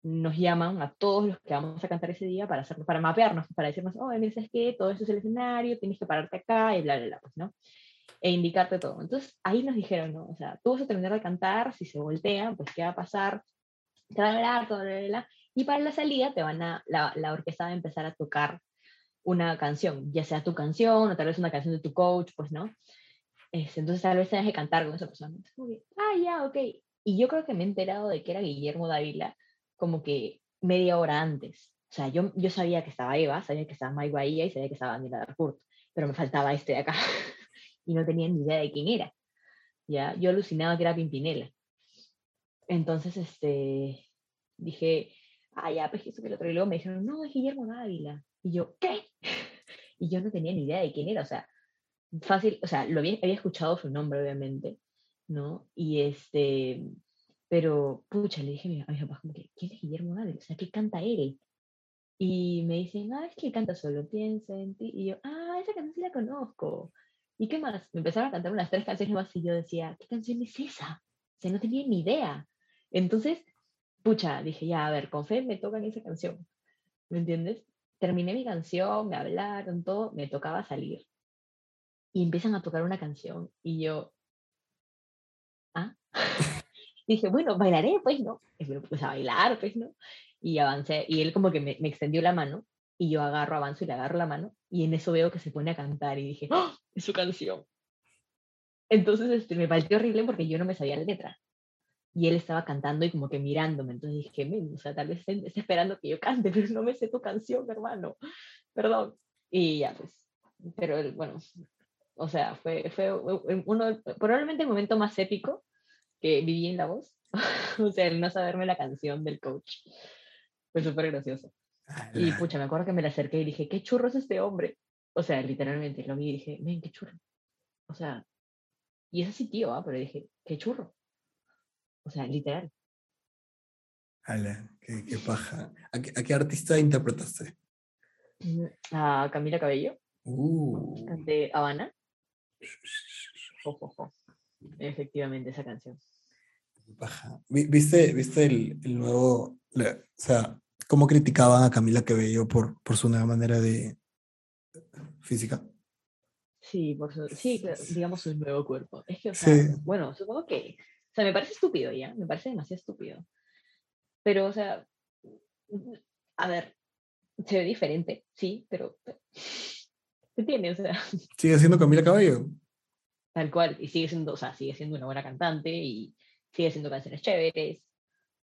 nos llaman a todos los que vamos a cantar ese día para, hacer, para mapearnos, para decirnos, oh, mira, ¿sabes qué? Todo esto es el escenario, tienes que pararte acá y bla, bla, bla, pues, ¿no? E indicarte todo. Entonces, ahí nos dijeron, ¿no? O sea, tú vas a terminar de cantar, si se voltean, pues, ¿qué va a pasar? Te van a hablar, todo, bla, bla, bla. Y para la salida te van a, la, la orquesta va a empezar a tocar una canción, ya sea tu canción o tal vez una canción de tu coach, pues, ¿no? Este, entonces tal vez tengas que cantar con esa persona. Entonces, ah, ya, ok. Y yo creo que me he enterado de que era Guillermo Dávila como que media hora antes. O sea, yo, yo sabía que estaba Eva, sabía que estaba Mike Bahía y sabía que estaba Daniela Darcourt, pero me faltaba este de acá. y no tenía ni idea de quién era. ¿ya? Yo alucinaba que era Pimpinela. Entonces, este, dije, ah, ya, pues eso que lo otro. Y luego me dijeron, no, es Guillermo Dávila. Y yo, ¿qué? y yo no tenía ni idea de quién era. O sea, fácil, o sea, lo había, había escuchado su nombre, obviamente, ¿no? Y este, pero, pucha, le dije a mi, a papá, como que, ¿quién es Guillermo Dávila? O sea, ¿qué canta él? Y me dicen, ah, es que canta solo, piensa en ti. Y yo, ah, esa canción sí la conozco. ¿Y qué más? Me empezaron a cantar unas tres canciones más y yo decía, ¿qué canción es esa? O sea, no tenía ni idea. Entonces, pucha, dije, ya, a ver, con fe me tocan esa canción. ¿Me entiendes? Terminé mi canción, me hablaron, todo, me tocaba salir. Y empiezan a tocar una canción y yo, ¿ah? dije, bueno, bailaré, pues, ¿no? Y me puse a bailar, pues, ¿no? Y avancé, y él como que me, extendió la mano, y yo agarro, avanzo y le agarro la mano, y en eso veo que se pone a cantar, y dije, ¡Ah! Es su canción. Entonces este, me pareció horrible porque yo no me sabía la letra. Y él estaba cantando y como que mirándome, entonces dije, "Men, o sea, tal vez esté esperando que yo cante, pero no me sé tu canción, hermano. Perdón. Y ya, pues, pero él, bueno, o sea, fue, fue uno, probablemente el momento más épico que viví en la voz. o sea, el no saberme la canción del coach. Fue súper gracioso. Y Ala. pucha, me acuerdo que me le acerqué y dije, ¿qué churro es este hombre? O sea, literalmente lo vi y dije, ven, qué churro. O sea, y es así, tío, ¿ah? pero dije, qué churro. O sea, literal. Ala, qué, qué paja. ¿A qué, a qué artista interpretaste? Mm, A Camila Cabello, Uh, de Habana. Jo, jo, jo. Efectivamente, esa canción. paja. Vi- ¿Viste, viste el, el nuevo, la- o sea, cómo criticaban a Camila Cabello por, por su nueva manera de física? Sí, por su, sí, digamos su nuevo cuerpo. Es que, o sea, Sí. bueno, supongo que, sea, me parece estúpido ya, me parece demasiado estúpido. Pero, o sea, a ver, se ve diferente, sí, pero, ¿qué tiene? O sea, ¿Sigue siendo Camila Cabello? tal cual, y sigue siendo, o sea, sigue siendo una buena cantante y sigue haciendo canciones chéveres.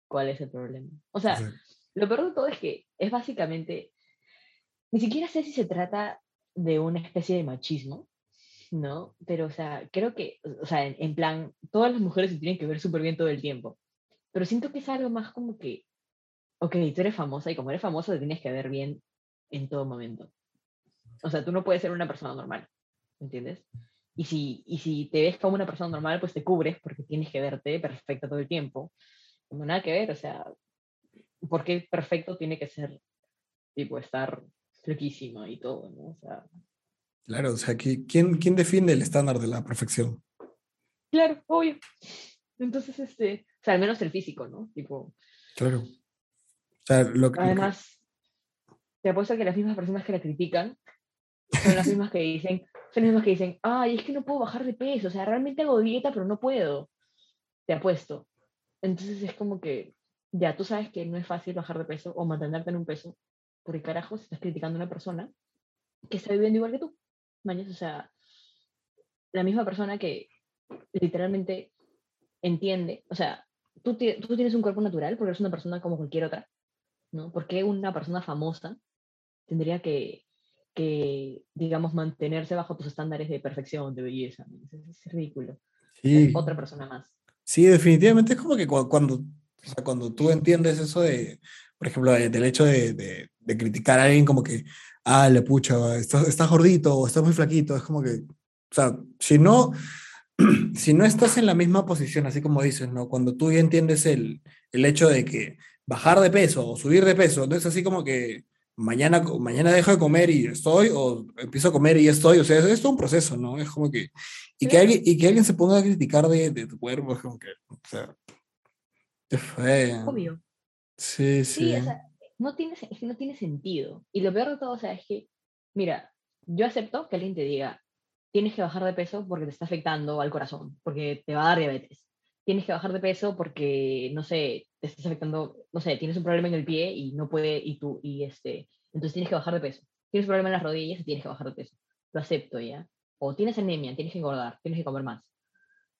¿Cuál es el problema? O sea, lo peor de todo es que es básicamente, ni siquiera sé si se trata de una especie de machismo, ¿no? Pero, o sea, creo que, o sea, en, en plan, todas las mujeres se tienen que ver súper bien todo el tiempo, pero siento que es algo más como que, ok, tú eres famosa y como eres famosa te tienes que ver bien en todo momento. O sea, tú no puedes ser una persona normal, ¿entiendes? Y si, y si te ves como una persona normal, pues te cubres porque tienes que verte perfecta todo el tiempo. Como nada que ver, o sea, ¿por qué perfecto tiene que ser, tipo, estar flequísima y todo, ¿no? O sea, Claro, o sea, ¿qui- ¿quién, quién define el estándar de la perfección? claro, obvio. Entonces, este, o sea, al menos el físico, ¿no? Tipo, Claro. O sea, lo, que- lo que- además, te apuesto que las mismas personas que la critican son las mismas que dicen, son las mismas que dicen, ay, es que no puedo bajar de peso, o sea, realmente hago dieta, pero no puedo. Te apuesto. Entonces es como que, ya, tú sabes que no es fácil bajar de peso o mantenerte en un peso, porque carajo, estás criticando a una persona que está viviendo igual que tú. Mañas, o sea, la misma persona que literalmente entiende, o sea, tú, tú tienes un cuerpo natural porque eres una persona como cualquier otra, ¿no? ¿Por qué una persona famosa tendría que, que, digamos, mantenerse bajo tus estándares de perfección, de belleza? Es, es ridículo. sí, Es otra persona más. sí, definitivamente es como que cu- cuando, o sea, cuando tú entiendes eso de, por ejemplo, de- del hecho de, de- de criticar a alguien como que, ah, le pucha, estás, estás gordito o estás muy flaquito, es como que, o sea, si no, si no estás en la misma posición, así como dices, ¿no? Cuando tú ya entiendes el, el hecho de que bajar de peso o subir de peso, no es así como que mañana, mañana dejo de comer y estoy, o empiezo a comer y estoy, o sea, es, es todo un proceso, ¿no? Es como que, y que alguien, y que alguien se ponga a criticar de, de tu cuerpo, es como que, o sea, qué feo. Obvio. Sí, sí. Sí, o sea, no tiene, es que no tiene sentido. Y lo peor de todo, o sea, es que, mira, yo acepto que alguien te diga, tienes que bajar de peso porque te está afectando al corazón, porque te va a dar diabetes. Tienes que bajar de peso porque, no sé, te estás afectando, no sé, tienes un problema en el pie y no puede, y tú, y este, entonces tienes que bajar de peso. Tienes un problema en las rodillas y tienes que bajar de peso. Lo acepto ya. O tienes anemia, tienes que engordar, tienes que comer más.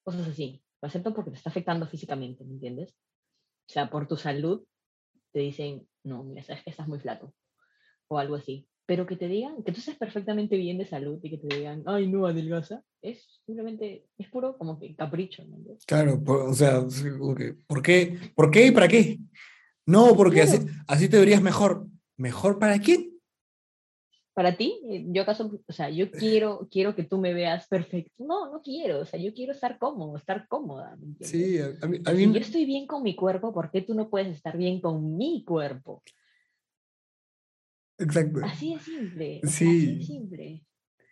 Cosas así. Lo acepto porque te está afectando físicamente, ¿me entiendes? O sea, por tu salud te dicen, no, mira, sabes que estás muy flaco, o algo así. Pero que te digan, que tú estés perfectamente bien de salud y que te digan, ay, no, adelgaza, es simplemente, es puro como que capricho, ¿no? Claro, por- o sea, ¿por qué? ¿Por qué y para qué? No, porque así, así te verías mejor. ¿Mejor para quién? Para ti, eh, yo acaso, o sea, yo quiero, quiero que tú me veas perfecto. No, no quiero, o sea, yo quiero estar cómodo, estar cómoda, ¿me entiendes? Sí, a, mí, a mí- si yo estoy bien con mi cuerpo, ¿por qué tú no puedes estar bien con mi cuerpo? exacto. Así de simple. Así de Sí. simple.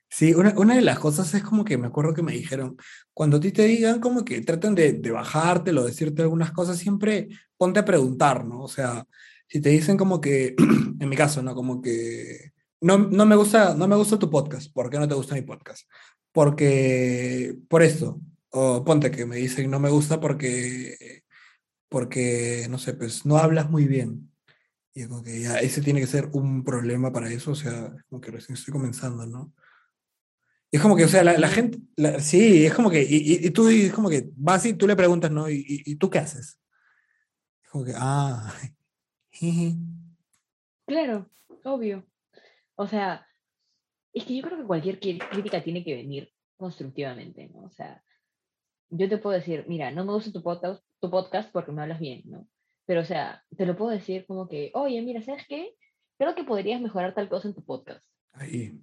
Sí, una, una de las cosas es como que me acuerdo que me dijeron, cuando a ti te digan como que traten de, de bajártelo, decirte algunas cosas, siempre ponte a preguntar, ¿no? O sea, si te dicen como que, en mi caso, ¿no? Como que no, no me gusta, no me gusta tu podcast, ¿por qué no te gusta mi podcast? Porque, por esto, o ponte que me dicen no me gusta porque, porque, no sé, pues no hablas muy bien. Y yo como que ya, ese tiene que ser un problema para eso, o sea, como que recién estoy comenzando, ¿no? Y es como que, o sea, la, la gente, la- sí, es como que, y, y- y tú y es como que vas y tú le preguntas, ¿no? ¿Y, tú qué haces? Es como que, ah. Claro, obvio. O sea, es que yo creo que cualquier crítica tiene que venir constructivamente, ¿no? O sea, yo te puedo decir, mira, no me gusta tu podcast, tu podcast porque me hablas bien, ¿no? Pero, o sea, te lo puedo decir como que, oye, mira, ¿sabes qué? Creo que podrías mejorar tal cosa en tu podcast. Ahí.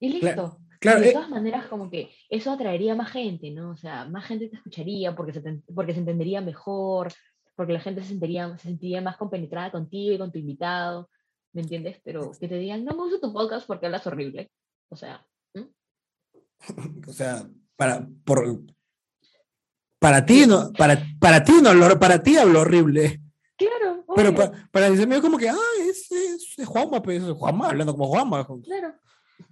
Y listo. Claro, Y de eh, todas maneras, como que eso atraería más gente, ¿no? O sea, más gente te escucharía porque se, te- porque se entendería mejor, porque la gente se sentiría, se sentiría más compenetrada contigo y con tu invitado, ¿me entiendes? Pero que te digan, no me gusta tu podcast porque hablas horrible. O sea, o sea, para, por, para ti, no, para, para ti no, lo- para ti hablo horrible. claro, Pero obvio, pa- para el mío como que, ah, es, es, es Juanma, pues, es Juanma, hablando como Juanma. claro,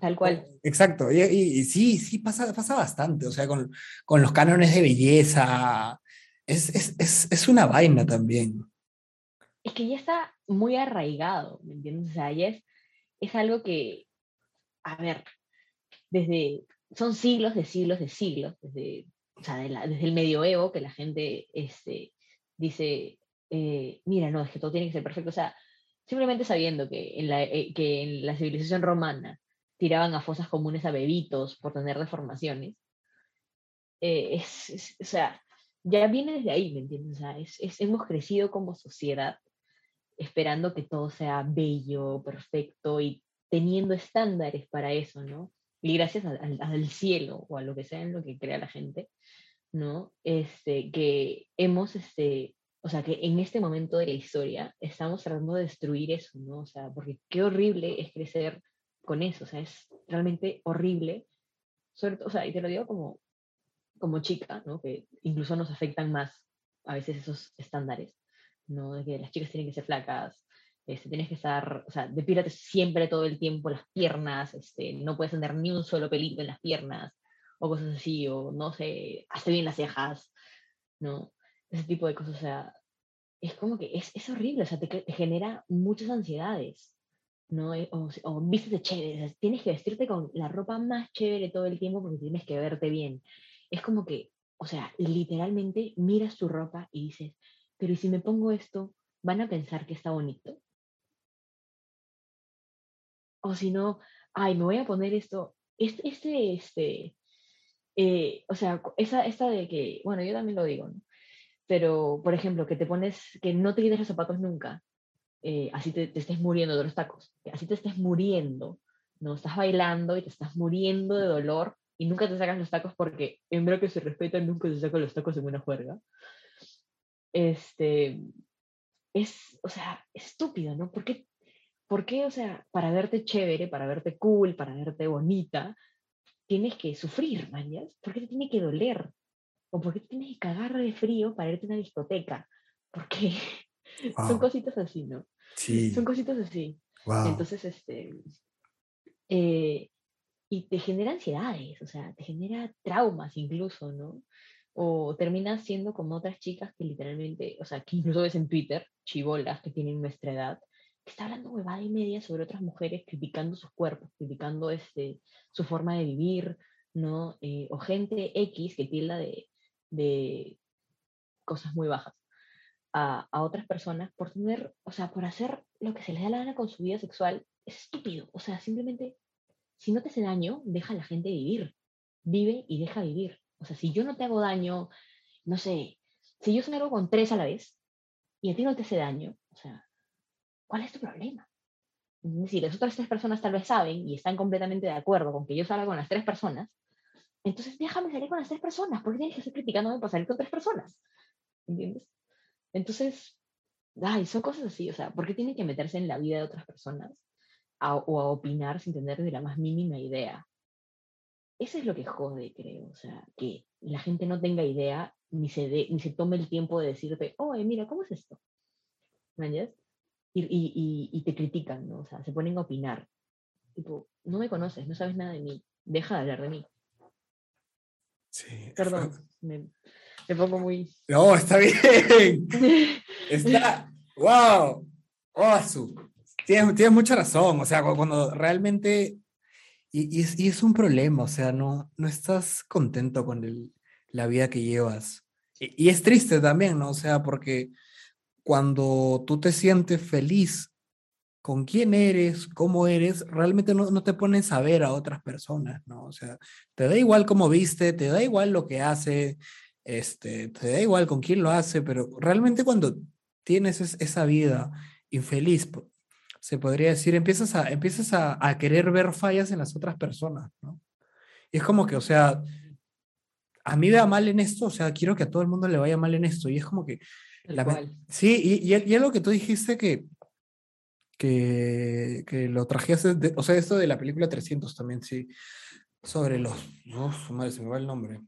tal cual. Exacto, y, y- y sí, sí, pasa, pasa bastante, o sea, con, con los cánones de belleza, es, es, es, es una vaina también. Es que ya está muy arraigado, ¿me entiendes? O sea, ya es, es algo que, a ver, desde, son siglos de siglos de siglos, desde, o sea, de la- desde el medioevo que la gente este, dice, eh, mira, no, es que todo tiene que ser perfecto. O sea, simplemente sabiendo que en la, eh, que en la civilización romana tiraban a fosas comunes a bebitos por tener deformaciones, eh, es, es- o sea, ya viene desde ahí, ¿me entiendes? O sea, es, hemos crecido como sociedad esperando que todo sea bello, perfecto y teniendo estándares para eso, ¿no? Y gracias al, cielo o a lo que sea en lo que crea la gente, ¿no? Este, que hemos, este, o sea, que en este momento de la historia estamos tratando de destruir eso, ¿no? O sea, porque qué horrible es crecer con eso, o sea, es realmente horrible, sobre o sea, y te lo digo como, como chica, ¿no? Que incluso nos afectan más a veces esos estándares, ¿no? De que las chicas tienen que ser flacas, este, tienes que estar, o sea, depílate siempre todo el tiempo las piernas, este, no puedes tener ni un solo pelito en las piernas, o cosas así, o no sé, hazte bien las cejas, ¿no? Ese tipo de cosas, o sea, es como que es, es horrible, o sea, te, genera muchas ansiedades, ¿no? Eh, O, o vístete chévere, tienes que vestirte con la ropa más chévere todo el tiempo porque tienes que verte bien. Es como que, o sea, literalmente miras tu ropa y dices, pero ¿y si me pongo esto, van a pensar que está bonito? O si no, ay, me voy a poner esto, este, este, este, eh, o sea, esa, esta de que, bueno, yo también lo digo, ¿no? Pero, por ejemplo, que te pones, que no te quites los zapatos nunca, eh, así te, te estés muriendo de los tacos, así te estés muriendo, ¿no? Estás bailando y te estás muriendo de dolor y nunca te sacas los tacos porque en verdad que se respeta nunca se sacan los tacos en una juerga. Este, es, o sea, estúpido, ¿no? ¿Por qué, por qué, o sea, para verte chévere, para verte cool, para verte bonita, tienes que sufrir, mañas? ¿Por qué te tiene que doler? ¿O por qué te tienes que cagar de frío para irte a una discoteca? Porque son Wow. cositas así, ¿no? Sí, Son cositas así. wow. Entonces, este, eh, y te genera ansiedades, o sea, te genera traumas incluso, ¿no? O terminas siendo como otras chicas que literalmente, o sea, que incluso ves en Twitter, chibolas que tienen nuestra edad, que está hablando huevada y media sobre otras mujeres criticando sus cuerpos, criticando este, su forma de vivir, ¿no? Eh, o gente X que tilda de, de cosas muy bajas a, a otras personas por tener, o sea, por hacer lo que se les da la gana con su vida sexual, es estúpido. O sea, simplemente, si no te hace daño, deja a la gente vivir. Vive y deja vivir. O sea, si yo no te hago daño, no sé, si yo salgo con tres a la vez y a ti no te hace daño, o sea, ¿cuál es tu problema? ¿Entiendes? Si las otras tres personas tal vez saben y están completamente de acuerdo con que yo salga con las tres personas, entonces déjame salir con las tres personas. ¿Por qué tienes que estar criticándome por salir con tres personas? ¿Entiendes? Entonces, ay, son cosas así, o sea, ¿por qué tienen que meterse en la vida de otras personas o a opinar sin tener ni la más mínima idea? Eso es lo que jode, creo, o sea, que la gente no tenga idea ni se, dé- ni se tome el tiempo de decirte, oye, mira, ¿cómo es esto? ¿Me entiendes? Y, y, y, te critican, ¿no? O sea, se ponen a opinar. Tipo, no me conoces, no sabes nada de mí, deja de hablar de mí. Sí. Perdón, me, me pongo muy... No, está bien. Está. ¡Wow! ¡Oh, su! Tienes, tienes mucha razón. O sea, cu- cuando realmente. Y, es, un problema, o sea, no, no estás contento con el- la vida que llevas. Y, es triste también, ¿no? O sea, porque cuando tú te sientes feliz con quién eres, cómo eres, realmente no, no te pones a ver a otras personas, ¿no? O sea, te da igual cómo viste, te da igual lo que hace, este, te da igual con quién lo hace, pero realmente cuando tienes es- esa vida infeliz, se podría decir, empiezas a, empiezas a, a querer ver fallas en las otras personas, ¿no? Y es como que, o sea, a mí me va mal en esto, o sea, quiero que a todo el mundo le vaya mal en esto, y es como que, la sí, y, y, y es lo que tú dijiste que, que, que lo trajiste, de- o sea, esto de la película 300 también, sí, sobre los, no, su madre, se me va el nombre,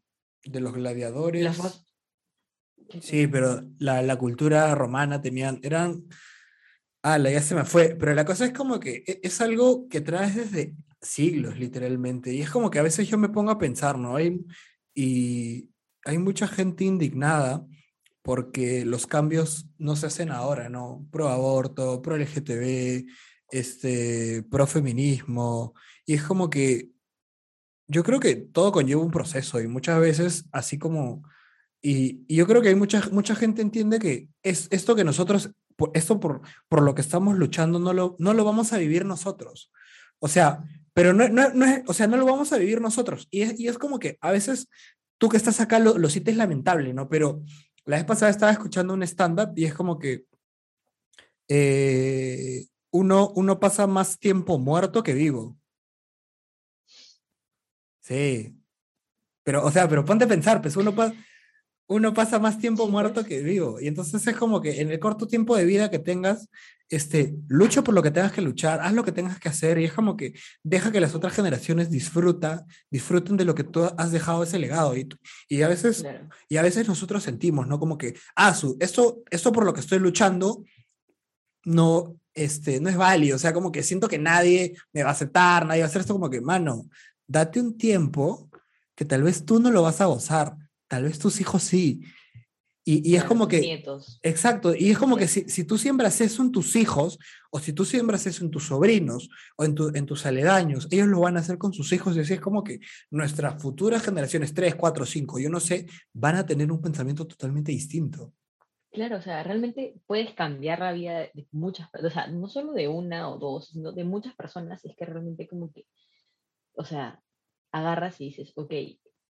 de los gladiadores. Las Sí, pero la, la cultura romana tenían, eran, ah, la ya se me fue, pero la cosa es como que e- es algo que traes desde siglos, literalmente, y es como que a veces yo me pongo a pensar, ¿no? Hay, y hay mucha gente indignada porque los cambios no se hacen ahora, ¿no? Pro aborto, pro LGTB, este, pro feminismo, y es como que yo creo que todo conlleva un proceso y muchas veces, así como, y, y yo creo que hay mucha, mucha gente entiende que es esto que nosotros, por- esto por, por lo que estamos luchando, no lo, no lo vamos a vivir nosotros. O sea, pero no, no, no es, o sea, no lo vamos a vivir nosotros. Y es, y es como que a veces tú que estás acá lo, lo sientes lamentable, ¿no? Pero la vez pasada estaba escuchando un stand-up y es como que eh, uno, uno pasa más tiempo muerto que vivo. Sí. Pero, o sea, pero ponte a pensar, pues uno, pa- uno pasa más tiempo muerto pues. que vivo. Y entonces es como que en el corto tiempo de vida que tengas, este, lucha por lo que tengas que luchar, haz lo que tengas que hacer y es como que deja que las otras generaciones disfruta, disfruten de lo que tú has dejado ese legado. Y, y a veces Claro. y a veces nosotros sentimos, ¿no? Como que, ah, su, esto, esto por lo que estoy luchando no, este, no es válido. O sea, como que siento que nadie me va a aceptar, nadie va a hacer esto. Como que, mano, date un tiempo que tal vez tú no lo vas a gozar, tal vez tus hijos sí. Y, y es como que, Nietos. exacto, y es como que si, si tú siembras eso en tus hijos, o si tú siembras eso en tus sobrinos, o en, tu, en tus aledaños, ellos lo van a hacer con sus hijos, y así es como que nuestras futuras generaciones, 3, 4, 5, yo no sé, van a tener un pensamiento totalmente distinto. Claro, o sea, realmente puedes cambiar la vida de de muchas personas, o sea, no solo de una o dos, sino de muchas personas, es que realmente como que, o sea, agarras y dices, ok,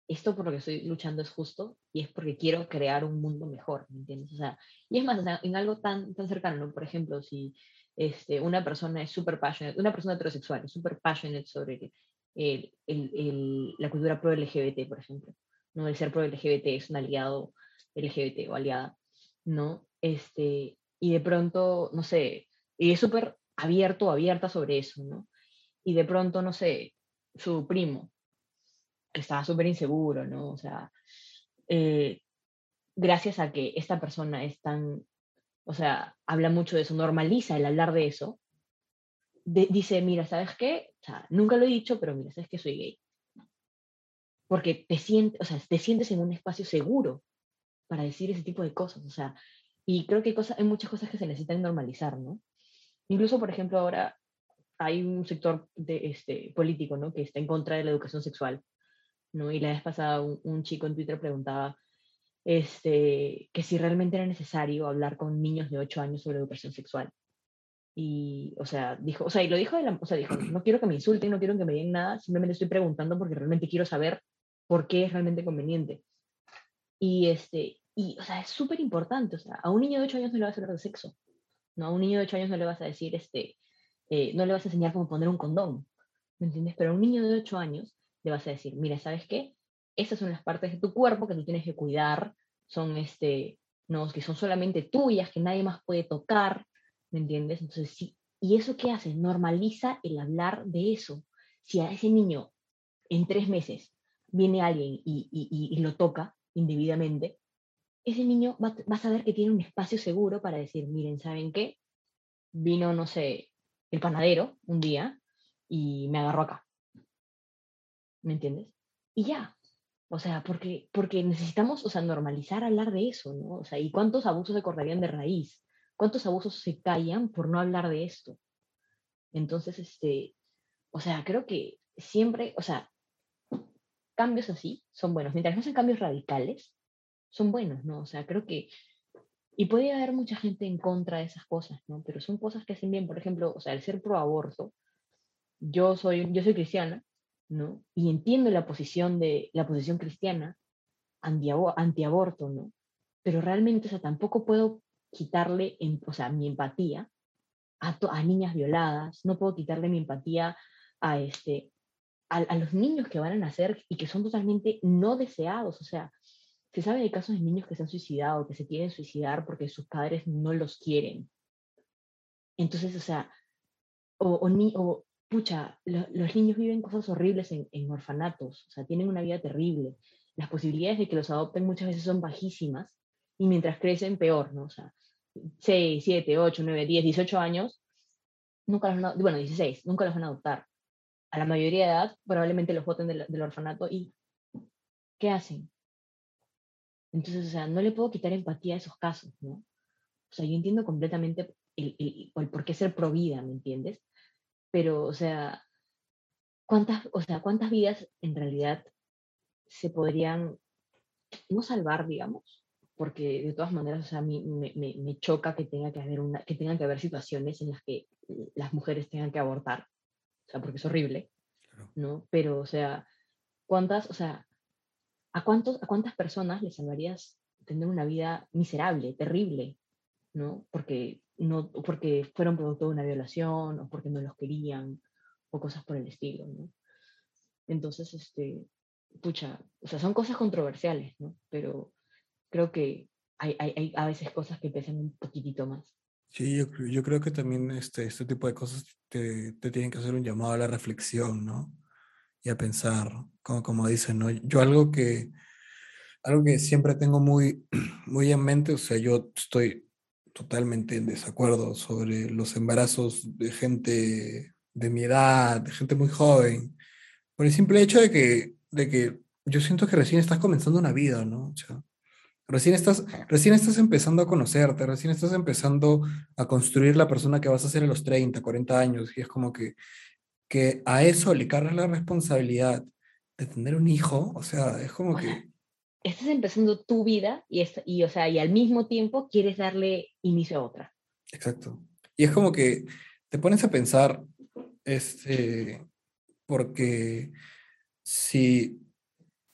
esto por lo que estoy luchando es justo y es porque quiero crear un mundo mejor, ¿me entiendes? O sea, y es más, o sea, en algo tan, tan cercano, ¿no? Por ejemplo, si este, una persona es súper passionate, una persona heterosexual es súper passionate sobre el, el- el- la cultura pro LGBT, por ejemplo, ¿no? El ser pro LGBT es un aliado LGBT o aliada, ¿no? Este, y de pronto, no sé, y es súper abierto abierta sobre eso, ¿no? Y de pronto, no sé, su primo, estaba súper inseguro, ¿no? O sea, eh, gracias a que esta persona es tan, o sea, habla mucho de eso, normaliza el hablar de eso, de- dice, mira, ¿sabes qué? O sea, nunca lo he dicho, pero mira, ¿sabes que soy gay? Porque te sientes, o sea, te sientes en un espacio seguro para decir ese tipo de cosas, o sea, y creo que hay, cosas, hay muchas cosas que se necesitan normalizar, ¿no? Incluso, por ejemplo, ahora hay un sector de, este, político, ¿no? Que está en contra de la educación sexual, ¿no? Y la vez pasada un, chico en Twitter preguntaba este, que si realmente era necesario hablar con niños de 8 años sobre educación sexual. Y, o sea, dijo, o sea, y lo dijo de la, o sea, dijo, no quiero que me insulten, no quiero que me digan nada, simplemente estoy preguntando porque realmente quiero saber por qué es realmente conveniente. Y, este, y, o sea, es súper importante, o sea, a un niño de 8 años no le vas a hablar de sexo, ¿no? A un niño de 8 años no le vas a decir, este, eh, no le vas a enseñar cómo poner un condón, ¿me entiendes? Pero a un niño de 8 años le vas a decir, mira, ¿sabes qué? Estas son las partes de tu cuerpo que tú tienes que cuidar, son, este, no, que son solamente tuyas, que nadie más puede tocar, ¿me entiendes? Entonces, sí, ¿y eso qué hace? Normaliza el hablar de eso. Si a ese niño en tres meses viene alguien y- y lo toca indebidamente, ese niño va, va a saber que tiene un espacio seguro para decir, miren, ¿saben qué? Vino, no sé, el panadero un día y me agarró acá. ¿Me entiendes? Y ya. O sea, porque, porque necesitamos, o sea, normalizar hablar de eso, ¿no? O sea, ¿y cuántos abusos se cortarían de raíz? ¿Cuántos abusos se callan por no hablar de esto? Entonces, este, o sea, creo que siempre, o sea, cambios así son buenos. Mientras no sean cambios radicales, son buenos, ¿no? O sea, creo que, y puede haber mucha gente en contra de esas cosas, ¿no? Pero son cosas que hacen bien. Por ejemplo, o sea, el ser pro aborto, yo soy, yo soy cristiana, ¿no? Y entiendo la posición de, la posición cristiana antiabo- antiaborto, ¿no? Pero realmente, o sea, tampoco puedo quitarle, em- o sea, mi empatía a, a niñas violadas, no puedo quitarle mi empatía a, este, a, a los niños que van a nacer y que son totalmente no deseados, o sea, se sabe de casos de niños que se han suicidado, que se quieren suicidar porque sus padres no los quieren. Entonces, o sea, o, o, ni, o pucha, lo- los niños viven cosas horribles en, en orfanatos, o sea, tienen una vida terrible. Las posibilidades de que los adopten muchas veces son bajísimas y mientras crecen, peor, ¿no? O sea, 6, 7, 8, 9, 10, 18 años, nunca los van bueno, 16, nunca los van a adoptar. A la mayoría de edad, probablemente los voten del, del orfanato y ¿qué hacen? Entonces, o sea, no le puedo quitar empatía a esos casos, ¿no? O sea, yo entiendo completamente el, el, el por qué ser pro vida, ¿me entiendes? Pero, o sea, ¿cuántas, o sea, cuántas vidas en realidad se podrían no salvar, digamos? Porque de todas maneras, o sea, a mí me, me- me choca que tenga que haber una, que tengan que haber situaciones en las que las mujeres tengan que abortar, o sea, porque es horrible, Claro. ¿no? Pero, o sea, ¿cuántas, o sea, a cuántos, a cuántas personas les salvarías tener una vida miserable, terrible, ¿no? Porque no, porque fueron producto de una violación o porque no los querían o cosas por el estilo, ¿no? Entonces, este, pucha, o sea, son cosas controversiales, ¿no? Pero creo que hay, hay, hay a veces cosas que pesan un poquitito más. Sí, yo, yo creo que también este, este tipo de cosas te, te tienen que hacer un llamado a la reflexión, ¿no? Y a pensar, como, como dicen, ¿no? Yo algo que, algo que siempre tengo muy, muy en mente, o sea, yo estoy totalmente en desacuerdo sobre los embarazos de gente de mi edad, de gente muy joven, por el simple hecho de que, de que yo siento que recién estás comenzando una vida, ¿no? O sea, recién estás, recién estás empezando a conocerte, recién estás empezando a construir la persona que vas a ser a los 30, 40 años, y es como que, que a eso le cargas la responsabilidad de tener un hijo, o sea, es como que... Estás empezando tu vida y, es- y, o sea, y al mismo tiempo quieres darle inicio a otra. Exacto. Y es como que te pones a pensar, este, porque si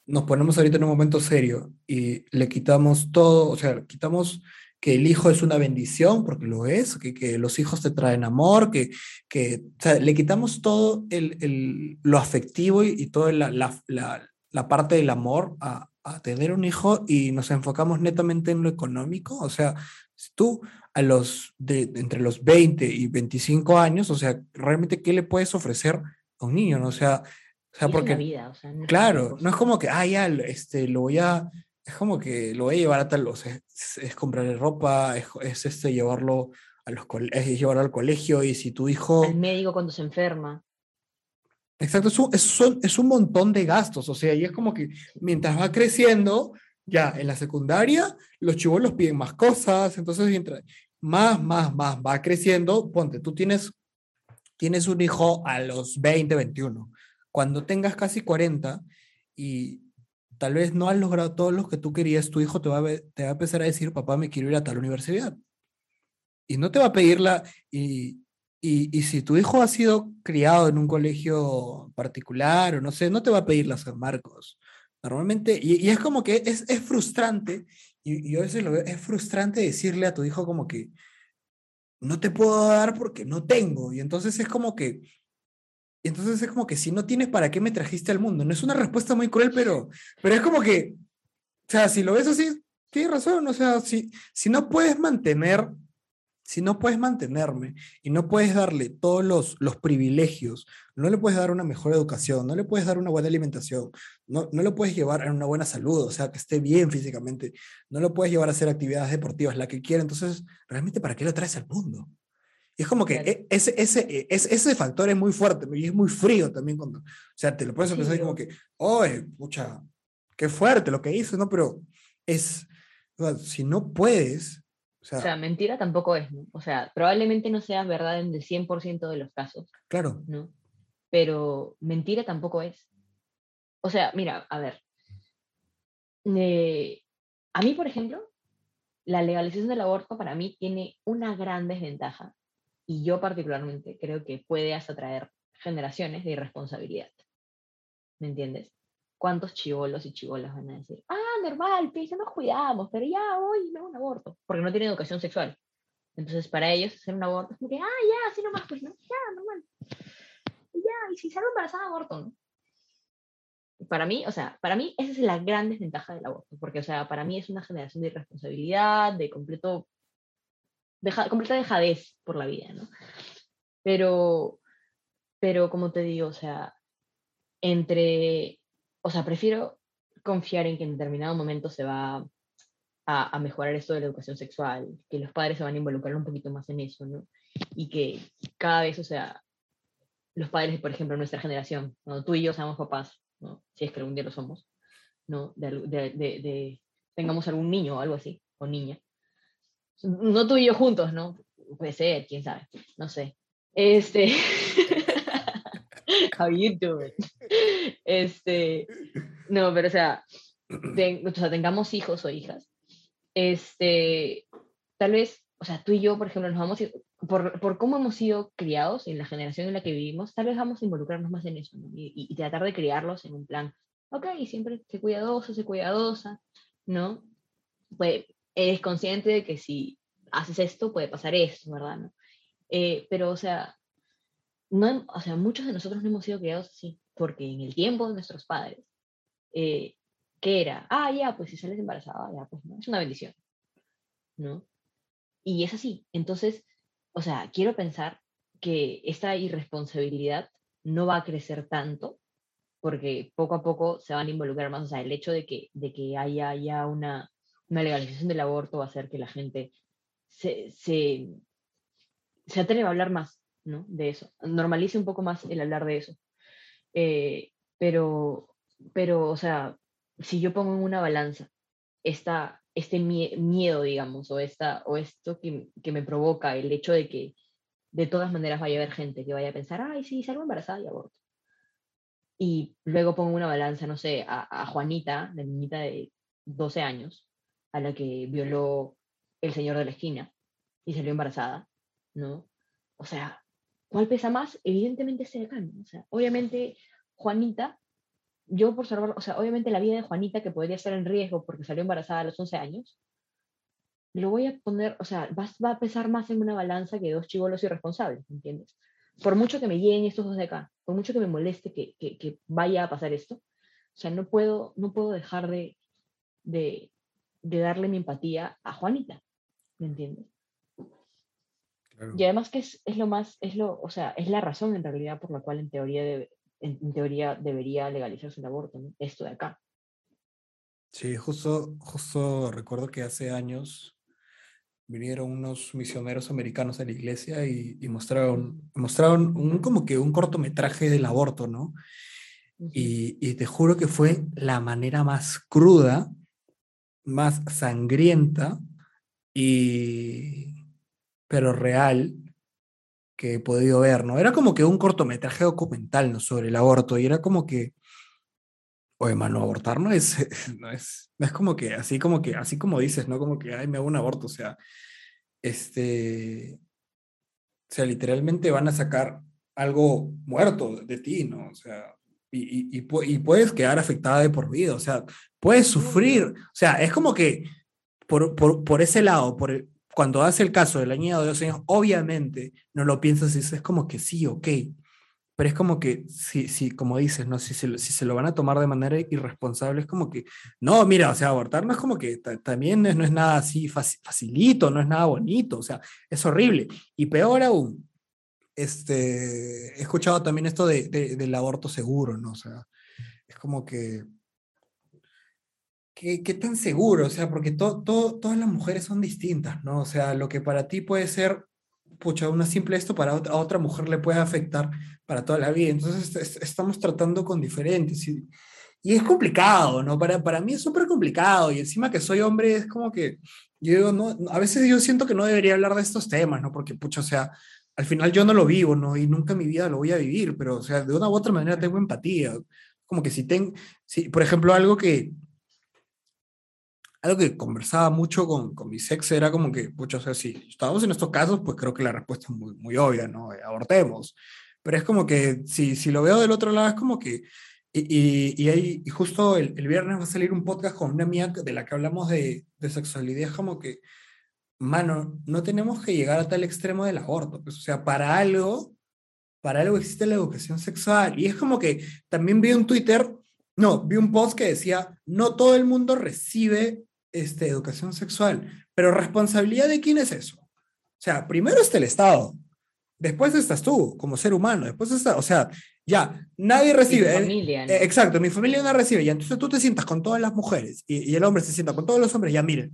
nos ponemos ahorita en un momento serio y le quitamos todo, o sea, quitamos que el hijo es una bendición, porque lo es, que, que los hijos te traen amor, que, que o sea, le quitamos todo el, el- lo afectivo y, y toda la, la, la- la parte del amor a, a tener un hijo y nos enfocamos netamente en lo económico, o sea, si tú a los de, entre los 20 y 25 años, o sea, realmente qué le puedes ofrecer a un niño, ¿no? O sea, o sea, porque vida, o sea, no Claro, no es como que, ah, ya, lo- este, lo voy a, es como que lo voy a llevar a tal, o sea, es, es comprarle ropa, es, es, este, llevarlo a los es llevarlo al colegio y si tu hijo, Al médico cuando se enferma. Exacto, es un, es, son- es un montón de gastos, o sea, y es como que mientras va creciendo, ya, en la secundaria, los chibolos piden más cosas, entonces mientras más, más, más va creciendo, ponte, tú tienes, tienes un hijo a los 20, 21, cuando tengas casi 40 y tal vez no has logrado todo lo que tú querías, tu hijo te va a, te va a empezar a decir, papá, me quiero ir a tal universidad. Y no te va a pedir la... Y, y, y si tu hijo ha sido criado en un colegio particular o no sé, no te va a pedir la San Marcos. Normalmente, y, y es como que es, es frustrante, y, yo a veces lo veo, es frustrante decirle a tu hijo como que no te puedo dar porque no tengo. Y entonces es como que, y entonces es como que si no tienes, ¿para qué me trajiste al mundo? No es una respuesta muy cruel, pero, pero es como que, o sea, si lo ves así, tienes razón, o sea, si, si no puedes mantener, si no puedes mantenerme y no puedes darle todos los, los privilegios, no le puedes dar una mejor educación, no le puedes dar una buena alimentación, no, no lo puedes llevar a una buena salud, o sea, que esté bien físicamente, no lo puedes llevar a hacer actividades deportivas, la que quiera, entonces, realmente, ¿para qué lo traes al mundo? Y es como que e- ese, ese, e- ese, ese factor es muy fuerte y es muy frío también cuando, o sea, te lo pones a pensar como que, oye, pucha, qué fuerte lo que hizo, ¿no? Pero es, o sea, si no puedes, o sea, O sea, mentira tampoco es, ¿no? O sea, probablemente no sea verdad en el 100% de los casos, claro, ¿no? Pero mentira tampoco es. O sea, mira, a ver. eh, a mí, por ejemplo, la legalización del aborto para mí tiene una gran desventaja y yo particularmente creo que puede hasta traer generaciones de irresponsabilidad. ¿Me entiendes? ¿Cuántos chivolos y chivolas van a decir, ah, normal, pues, no nos cuidamos, pero ya voy y me hago un aborto? Porque no tienen educación sexual. Entonces, para ellos, hacer un aborto es como que, ah, ya, así nomás, pues, ¿no? Ya, normal. Y ya, y si salgo embarazada, aborto, ¿no? Para mí, o sea, para mí esa es la gran desventaja del aborto, porque, o sea, para mí es una generación de irresponsabilidad, de completo, deja, completa dejadez por la vida, ¿no? Pero, pero como te digo, o sea, entre, o sea, prefiero confiar en que en determinado momento se va a, mejorar esto de la educación sexual, que los padres se van a involucrar un poquito más en eso, ¿no? Y que cada vez, o sea, los padres, por ejemplo, nuestra generación, cuando tú y yo seamos papás, ¿no? Si es que algún día lo somos, ¿no? De- de- tengamos algún niño o algo así, o niña. No tú y yo juntos, ¿no? Puede ser, quién sabe, no sé. Este. How you doing? Este, no, pero o sea, o sea, tengamos hijos o hijas, este, tal vez, o sea, tú y yo, por ejemplo, nos vamos, por, por cómo hemos sido criados en la generación en la que vivimos, tal vez vamos a involucrarnos más en eso. Y, tratar de criarlos en un plan, ok, siempre sé cuidadoso, sé cuidadosa, ¿no? Pues eres consciente de que si haces esto, puede pasar esto, ¿verdad? ¿no? Eh, pero, o sea, no, o sea, muchos de nosotros no hemos sido criados así, porque en el tiempo de nuestros padres, eh, ¿qué era? Ah, ya, pues si sales embarazada, ya, pues no, es una bendición, ¿no? Y es así. Entonces, o sea, quiero pensar que esta irresponsabilidad no va a crecer tanto, porque poco a poco se van a involucrar más, o sea, el hecho de que, de que haya ya una, una legalización del aborto va a hacer que la gente se, se, se atreva a hablar más, ¿no? De eso, normalice un poco más el hablar de eso. Eh, pero, pero, o sea, si yo pongo en una balanza esta, este mie- miedo, digamos, o, esta, o esto que, que me provoca el hecho de que de todas maneras vaya a haber gente que vaya a pensar, ay, sí, salgo embarazada y aborto. Y luego pongo una balanza, no sé, a, a Juanita, la niñita de 12 años, a la que violó el señor de la esquina y salió embarazada, ¿no? O sea, ¿cuál pesa más? Evidentemente este de acá, ¿no? O sea, obviamente Juanita, yo por salvar, o sea, obviamente la vida de Juanita que podría estar en riesgo porque salió embarazada a los 11 años, lo voy a poner, o sea, va, va a pesar más en una balanza que dos chivolos irresponsables, ¿entiendes? Por mucho que me lleguen estos dos de acá, por mucho que me moleste que, que, que vaya a pasar esto, o sea, no puedo, no puedo dejar de, de, de darle mi empatía a Juanita, ¿me entiendes? Claro. Y además que es, es lo más, es lo, o sea, es la razón en realidad por la cual en teoría, debe- en, teoría debería legalizarse el aborto, ¿no? Esto de acá. Sí, justo, justo recuerdo que hace años vinieron unos misioneros americanos a la iglesia y, y mostraron, mostraron un, como que un cortometraje del aborto, ¿no? Y, y te juro que fue la manera más cruda, más sangrienta y pero real que he podido ver, ¿no? Era como que un cortometraje documental, ¿no? Sobre el aborto y era como que, oye, mano, abortar no es, no es, no es como que, así como que, así como dices, ¿no? Como que, ay, me hago un aborto, o sea, este, o sea, literalmente van a sacar algo muerto de ti, ¿no? O sea, y, y, y y puedes quedar afectada de por vida, o sea, puedes sufrir, o sea, es como que por, por, por ese lado, por el- cuando hace el caso de la niña de dos años, obviamente no lo piensas y dices, es como que sí, ok, pero es como que, si, si, como dices, ¿no? Si se, lo- si se lo van a tomar de manera irresponsable, es como que, no, mira, o sea, abortar no es como que ta- también es- no es nada así faci- facilito, no es nada bonito, o sea, es horrible. Y peor aún, este, he escuchado también esto de, de- del aborto seguro, ¿no? O sea, es como que, ¿qué, qué tan seguro? O sea, porque to- to- todas las mujeres son distintas, ¿no? O sea, lo que para ti puede ser, pucha, una simple esto, para otra, a otra mujer le puede afectar para toda la vida. Entonces, es- estamos tratando con diferentes. Y, y es complicado, ¿no? Para, para mí es súper complicado. Y encima que soy hombre, es como que, yo digo, no, a veces yo siento que no debería hablar de estos temas, ¿no? Porque, pucha, o sea, al final yo no lo vivo, ¿no? Y nunca en mi vida lo voy a vivir, pero, o sea, de una u otra manera tengo empatía. Como que si tengo, si, por ejemplo, algo que, algo que conversaba mucho con, con mi ex era como que, pucha, o sea, si estamos en estos casos, pues creo que la respuesta es muy, muy obvia, ¿no? Eh, Abortemos. Pero es como que, si, si lo veo del otro lado, es como que, y, y, y, ahí, y justo el, el viernes va a salir un podcast con una amiga de la que hablamos de, de sexualidad, es como que, mano, no tenemos que llegar a tal extremo del aborto, pues, o sea, para algo, para algo existe la educación sexual. Y es como que también vi un Twitter, no, vi un post que decía, no todo el mundo recibe este, educación sexual, pero responsabilidad de quién es eso. O sea, primero está el Estado, después estás tú como ser humano, después está, o sea, ya, nadie recibe. eh, familia, ¿no? eh, exacto, mi familia no recibe, y entonces tú te sientas con todas las mujeres y, y el hombre se sienta con todos los hombres, ya miren,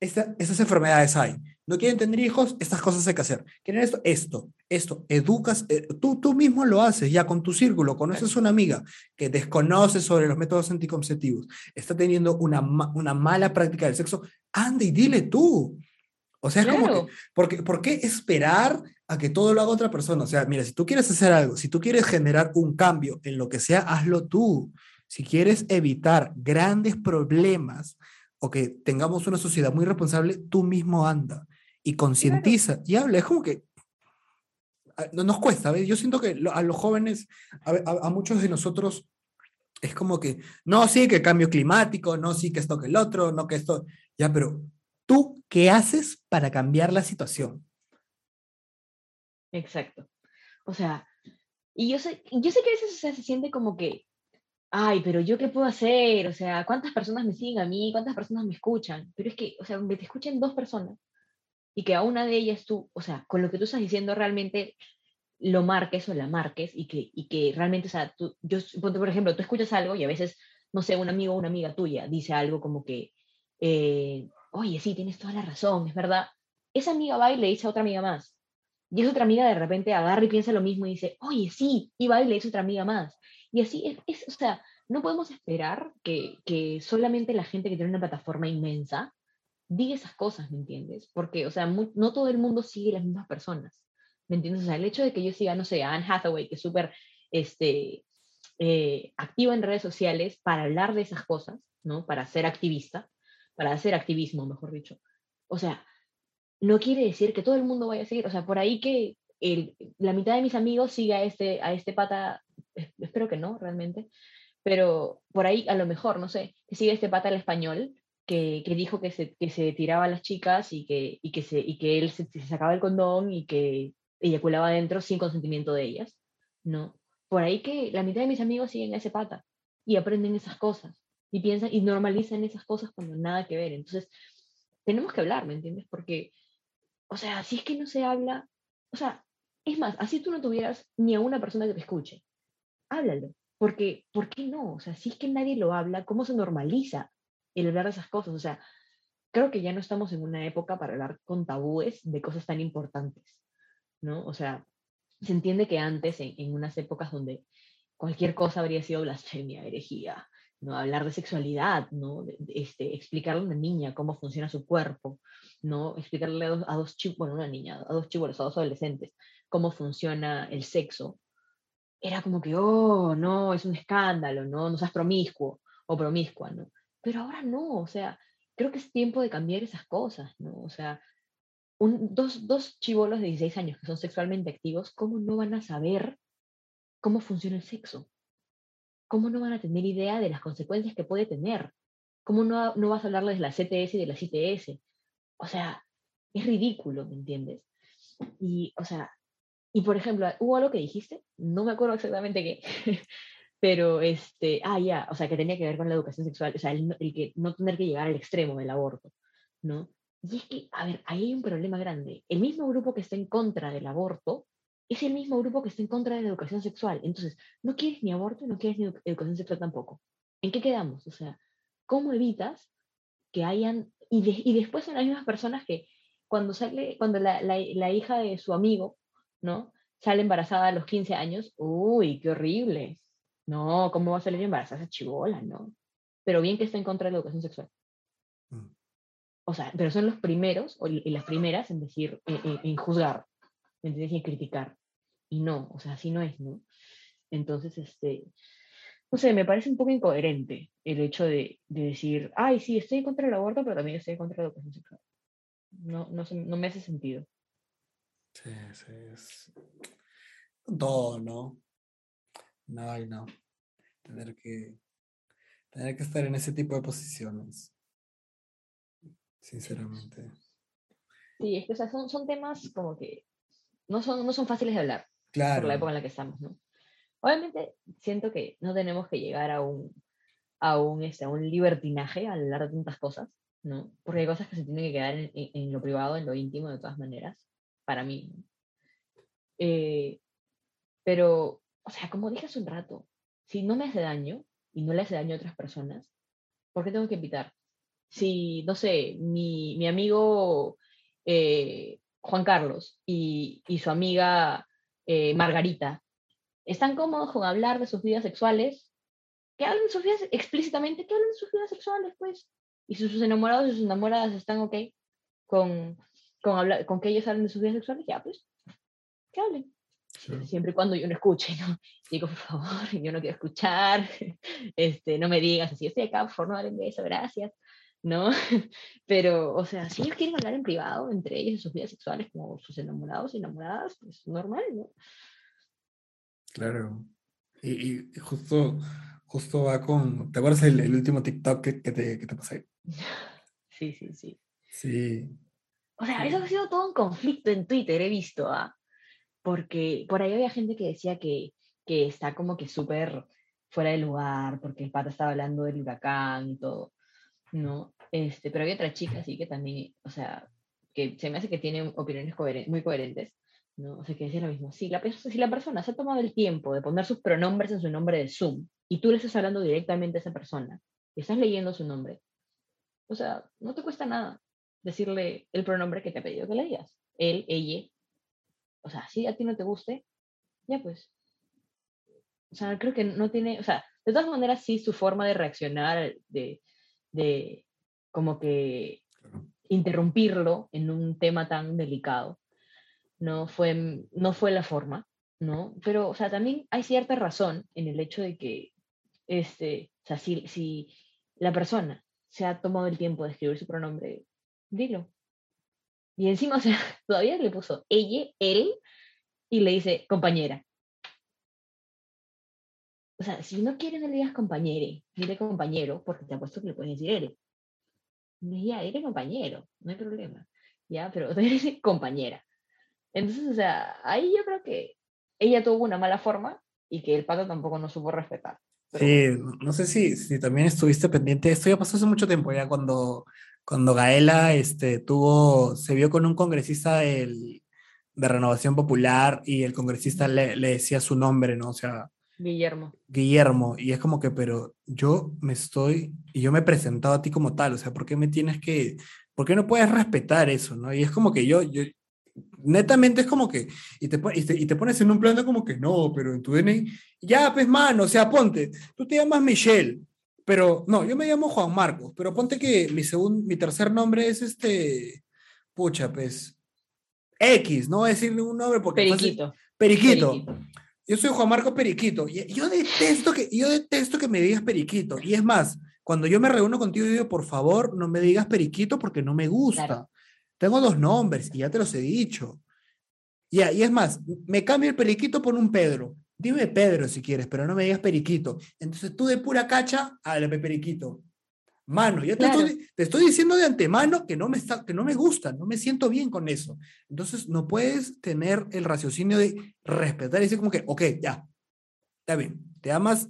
esta, estas enfermedades hay. No quieren tener hijos, estas cosas hay que hacer. Quieren esto, esto, esto. Educas, eh, tú, tú mismo lo haces ya con tu círculo. Conoces una amiga que desconoce sobre los métodos anticonceptivos, está teniendo una, una mala práctica del sexo, anda y dile tú. O sea, es como que, porque, ¿por qué esperar a que todo lo haga otra persona? O sea, mira, si tú quieres hacer algo, si tú quieres generar un cambio en lo que sea, hazlo tú. Si quieres evitar grandes problemas o que tengamos una sociedad muy responsable, tú mismo anda y concientiza y habla. Es como que a- no nos cuesta, ¿ves? Yo siento que a los jóvenes, a, a- a muchos de nosotros, es como que, no, sí, que cambio climático, no, sí, que esto, que el otro, no, que esto, ya, pero tú, ¿qué haces para cambiar la situación? Exacto. O sea, y yo sé, yo sé que a veces o sea, se siente como que, ay, pero yo qué puedo hacer, o sea, ¿cuántas personas me siguen a mí? ¿Cuántas personas me escuchan? Pero es que, o sea, aunque te escuchen dos personas y que a una de ellas tú, o sea, con lo que tú estás diciendo realmente lo marques o la marques y que, y que realmente, o sea, tú, yo, por ejemplo, tú escuchas algo y a veces, no sé, un amigo o una amiga tuya dice algo como que, eh, oye, sí, tienes toda la razón, es verdad. Esa amiga va y le dice a otra amiga más. Y esa otra amiga de repente agarra y piensa lo mismo y dice, oye, sí, y va y le dice a otra amiga más. Y así es, es o sea, no podemos esperar que, que solamente la gente que tiene una plataforma inmensa diga esas cosas, ¿me entiendes? Porque, o sea, no todo el mundo sigue las mismas personas, ¿me entiendes? O sea, el hecho de que yo siga, no sé, a Anne Hathaway, que es súper este, eh, activa en redes sociales para hablar de esas cosas, ¿no? Para ser activista, para hacer activismo, mejor dicho. O sea, no quiere decir que todo el mundo vaya a seguir. O sea, por ahí que la mitad de mis amigos siga a este, a este pata, es- espero que no, realmente, pero por ahí a lo mejor, no sé, que siga este pata el español, que, dijo que se, que se tiraba a las chicas y que, y que, se, y que él se, se sacaba el condón y que eyaculaba adentro sin consentimiento de ellas, ¿no? Por ahí que la mitad de mis amigos siguen a ese pata y aprenden esas cosas y piensan y normalizan esas cosas cuando nada que ver. Entonces, tenemos que hablar, ¿me entiendes? Porque o sea, si es que no se habla, o sea, es más, así tú no tuvieras ni a una persona que te escuche, háblalo, porque, ¿por qué no? O sea, si es que nadie lo habla, ¿cómo se normaliza el hablar de esas cosas? O sea, creo que ya no estamos en una época para hablar con tabúes de cosas tan importantes, ¿no? O sea, se entiende que antes, en, en unas épocas donde cualquier cosa habría sido blasfemia, herejía, ¿no? Hablar de sexualidad, ¿no? Este, explicarle a una niña cómo funciona su cuerpo, ¿no? Explicarle a dos, a dos chicos, bueno, una niña, a dos chicos, a dos adolescentes, cómo funciona el sexo, era como que, oh, no, es un escándalo, ¿no? No seas promiscuo o promiscua, ¿no? Pero ahora no, o sea, creo que es tiempo de cambiar esas cosas, ¿no? O sea, un, dos, dos chivolos de 16 años que son sexualmente activos, ¿cómo no van a saber cómo funciona el sexo? ¿Cómo no van a tener idea de las consecuencias que puede tener? ¿Cómo no, no vas a hablarles de la CTS y de la CTS? O sea, es ridículo, ¿me entiendes? Y, o sea, y por ejemplo, hubo algo que dijiste, no me acuerdo exactamente qué, pero este, ah, ya, o sea, que tenía que ver con la educación sexual, o sea, el, el que no tener que llegar al extremo del aborto, ¿no? Y es que, a ver, ahí hay un problema grande. El mismo grupo que está en contra del aborto es el mismo grupo que está en contra de la educación sexual. Entonces, no quieres ni aborto, no quieres ni edu- educación sexual tampoco. ¿En qué quedamos? O sea, ¿cómo evitas que hayan, y, de- y después son las mismas personas que cuando sale, cuando la, la, la hija de su amigo, ¿no? Sale embarazada a los 15 años, uy, qué horrible. No, ¿cómo va a salir embarazada esa chibola, no? Pero bien que está en contra de la educación sexual. Mm. O sea, pero son los primeros o, y las primeras en decir, en, en- en juzgar. Y en criticar. Y no, o sea, así no es, ¿no? Entonces, este, no sé, me parece un poco incoherente el hecho de, de decir, ay, sí, estoy en contra del aborto, pero también estoy en contra de la educación sexual. No, no, se- no me hace sentido. Sí, sí, es todo, ¿no? No, y no. Tener que, tener que estar en ese tipo de posiciones. Sinceramente. Sí, es que o sea, son, son temas como que no son, no son fáciles de hablar por Claro. la época en la que estamos, ¿no? Obviamente siento que no tenemos que llegar a un, a un, este, a un libertinaje al hablar de tantas cosas, ¿no? Porque hay cosas que se tienen que quedar en, en- en lo privado, en lo íntimo, de todas maneras, para mí. ¿no? Eh, pero, o sea, como dije hace un rato, si no me hace daño y no le hace daño a otras personas, ¿por qué tengo que invitar? Si, no sé, mi, mi amigo eh, Juan Carlos y, y su amiga eh, Margarita están cómodos con hablar de sus vidas sexuales, que hablen de sus vidas explícitamente, que hablen de sus vidas sexuales, pues. Y si sus enamorados y sus enamoradas están ok con, con, habla- con que ellos hablen de sus vidas sexuales, ya pues, que hablen. Siempre y cuando yo no escuche, ¿no? Digo, por favor, yo no quiero escuchar, este, no me digas así, estoy acá, por favor, no hablen de eso, gracias, ¿no? Pero, o sea, si ellos quieren hablar en privado entre ellos de sus vidas sexuales como sus enamorados y enamoradas, pues normal, ¿no? Claro. Y, y justo, justo va con. ¿Te acuerdas el, el último TikTok que, que te, que te pasé? Sí, sí, sí. Sí. O sea, eso ha sido todo un conflicto en Twitter, he visto, ¿ah? Porque por ahí había gente que decía que, que está como que súper fuera de lugar, porque el pata estaba hablando del huracán y todo, ¿no? Este, pero había otra chica, así que también, o sea, que se me hace que tiene opiniones coheren- muy coherentes, ¿no? O sea, que decía lo mismo. Si la, pers- si la persona se ha tomado el tiempo de poner sus pronombres en su nombre de Zoom y tú le estás hablando directamente a esa persona y estás leyendo su nombre, o sea, no te cuesta nada decirle el pronombre que te ha pedido que le digas. Él, ella. O sea, si a ti no te guste, ya pues. O sea, creo que no tiene, o sea, de todas maneras sí su forma de reaccionar, de, de como que interrumpirlo en un tema tan delicado, no fue, no fue la forma, ¿no? Pero, o sea, también hay cierta razón en el hecho de que, este, o sea, si, si la persona se ha tomado el tiempo de escribir su pronombre, dilo. Y encima, o sea, todavía le puso ella, él, y le dice compañera. O sea, si no quieres no le digas compañere, dile compañero, porque te apuesto que le puedes decir eres. Ya, eres compañero, no hay problema. Ya, pero también dice compañera. Entonces, o sea, ahí yo creo que ella tuvo una mala forma y que el pato tampoco no supo respetar. Pero Sí, no sé si, si también estuviste pendiente. Esto ya pasó hace mucho tiempo, ya cuando, cuando Gaela este, tuvo, se vio con un congresista del- de Renovación Popular y el congresista le, le decía su nombre, ¿no? O sea, Guillermo. Guillermo, y es como que, pero yo me estoy, y yo me he presentado a ti como tal, o sea, ¿por qué me tienes que, por qué no puedes respetar eso, ¿no? Y es como que yo, yo, netamente es como que, y te, y te, y te pones en un plan de como que, no, pero en tu DNI, ya, pues, mano, o sea, ponte, tú te llamas Michelle, pero, no, yo me llamo Juan Marcos, pero ponte que mi segundo, mi tercer nombre es este, pucha, pues, X, no voy a decirle un nombre porque... fácil- Periquito. Periquito. Yo soy Juan Marco Periquito. Y yo detesto que, yo detesto que me digas Periquito. Y es más, cuando yo me reúno contigo, yo digo, por favor, no me digas Periquito porque no me gusta. Claro. Tengo dos nombres y ya te los he dicho. Ya, y es más, me cambio el Periquito por un Pedro. Dime Pedro si quieres, pero no me digas Periquito. Entonces tú de pura cacha, háblame Periquito. Mano, yo te, Claro. estoy, te estoy diciendo de antemano que no, me está, que no me gusta, no me siento bien con eso. Entonces no puedes tener el raciocinio de respetar y decir como que, ok, ya, está bien, te amas,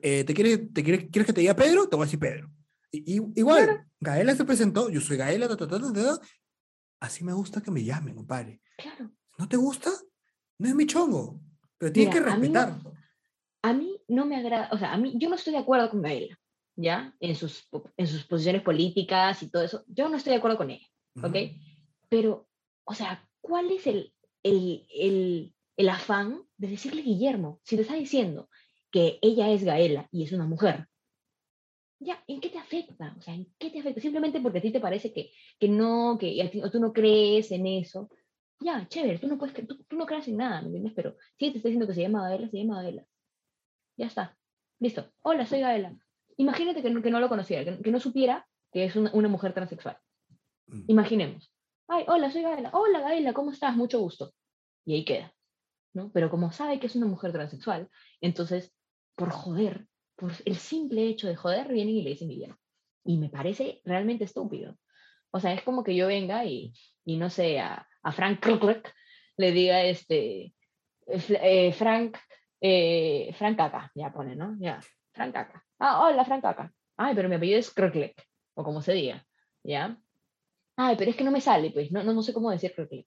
eh, ¿te, quieres, te quieres, quieres que te diga Pedro? Te voy a decir Pedro. Y, y- igual, Claro. Gaela se presentó, yo soy Gaela, ta, ta, ta, así me gusta que me llamen, compadre. Claro. ¿No te gusta? No es mi chongo, pero tienes Mira, que a mí no- respetar. a mí no me agrada, o sea, a mí, yo no estoy de acuerdo con Gaela, ¿ya? En sus, en sus posiciones políticas y todo eso, yo no estoy de acuerdo con ella, ¿ok? Ujú. Pero, o sea, ¿cuál es el, el, el, el afán de decirle Guillermo? Si te está diciendo que ella es Gaela y es una mujer, ya, ¿en qué te afecta? O sea, ¿en qué te afecta? Simplemente porque a ti te parece que, que no, que a ti- o tú no crees en eso. Ya, chévere, tú no, puedes, tú, tú no creas en nada, ¿me entiendes? Pero si ella te está diciendo que se llama Gaela, se llama Gaela. Ya está. Listo. Hola, soy Gaela. Imagínate que no, que no lo conociera, que, que no supiera que es una, una mujer transexual. Mm. Imaginemos. Ay, hola, soy Gaela. Hola, Gaela, ¿cómo estás? Mucho gusto. Y ahí queda. ¿no? Pero como sabe que es una mujer transexual, entonces, por joder, por el simple hecho de joder, vienen y le dicen Guillermo. Y me parece realmente estúpido. O sea, es como que yo venga y, y no sé, a, a Frank Kruklik le diga, este, eh, Frank, eh, Frank Caca, ya pone, ¿no? Ya, Frank Caca. Ah, hola, Frank Caca. Ay, pero mi apellido es Kruklik, o como se diga, ¿ya? Ay, pero es que no me sale, pues, no, no, no sé cómo decir Kruklik.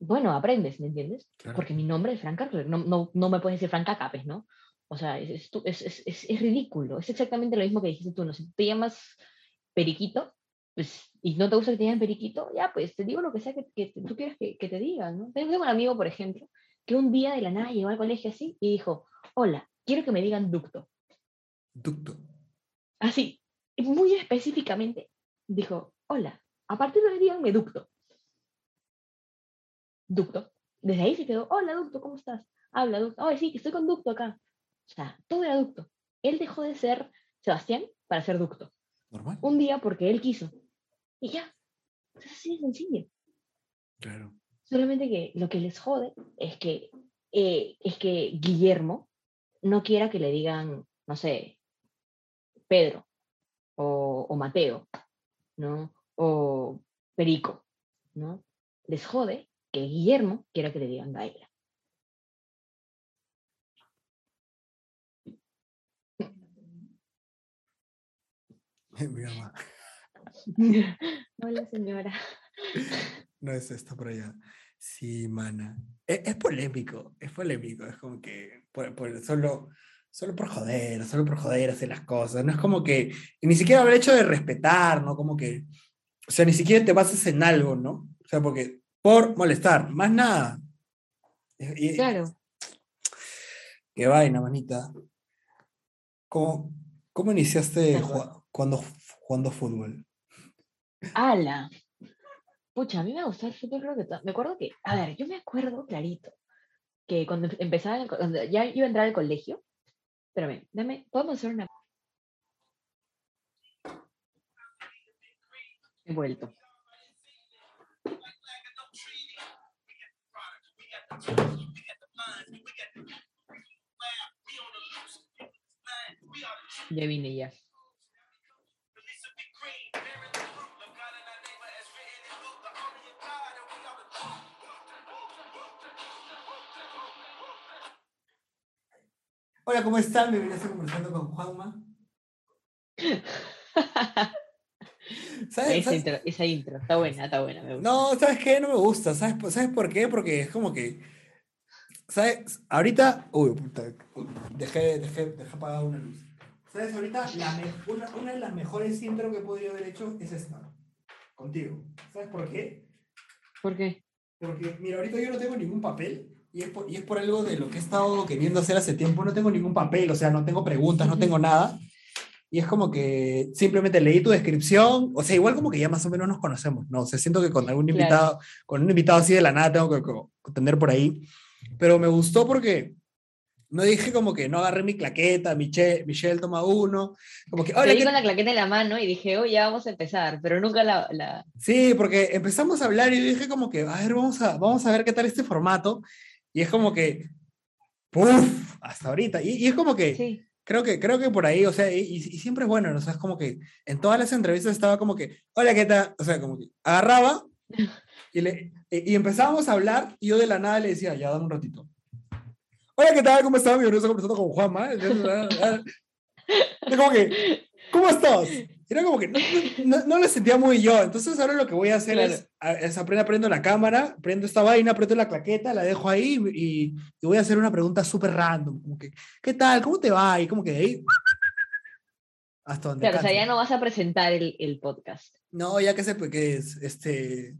Bueno, aprendes, ¿me entiendes? Claro. Porque mi nombre es Frank Kruklik, no, no, no me puedes decir Frank Caca, pues, ¿no? O sea, es, es, es- es ridículo, es exactamente lo mismo que dijiste tú, ¿no? Si te llamas Periquito, pues, y no te gusta que te llamen Periquito, ya, pues, te digo lo que sea que, que tú quieras que, que te digan, ¿no? Tengo un amigo, por ejemplo, que un día de la nada llegó al colegio así y dijo, hola, quiero que me digan ducto. Ducto. Así, muy específicamente, dijo, hola, A partir de ahí díganme ducto. Ducto. Desde ahí se quedó, hola ducto, ¿cómo estás? Habla ducto. Ay, sí, que estoy con ducto acá. O sea, todo era ducto. Él dejó de ser Sebastián para ser ducto. Normal. Un día porque él quiso. Y ya. Es así de sencillo. Claro. Solamente que lo que les jode es que, eh, es que Guillermo no quiera que le digan, no sé, Pedro o, o Mateo, ¿no? O Perico, ¿no? Les jode que Guillermo quiera que le digan Gaila. Mi mamá. Hola, señora. No es esto por allá. Sí, mana. Es, es polémico, es polémico. Es como que por, por- solo, solo por joder, solo por joder hacer las cosas. No es como que, ni siquiera el hecho de respetar, ¿no? Como que, o sea, ni siquiera te bases en algo, ¿no? O sea, porque por molestar, más nada. Y- Claro. Qué vaina, manita. ¿Cómo, cómo iniciaste jua- cuando, jugando fútbol? Ala. Pucha, a mí me gustaba el fútbol, creo que me acuerdo que, a ver, yo me acuerdo clarito que cuando empezaba, co- cuando ya iba a entrar al colegio, espérame, dame, podemos hacer una. He vuelto. Ya vine ya. Hola, ¿cómo están? Bienvenidos a conversando con Juanma. ¿Sabes? Esa intro, esa intro, está buena, está buena, me gusta. No, ¿sabes qué? No me gusta. ¿Sabes, ¿Sabes por qué? Porque es como que. ¿Sabes? Ahorita. Uy, puta. Dejé, dejé, dejé apagada una luz. ¿Sabes? Ahorita la me- una, una de las mejores intro que podría haber hecho es esta. Contigo. ¿Sabes por qué? ¿Por qué? Porque, mira, ahorita yo no tengo ningún papel. Y es, por, y es por algo de lo que he estado queriendo hacer hace tiempo. No tengo ningún papel, o sea, no tengo preguntas, no tengo nada. Y es como que simplemente leí tu descripción. O sea, igual como que ya más o menos nos conocemos, ¿no? O sea, siento que con algún Claro. invitado, con un invitado así de la nada tengo que, co- tener por ahí. Pero me gustó porque no dije como que no agarré mi claqueta, Michelle, Michelle toma uno. Como que, Te hola, ¿qué con la claqueta en la mano y dije, oh, ya vamos a empezar, pero nunca la... la... Sí, porque empezamos a hablar y dije como que, a ver, vamos a, vamos a ver qué tal este formato. Y es como que, ¡puf! Hasta ahorita. Y, y es como que, Sí, creo que, creo que por ahí, o sea, y, y siempre es bueno, ¿no? O sea, es como que en todas las entrevistas estaba como que, hola, ¿qué tal? O sea, como que agarraba y, le, y, empezábamos a hablar y yo de la nada le decía, ya, dame un ratito. Hola, ¿qué tal? ¿Cómo estás? Bienvenido a conversando con Juanma. Es como que, ¿cómo estás? Era como que no, no, no lo sentía muy yo. Entonces ahora lo que voy a hacer Claro. es, a- es aprender, prendo la cámara, prendo esta vaina, prendo la claqueta, la dejo ahí y, y voy a hacer una pregunta súper random. Como que, ¿qué tal? ¿Cómo te va? Y como que de ahí... Hasta donde claro, o sea, ya no vas a presentar el, el podcast. No, ya que sé pues, que es, este...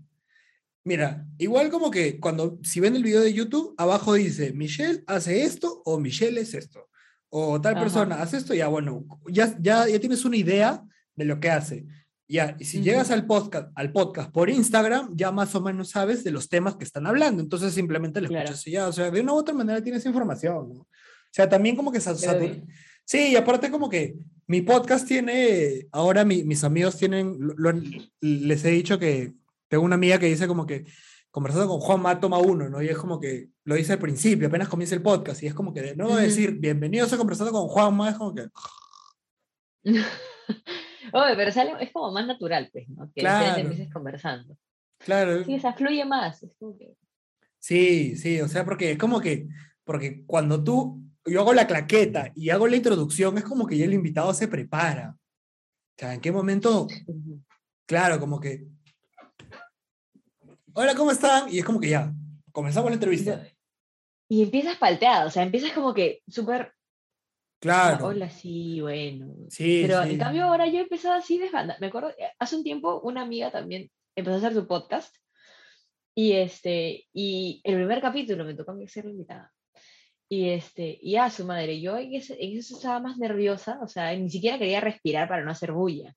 Mira, igual como que cuando, si ven el video de YouTube, abajo dice, Michelle hace esto o Michelle es esto. O tal Ajá. persona hace esto, ya bueno, ya, ya, ya tienes una idea de lo que hace. Ya, y si Ujú. llegas al podcast, al podcast por Instagram, ya más o menos sabes de los temas que están hablando. Entonces simplemente lo Claro. escuchas y ya, o sea, de una u otra manera tienes información, ¿no? O sea, también como que. Sí, y aparte como que mi podcast tiene, ahora mi- mis amigos tienen, lo- lo les he dicho que tengo una amiga que dice como que conversando con Juanma toma uno, ¿no? Y es como que lo dice al principio, apenas comienza el podcast, y es como que de nuevo Ujú. decir bienvenidos a conversando con Juanma, es como que, Oye, pero sale, es como más natural, pues, ¿no? Que Claro. te empieces conversando. claro, Sí, o sea, fluye más. Es como que... sí, sí, o sea, porque es como que, porque cuando tú, yo hago la claqueta y hago la introducción, es como que ya el invitado se prepara. O sea, ¿en qué momento. Claro, como que. Hola, ¿cómo están? Y es como que ya, comenzamos la entrevista. Y empiezas palteado, o sea, empiezas como que súper... ah, Claro. Hola, sí, bueno. Sí, Pero sí. en cambio ahora yo he empezado así de banda. Me acuerdo, eh, hace un tiempo una amiga también empezó a hacer su podcast y este, y el primer capítulo me tocó a mí ser invitada. Y este, y a su madre, yo en, ese- en eso estaba más nerviosa, o sea, ni siquiera quería respirar para no hacer bulla,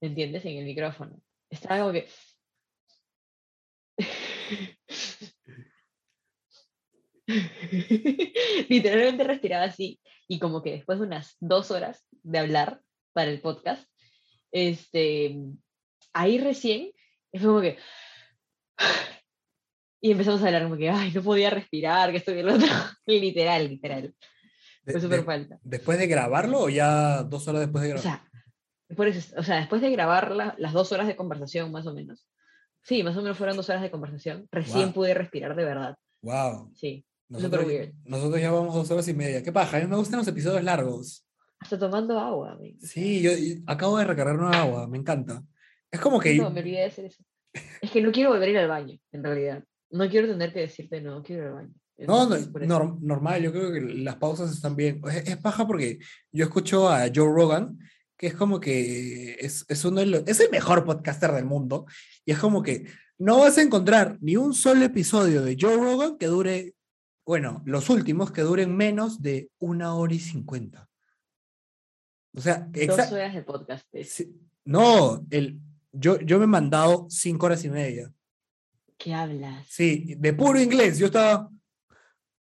¿me entiendes? En el micrófono. Estaba como que... Literalmente respiraba así y como que después de unas dos horas de hablar para el podcast, este, ahí recién, es como que... Y empezamos a hablar como que, ay, no podía respirar, que estoy el otro. literal, literal. Fue súper de- falta. ¿Después de grabarlo o ya dos horas después de O grabarlo? sea, por eso, o sea, después de grabar la- las dos horas de conversación, más o menos. Sí, más o menos fueron dos horas de conversación. Recién pude respirar de verdad. wow. Sí. Nosotros, weird. nosotros ya vamos dos horas y media. ¿Qué paja? A mí me gustan los episodios largos. Hasta tomando agua. amigo. Sí, yo, yo acabo de recargar nueva agua, me encanta. Es como que No, me olvidé de hacer eso. Es que no quiero volver a ir al baño, en realidad. No quiero tener que decirte no, quiero ir al baño. No, no, nor- normal, yo creo que las pausas están bien. Es, es paja porque yo escucho a Joe Rogan, que es como que es, es uno de los, es el mejor podcaster del mundo, y es como que no vas a encontrar ni un solo episodio de Joe Rogan que dure, bueno, los últimos que duren menos de una hora y cincuenta. O sea, Dos horas de podcast. sí, no, el, yo, yo me he mandado cinco horas y media. ¿Qué hablas? Sí, de puro inglés. Yo estaba.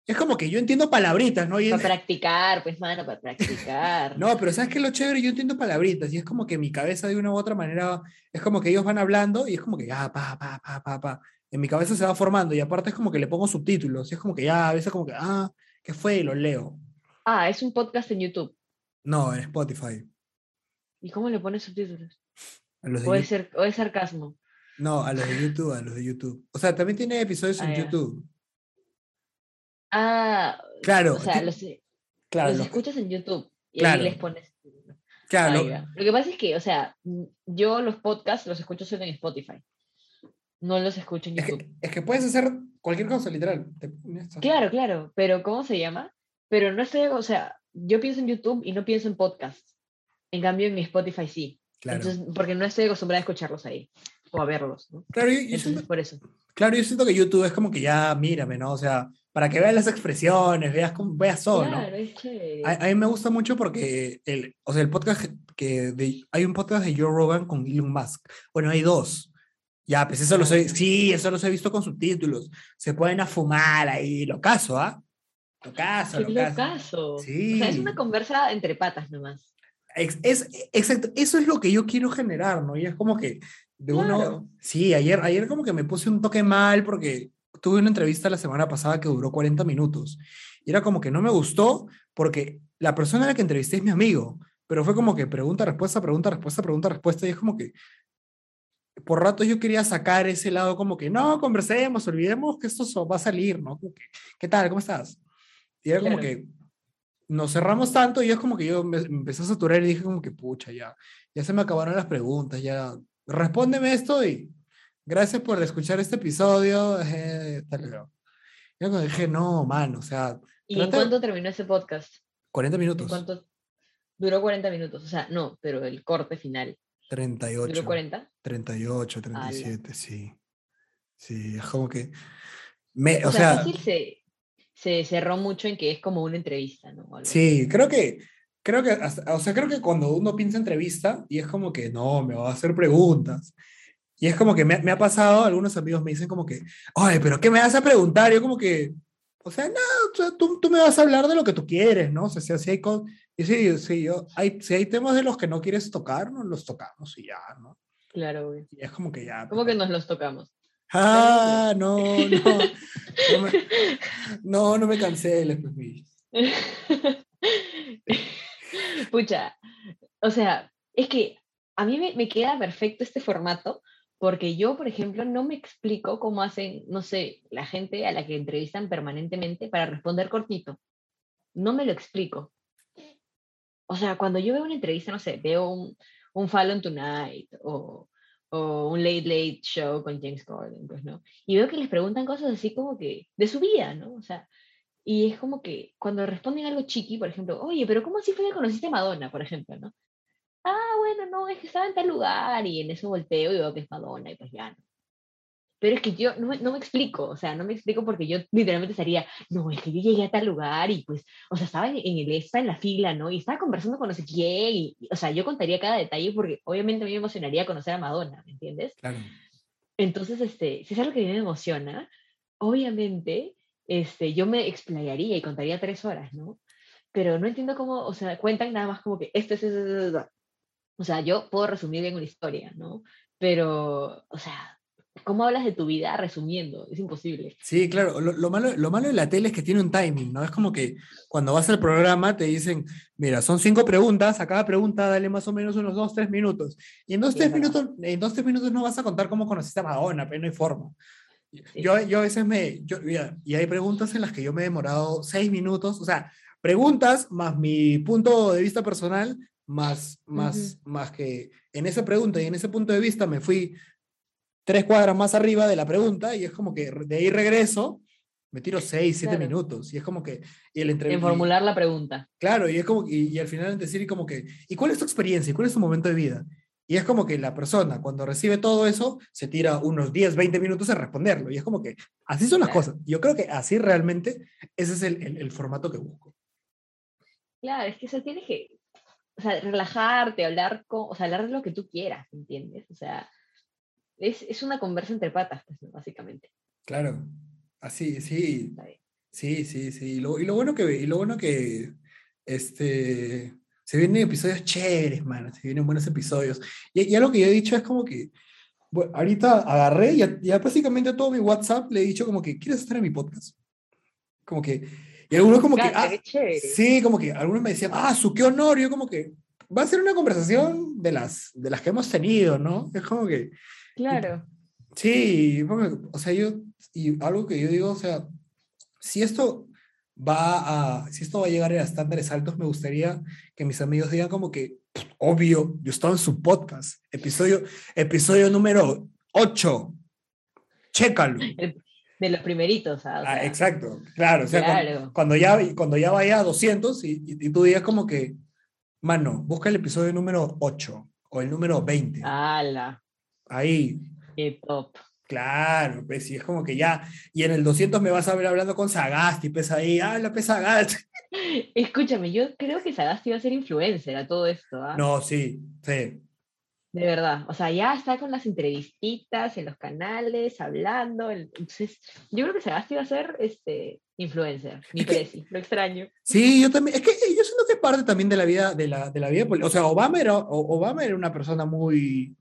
Es como que yo entiendo palabritas, ¿no? Y- Para practicar, pues, mano, para practicar. No, pero ¿sabes qué es lo chévere? Yo entiendo palabritas y es como que mi cabeza de una u otra manera, es como que ellos van hablando y es como que ya, pa, pa, pa, pa, pa. En mi cabeza se va formando y aparte es como que le pongo subtítulos y es como que ya, a veces como que, ah, ¿qué fue? Y lo leo. Ah, es un podcast en YouTube. No, en Spotify. ¿Y cómo le pones subtítulos? A los O es, ser, o es sarcasmo. No, a los de YouTube, a los de YouTube. O sea, también tiene episodios en Ah, ya. YouTube. Ah, Claro, o sea, los, claro, los lo- escuchas en YouTube y Claro. ahí les pones. claro, Ah, lo- que pasa es que, o sea, yo los podcasts los escucho solo en Spotify. No los escucho en es YouTube. que, es que puedes hacer cualquier cosa, literal. Claro, claro, pero ¿cómo se llama? Pero no estoy, o sea, yo pienso en YouTube y no pienso en podcasts. En cambio, en mi Spotify sí. Claro. Entonces, porque no estoy acostumbrada a escucharlos ahí o a verlos, ¿no? Claro, yo, yo Entonces, siento, por eso. claro, yo siento que YouTube es como que ya mírame, ¿no? O sea, para que veas las expresiones, veas cómo veas todo, ¿no? Claro, es chévere. A, a mí me gusta mucho porque el, o sea, el podcast que de, hay un podcast de Joe Rogan con Elon Musk. Bueno, hay dos. Ya, pues eso he, Ah. sí, eso los he visto con subtítulos. Se pueden a fumar ahí, lo caso, ¿ah? Lo caso, lo caso. locazo. O sea, es Sí. una conversa entre patas nomás. Ex- Es, exacto, eso es lo que yo quiero generar, ¿no? Y es como que de uno, Claro. sí, ayer, ayer como que me puse un toque mal porque tuve una entrevista la semana pasada que duró 40 minutos y era como que no me gustó porque la persona a la que entrevisté es mi amigo, pero fue como que pregunta, respuesta, pregunta, respuesta, pregunta, respuesta y es como que por rato yo quería sacar ese lado como que no, conversemos, olvidemos que esto va a salir, ¿no? Que, ¿Qué tal? ¿Cómo estás? Y era como que nos cerramos tanto y es como que yo me, me empecé a saturar y dije como que pucha, ya, ya se me acabaron las preguntas, ya, respóndeme esto y gracias por escuchar este episodio. eh, tal. Yo como dije, no, man, o sea, ¿Y en Trata- cuánto terminó ese podcast? 40 ¿En minutos, cuánto? Duró 40 minutos. O sea, no, pero el corte final. 38, ¿Duró 40? 38, 37, sí. Sí, es como que, me, O, o sea, sea, se, se cerró mucho en que es como una entrevista, ¿no? Sí, creo que, creo que, o sea, creo que cuando uno piensa entrevista y es como que no, me va a hacer preguntas. Y es como que me, me ha pasado, algunos amigos me dicen como que, oye, pero ¿qué me vas a preguntar? Yo como que, o sea, no, tú, tú me vas a hablar de lo que tú quieres, ¿no? O sea, si, si hay, y sí, sí, yo, hay, si hay temas de los que no quieres tocar, no los tocamos y ya, ¿no? Claro, güey. Y es como que ya. ¿Cómo pues, que nos los tocamos? Ah, no, no. No, me, no, no me canceles, pues, mi. Pucha, o sea, es que a mí me, me queda perfecto este formato porque yo, por ejemplo, no me explico cómo hacen, no sé, la gente a la que entrevistan permanentemente para responder cortito. No me lo explico. O sea, cuando yo veo una entrevista, no sé, veo un, un Fallon Tonight o, o un Late Late Show con James Corden, pues, ¿no? Y veo que les preguntan cosas así como que de su vida, ¿no? O sea, y es como que cuando responden algo chiqui, por ejemplo, oye, pero ¿cómo así fue que conociste a Madonna, por ejemplo, ¿no? Ah, bueno, no, es que estaba en tal lugar y en eso volteo y veo que es Madonna y pues ya, ¿no? Pero es que yo no, me- no me explico, o sea, no me explico porque yo literalmente estaría, no, es que yo llegué a tal lugar y pues, o sea, estaba en, en el ESPA, en la fila, ¿no? Y estaba conversando con no sé quién, y, y, o sea, yo contaría cada detalle porque obviamente a mí me emocionaría conocer a Madonna, ¿me entiendes? Claro. Entonces, este, si es algo que a mí me emociona, obviamente, este, yo me explayaría y contaría tres horas, ¿no? Pero no entiendo cómo, o sea, cuentan nada más como que esto es. O sea, yo puedo resumir bien una historia, ¿no? Pero, o sea, ¿cómo hablas de tu vida resumiendo? Es imposible. Sí, claro. Lo, lo malo, lo malo de la tele es que tiene un timing, ¿no? Es como que cuando vas al programa te dicen, mira, son cinco preguntas, a cada pregunta dale más o menos unos dos, tres minutos. Y en dos, Sí, tres minutos, en dos, tres minutos no vas a contar cómo conociste a Madonna, pero no hay forma. Sí. Yo, yo a veces me, yo, mira, y hay preguntas en las que yo me he demorado seis minutos, o sea, preguntas más mi punto de vista personal, más, más, más que en esa pregunta y en ese punto de vista me fui tres cuadras más arriba de la pregunta y es como que de ahí regreso, me tiro seis, siete Claro. minutos y es como que, y el En formular la pregunta. claro, y es como, y, y al final decir como que, ¿y cuál es tu experiencia? ¿Y cuál es tu momento de vida? Y es como que la persona cuando recibe todo eso se tira unos 10, 20 minutos a responderlo y es como que así son las Claro. cosas. Yo creo que así realmente ese es el, el- el formato que busco. Claro, es que eso tienes que, o sea, relajarte, hablar con, o sea, hablar de lo que tú quieras, ¿entiendes? O sea, es, es una conversa entre patas, pues, básicamente. Claro, así, sí. Sí, sí, sí. Y lo, y lo bueno que, y lo bueno que este, se vienen episodios chéveres, man. Se vienen buenos episodios. Y, y algo que yo he dicho es como que, bueno, ahorita agarré y ya, ya prácticamente a todo mi WhatsApp le he dicho como que, ¿quieres estar en mi podcast? Como que, y algunos como que, ah, sí, como que algunos me decían, ah, su qué honor. Yo como que, va a ser una conversación de las, de las que hemos tenido, ¿no? Es como que, Claro. Sí, porque, o sea, yo, y algo que yo digo, o sea, si esto va a, si esto va a llegar a estándares altos, me gustaría que mis amigos digan como que, obvio, yo estaba en su podcast, episodio, episodio número 8, chécalo. De los primeritos, ah, Ah, exacto, claro, o sea, cuando-. Cuando, ya, cuando ya vaya a 200 y, y, y tú digas como que, mano, busca el episodio número 8 o el número 20, ¡Hala! Ahí, ¡Qué top! Claro, pues sí, es como que ya, y en el 200 me vas a ver hablando con Sagasti, pues ahí, ah, la pesa Sagasti. Escúchame, yo creo que Sagasti va a ser influencer a todo esto, ¿ah? No, sí, sí, De verdad. O sea, ya está con las entrevistitas en los canales, hablando. el- Entonces, yo creo que Sagasti va a ser este, influencer. Mi Es que- lo extraño. sí, yo también, es que yo siento que es parte también de la vida, de la, de la vida, o sea, Obama era, Obama era una persona muy,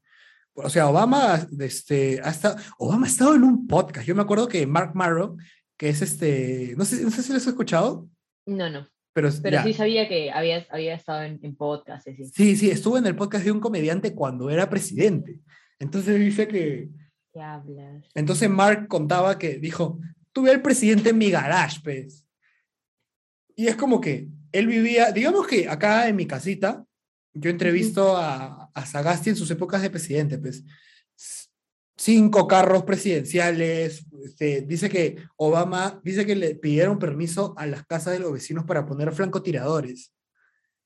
o sea, Obama, este, ha estado, Obama ha estado en un podcast, yo me acuerdo que Mark Marrow, que es este, no sé, no sé si lo has escuchado, No, no. pero, Pero sí sabía que había, había estado en, en podcast. y así. sí, sí, estuvo en el podcast de un comediante cuando era presidente, entonces dice que, ¿Qué hablas? Entonces Mark contaba que dijo, tuve al presidente en mi garage, pues. Y es como que él vivía, digamos que acá en mi casita, yo entrevisto a, a Sagasti en sus épocas de presidente, pues. Cinco carros presidenciales, este, dice que Obama, dice que le pidieron permiso a las casas de los vecinos para poner francotiradores,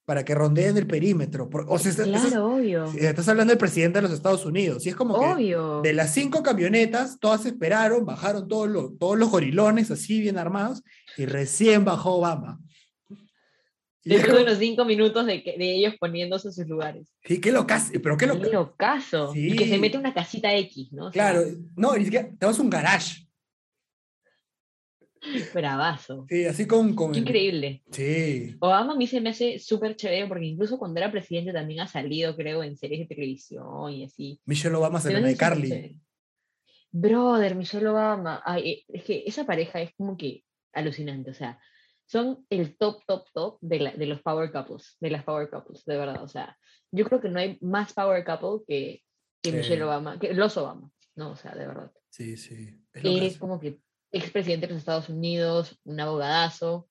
para que rondeen el perímetro. por- o sea, estás- estás- Claro, obvio. estás hablando del presidente de los Estados Unidos, y es como que... De las cinco camionetas, todas esperaron, bajaron todos los, todos los gorilones así bien armados y recién bajó Obama. Después de unos cinco minutos de, que- de ellos poniéndose en sus lugares. sí, qué locas, pero qué Qué loca. locazo. Y que se mete una casita X, ¿no? O sea, Claro, no, ni siquiera, te vas a un garage. Bravazo. Sí, así con. con Qué increíble. Sí, Obama a mí se me hace súper chévere porque incluso cuando era presidente también ha salido, creo, en series de televisión y así. Michelle Obama se de Carly. chévere. Brother, Michelle Obama. Ay, eh, es que esa pareja es como que alucinante. O sea, son el top, top, top de, la- de los power couples, de las power couples, de verdad. O sea, yo creo que no hay más power couple que, que Sí. Michelle Obama, que los Obama. No, o sea, de verdad. Sí, sí. es como que expresidente de los Estados Unidos, un abogadazo,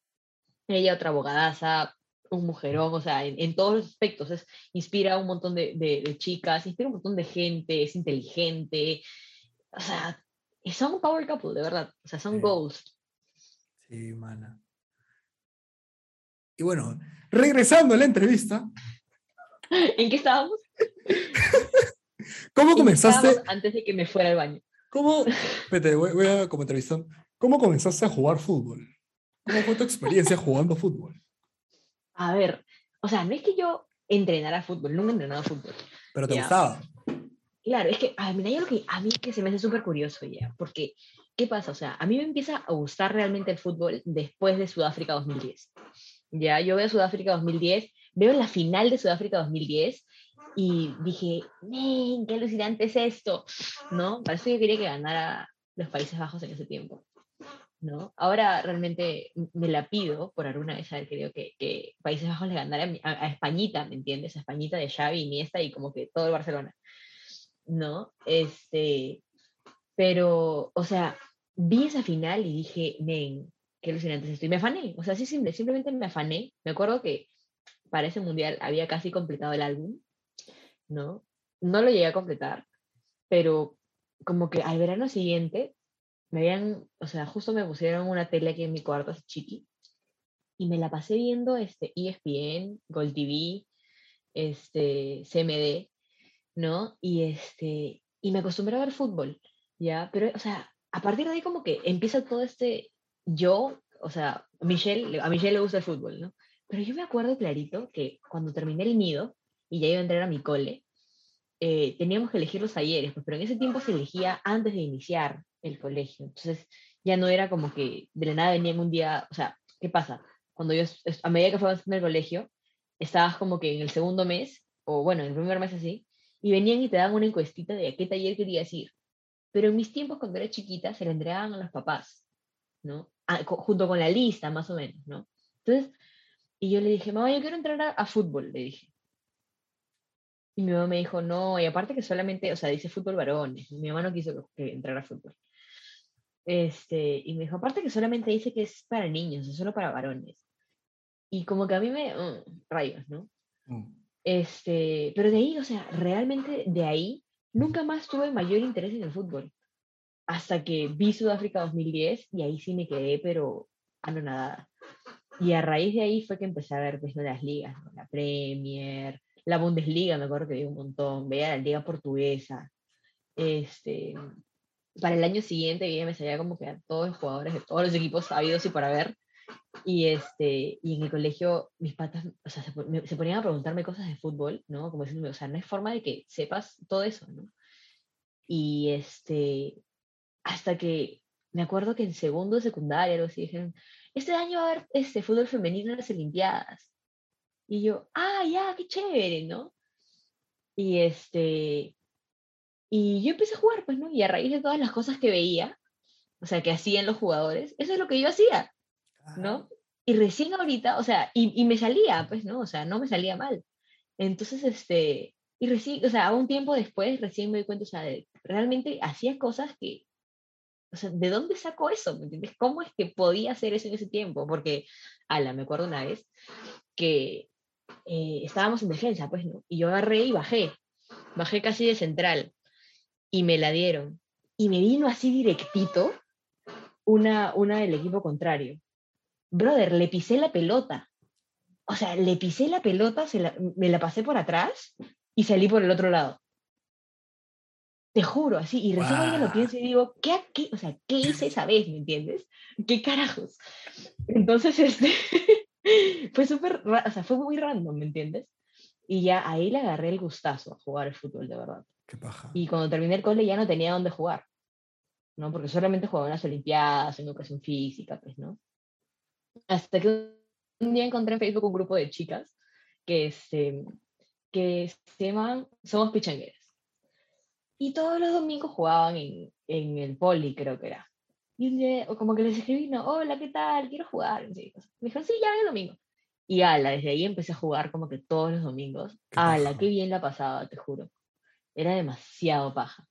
ella otra abogadaza, un mujerón, o sea, en, en todos los aspectos. Es, inspira a un montón de, de- de chicas, inspira a un montón de gente, es inteligente. O sea, son power couple, de verdad. O sea, son Sí. goals. Sí, mana. Y bueno, regresando a la entrevista, ¿En qué estábamos? ¿cómo ¿En qué comenzaste, estábamos antes de que me fuera al baño? ¿Cómo, espérate, voy, voy a como entrevistón, ¿cómo comenzaste a jugar fútbol? ¿Cómo fue tu experiencia jugando fútbol? A ver, o sea, no es que yo entrenara fútbol, nunca he entrenado fútbol. Pero te Ya. gustaba. Claro, es que a mí, hay algo que, a mí que se me hace súper curioso ya, porque, ¿qué pasa? O sea, a mí me empieza a gustar realmente el fútbol después de Sudáfrica 2010. Ya, yo veo Sudáfrica 2010, veo la final de Sudáfrica 2010 y dije, ¡men, qué alucinante es esto! ¿No? Parece que quería que ganara los Países Bajos en ese tiempo. ¿No? Ahora realmente me la pido por alguna vez haber querido que, que Países Bajos le ganara a- a Españita, ¿me entiendes? A Españita de Xavi, Iniesta y como que todo el Barcelona. ¿no? Este, pero, o sea, vi esa final y dije, men, qué alucinante es esto. Y me afané, o sea, así simple, simplemente me afané. Me acuerdo que para ese mundial había casi completado el álbum, ¿no? No lo llegué a completar, pero como que al verano siguiente me habían, o sea, justo me pusieron una tele aquí en mi cuarto, así chiqui, y me la pasé viendo este ESPN, Gold TV, este, CMD, ¿no? Y este, y me acostumbré a ver fútbol, ¿ya? Pero, o sea, a partir de ahí como que empieza todo este, yo, o sea, Michelle, le- a Michelle le gusta el fútbol, ¿no? Pero yo me acuerdo clarito que cuando terminé el nido y ya iba a entrar a mi cole, eh, teníamos que elegir los talleres, pues, pero en ese tiempo se elegía antes de iniciar el colegio. Entonces, ya no era como que de la nada venían un día, o sea, ¿qué pasa? Cuando yo, a medida que fue avanzando el colegio, estabas como que en el segundo mes, o bueno, en el primer mes así, y venían y te daban una encuestita de a qué taller querías ir. Pero en mis tiempos, cuando era chiquita, se la entregaban a los papás, ¿no? Junto con la lista, más o menos, ¿no? Entonces, y yo le dije, mamá, yo quiero entrar a, a fútbol, le dije. Y mi mamá me dijo, no, y aparte que solamente, o sea, dice fútbol varones. Mi mamá no quiso que entrara a fútbol. Este, y me dijo, aparte que solamente dice que es para niños, es solo para varones. Y como que a mí me, mm, rayos, ¿no? Mm. Este, pero de ahí, o sea, realmente de ahí nunca más tuve mayor interés en el fútbol. Hasta que vi Sudáfrica 2010 y ahí sí me quedé, pero anonadada. Y a raíz de ahí fue que empecé a ver pues, las ligas, ¿no? la Premier, la Bundesliga, me acuerdo que vi un montón, veía la Liga Portuguesa. Este, para el año siguiente ya me salía como que a todos los jugadores de todos los equipos habidos y para ver. Y, este, y en el colegio mis patas, o sea, se, me- se ponían a preguntarme cosas de fútbol, ¿no? Como diciéndome, o sea, no hay forma de que sepas todo eso, ¿no? Y este, hasta que me acuerdo que en segundo secundaria, algo así, dijeron, este año va a haber este fútbol femenino en las Olimpiadas. Y yo, ah, ya, qué chévere, ¿no? Y este, y yo empecé a jugar, pues, ¿no? Y a raíz de todas las cosas que veía, o sea, que hacían los jugadores, eso es lo que yo hacía. ¿no? Y recién ahorita, o sea, y, y me salía, pues, ¿no? O sea, no me salía mal. Entonces, este, y recién, o sea, un tiempo después, recién me di cuenta, o sea, de- realmente hacía cosas que, o sea, ¿de dónde sacó eso? ¿Me entiendes? ¿Cómo es que podía hacer eso en ese tiempo? Porque, ala, me acuerdo una vez que eh, estábamos en defensa, pues, ¿no? Y yo agarré y bajé, bajé casi de central, y me la dieron. Y me vino así directito una, una del equipo contrario brother, le pisé la pelota. O sea, le pisé la pelota, se me la pasé por atrás y salí por el otro lado. Te juro, así. Y recién ahorita lo pienso y digo, ¿qué, qué, o sea, ¿qué hice esa vez? ¿Me entiendes? ¿Qué carajos? Entonces, este, fue súper, o sea, fue muy random, ¿me entiendes? Y ya ahí le agarré el gustazo a jugar al fútbol, de verdad. Qué paja. Y cuando terminé el cole ya no tenía dónde jugar, ¿no? Porque solamente jugaba en las Olimpiadas, en educación física, pues, ¿no? Hasta que un día encontré en Facebook un grupo de chicas que se, que se llaman Somos Pichangueras. Y todos los domingos jugaban en, en el poli, creo que era. Y un día, como que les escribí, no, hola, ¿qué tal? Quiero jugar. Me dijeron, sí, ya ven el domingo. Y ala, desde ahí empecé a jugar como que todos los domingos. Qué Ala, paja. qué bien la pasaba, te juro. Era demasiado paja.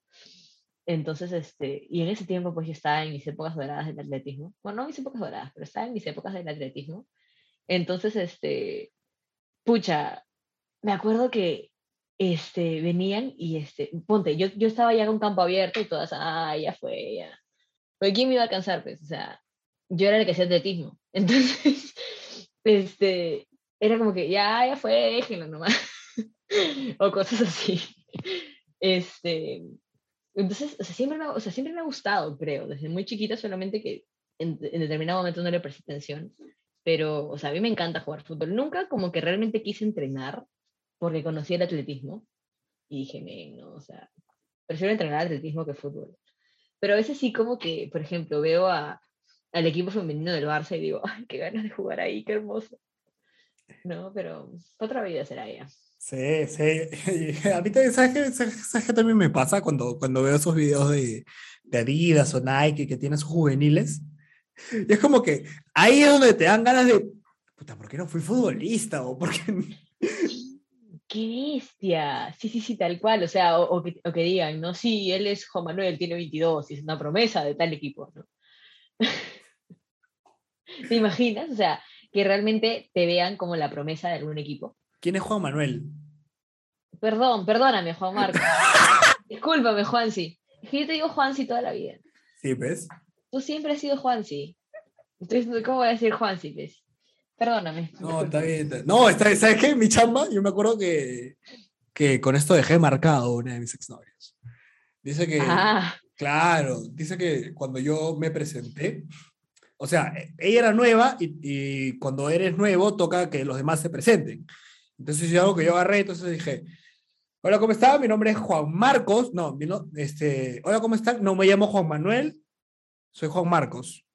Entonces, este, y en ese tiempo pues yo estaba en mis épocas doradas del atletismo. Bueno, no mis épocas doradas, pero estaba en mis épocas del atletismo. Entonces, este, pucha, me acuerdo que este, venían y, este, ponte, yo, yo estaba ya con campo abierto y todas, ah, ya fue, ya. Pero ¿quién me iba a alcanzar? Pues, o sea, yo era la que hacía atletismo. Entonces, este, era como que, ya, ya fue, déjenlo nomás. o cosas así. Este, Entonces, o sea, siempre me, o sea, siempre me ha gustado, creo, desde muy chiquita, solamente que en, en determinado momento no le presté atención. Pero, o sea, a mí me encanta jugar fútbol. Nunca como que realmente quise entrenar porque conocí el atletismo y dije, "Men, no, o sea, prefiero entrenar atletismo que fútbol. Pero a veces sí como que, por ejemplo, veo a, al equipo femenino del Barça y digo, ay, qué ganas de jugar ahí, qué hermoso. No, pero otra vida será ella. Sí, sí. A mí también, ¿sabes qué, sabes qué también me pasa cuando, cuando veo esos videos de, de Adidas o Nike que tienen sus juveniles? Y es como que ahí es donde te dan ganas de, puta, ¿por qué no fui futbolista? O por qué... ¡Qué bestia! Sí, sí, sí, tal cual. O sea, o, o que, o que digan, no, sí, él es Juan Manuel, tiene 22 y es una promesa de tal equipo, ¿no? ¿Te imaginas? O sea, que realmente te vean como la promesa de algún equipo. ¿Quién es Juan Manuel? Perdón, perdóname, Juan Marco. Discúlpame, Juansi. Es que yo te digo Juansi toda la vida. Sí, ¿ves? Tú siempre has sido Juansi. Entonces, ¿cómo voy a decir Juansi, pues? Perdóname. No, está bien. No, está, ¿sabes qué? Mi chamba, yo me acuerdo que, que con esto dejé marcado una de mis exnovias. Dice que, Ah, claro, dice que cuando yo me presenté, o sea, ella era nueva y, y cuando eres nuevo toca que los demás se presenten. Entonces yo algo que yo agarré, entonces dije, hola, ¿cómo está? Mi nombre es Juan Marcos. No- este, hola, ¿cómo están? No me llamo Juan Manuel, soy Juan Marcos.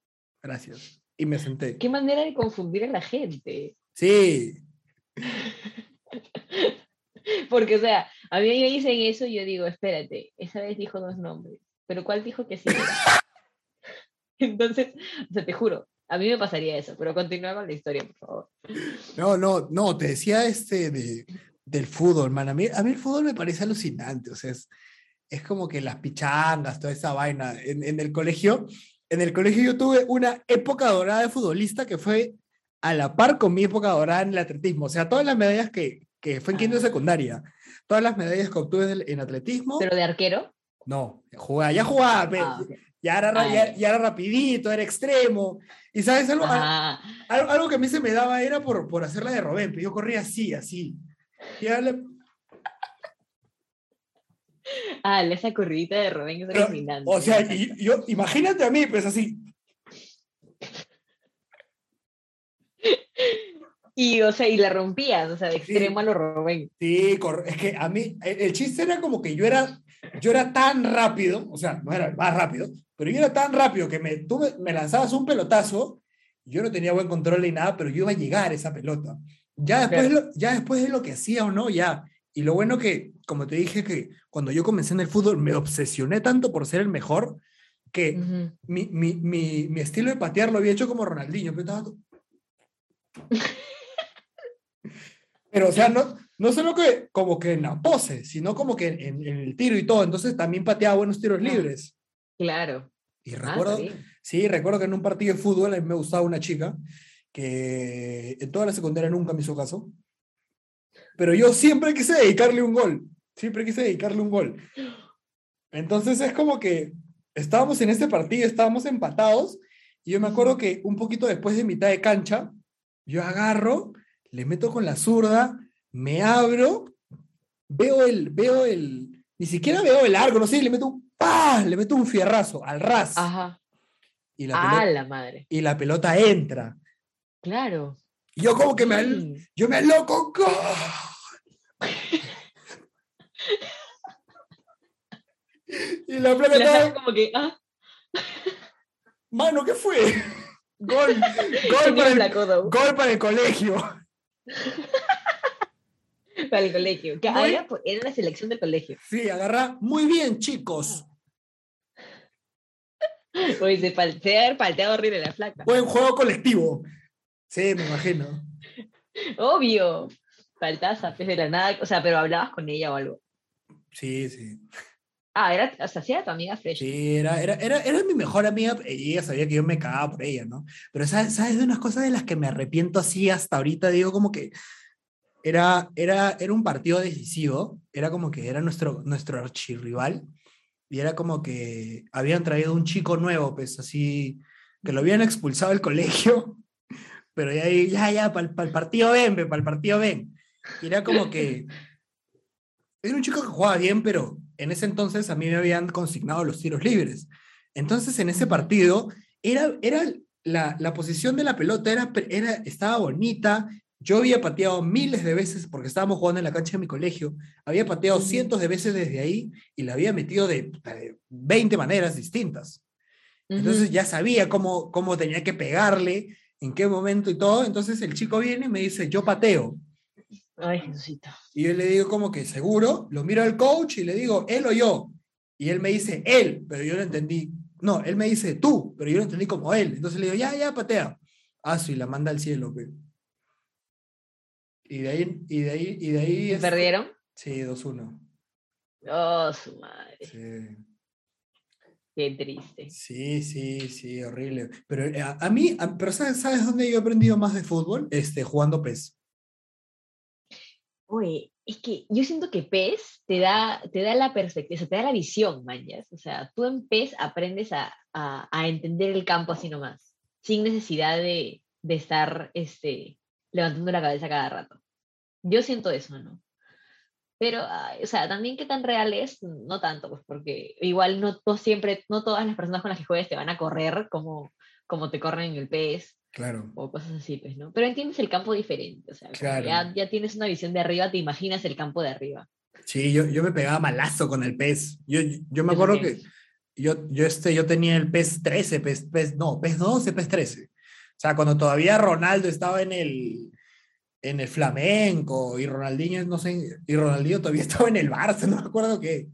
Gracias. Y me senté. qué manera de confundir a la gente. Sí, Porque, o sea, a mí me dicen eso y yo digo, espérate, esa vez dijo dos nombres, pero ¿cuál dijo que sí? Entonces, o sea, te juro, a mí me pasaría eso, pero continúa con la historia, por favor. No, no, no, te decía este de, del fútbol, man. A mí, a mí el fútbol me parece alucinante, o sea, es, es como que las pichangas, toda esa vaina. En, en el colegio, en el colegio yo tuve una época dorada de futbolista que fue a la par con mi época dorada en el atletismo. O sea, todas las medallas que, que fue en quinto de Ah. secundaria, todas las medallas que obtuve en, en atletismo, Pero de arquero. no, jugaba, ya jugaba, Ah, ok. ya, era, ra- Ah, ya, ya. era rapidito, era extremo. Y sabes algo, Al- Ah, algo, algo que a mí se me daba era por, por hacerla de Robén, pero yo corría así, así. Y darle- ah, esa corridita de Robén es pero, alucinante. o sea, y- yo, imagínate a mí, pues así. Y, o sea, y la rompías, o sea, de extremo a lo Robén. Sí, es que a mí, el, el chiste era como que yo era, yo era tan rápido, o sea, no era el más rápido, pero yo era tan rápido que me, tú me, me lanzabas un pelotazo, yo no tenía buen control ni nada, pero yo iba a llegar a esa pelota. Ya después, Claro. lo- ya después de lo que hacía o no, ya. Y lo bueno que, como te dije, que cuando yo comencé en el fútbol me obsesioné tanto por ser el mejor, que Ujú. mi, mi, mi, mi estilo de patear lo había hecho como Ronaldinho. Pero, estaba Pero, o sea, no, no solo que como que en la pose, sino como que en, en el tiro y todo. Entonces también pateaba buenos tiros Ah. libres. Claro. Y Ah, recuerdo, bien. sí, recuerdo que en un partido de fútbol a mí me gustaba una chica que en toda la secundaria nunca me hizo caso. Pero yo siempre quise dedicarle un gol. Siempre quise dedicarle un gol. Entonces es como que estábamos en este partido, estábamos empatados. Y yo me acuerdo que un poquito después de mitad de cancha, yo agarro, le meto con la zurda, me abro, veo el, veo el, ni siquiera veo el largo, no sé, le meto un, ¡pah! le meto un fierrazo al ras. Ajá. Y la, Ah, pelota, la madre. y la pelota entra. Claro. Y yo como que me, yo me aloco. ¡gol! y la placa La estaba, saca como que, ah, mano, ¿qué fue? Gol, gol, para el, gol para el colegio. para el colegio. Que era, era la selección del colegio. Sí, agarra. Muy bien, chicos. Oye, se, se haber palteado horrible la flaca. Buen juego colectivo. Sí, me imagino. Obvio. Faltaza, pues de la nada. O sea, pero hablabas con ella o algo. Sí, sí. Ah, era, o sea, sí era tu amiga fresh. Sí, era, era, era, era mi mejor amiga y ella sabía que yo me cagaba por ella, ¿no? Pero ¿sabes, sabes de unas cosas de las que me arrepiento así hasta ahorita? Digo como que era, era, era un partido decisivo, era como que era nuestro, nuestro archirrival y era como que habían traído un chico nuevo, pues así, que lo habían expulsado del colegio, pero ya, ya, ya, para el partido ven, para el partido ven. Y era como que era un chico que jugaba bien, pero en ese entonces a mí me habían consignado los tiros libres. Entonces, en ese partido, era, era la, la posición de la pelota era, era, estaba bonita. Yo había pateado miles de veces, porque estábamos jugando en la cancha de mi colegio, había pateado cientos de veces desde ahí y la había metido de, de 20 maneras distintas. Entonces ya sabía cómo, cómo tenía que pegarle, en qué momento y todo. Entonces el chico viene y me dice, yo pateo. Ay, Jesucito. Y yo le digo como que seguro, lo miro al coach y le digo, él o yo. Y él me dice, él, pero yo lo entendí. No, él me dice, tú, pero yo lo entendí como él. Entonces le digo, ya, ya, patea. Ah, sí, la manda al cielo. pe. Y de ahí, y de ahí, y de ahí... ¿Se perdieron? Sí, 2-1. Oh, su madre. Sí. Qué triste. Sí, sí, sí, horrible. Pero eh, a, a mí, a- pero ¿sabes, ¿sabes dónde yo he aprendido más de fútbol? Este, jugando PES. Oye, es que yo siento que PES te da, te da la perspectiva, te da la visión, manjas. O sea, tú en PES aprendes a, a, a entender el campo así nomás, sin necesidad de, de estar este, levantando la cabeza cada rato. Yo siento eso, ¿no? Pero, o sea, también qué tan real es, no tanto, pues porque igual no, to- siempre, no todas las personas con las que juegues te van a correr como, como te corren en el PES Claro. o cosas así, pues, ¿no? Pero entiendes el campo diferente, o sea, Claro. ya, ya tienes una visión de arriba, te imaginas el campo de arriba. Sí, yo, yo me pegaba malazo con el PES. Yo, yo, me acuerdo que yo, yo, este, yo tenía el PES 13, PES, PES, no, PES 12, PES 13. O sea, cuando todavía Ronaldo estaba en el, en el Flamenco y Ronaldinho, no sé, y Ronaldinho todavía estaba en el Barça, no me acuerdo qué.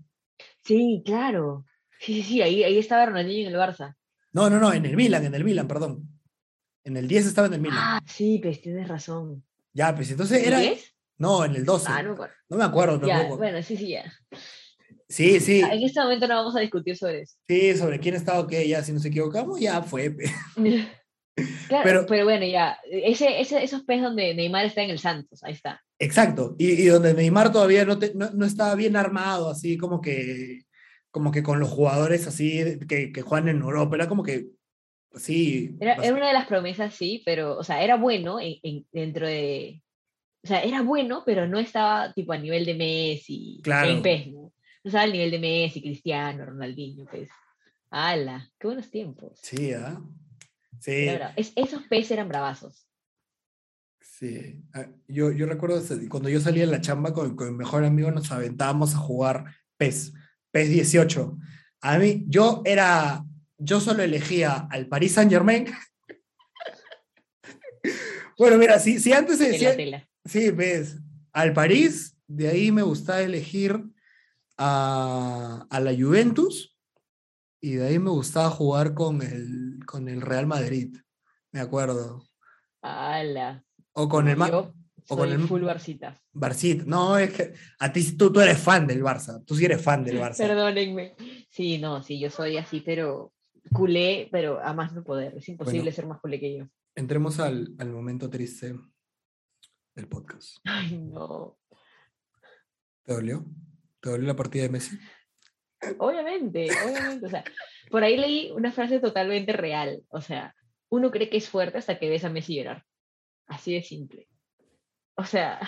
Sí, claro. Sí, sí, sí, ahí, ahí estaba Ronaldinho en el Barça. No, no, no, en el Milan, en el Milan, perdón. En el 10 estaba en el Milan. Ah, sí, pues tienes razón. Ya, pues entonces ¿El era. 10? No, en el 12. Ah, no me acuerdo. No me acuerdo Ya, bueno, sí, sí, ya. Sí, sí, En este momento no vamos a discutir sobre eso. sí, sobre quién estaba o qué, ya si nos equivocamos, ya fue. Claro, Pero- pero, bueno, ya. Ese, ese, esos pes donde Neymar está en el Santos, ahí está. Exacto. Y, y donde Neymar todavía no, te- no, no estaba bien armado, así como que, como que con los jugadores así que, que juegan en Europa, era como que, sí. Era, una de las promesas, sí, pero, o sea, era bueno en, en- dentro de. O sea, era bueno, pero no estaba tipo a nivel de Messi. Claro. En PES, ¿no? No estaba al nivel de Messi, Cristiano, Ronaldinho, pues. ¡Hala! ¡Qué buenos tiempos! Sí, ¿ah? Sí. Es- esos PES eran bravazos. sí. Ah, Yo, yo recuerdo cuando yo salía de la chamba con, con mi mejor amigo, nos aventábamos a jugar PES, PES 18. A mí, yo era, yo solo elegía al Paris Saint Germain. bueno, mira, si, si antes se decía, tela. Sí, ves, al París, de ahí me gustaba elegir a, a la Juventus y de ahí me gustaba jugar con el, con el Real Madrid, me acuerdo. ¡Hala! O con el Yo o con el- full Barcita. Barcita. No, es que a ti tú, tú eres fan del Barça, tú sí eres fan del Barça. Perdónenme. Sí, no, sí, yo soy así, pero culé, pero a más no poder. Es imposible Bueno. ser más culé que yo. Entremos al, al momento triste del podcast. Ay, no. ¿Te dolió? ¿Te dolió la partida de Messi? Obviamente, obviamente. O sea, por ahí leí una frase totalmente real. O sea, uno cree que es fuerte hasta que ves a Messi llorar. Así de simple. O sea,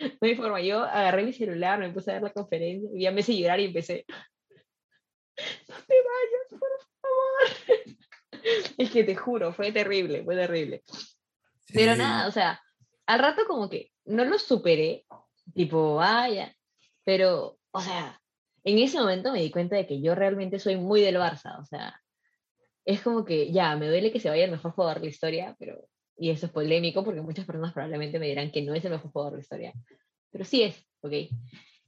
no hay forma. Yo agarré mi celular, me puse a ver la conferencia, vi a Messi llorar y empecé. No te vayas, por Es que te juro, fue terrible, fue terrible. Pero Sí. nada, o sea, al rato como que no lo superé, tipo, vaya, pero, o sea, en ese momento me di cuenta de que yo realmente soy muy del Barça, o sea, es como que ya, me duele que se vaya el mejor jugador de la historia, pero, y eso es polémico porque muchas personas probablemente me dirán que no es el mejor jugador de la historia, pero sí es, ¿ok?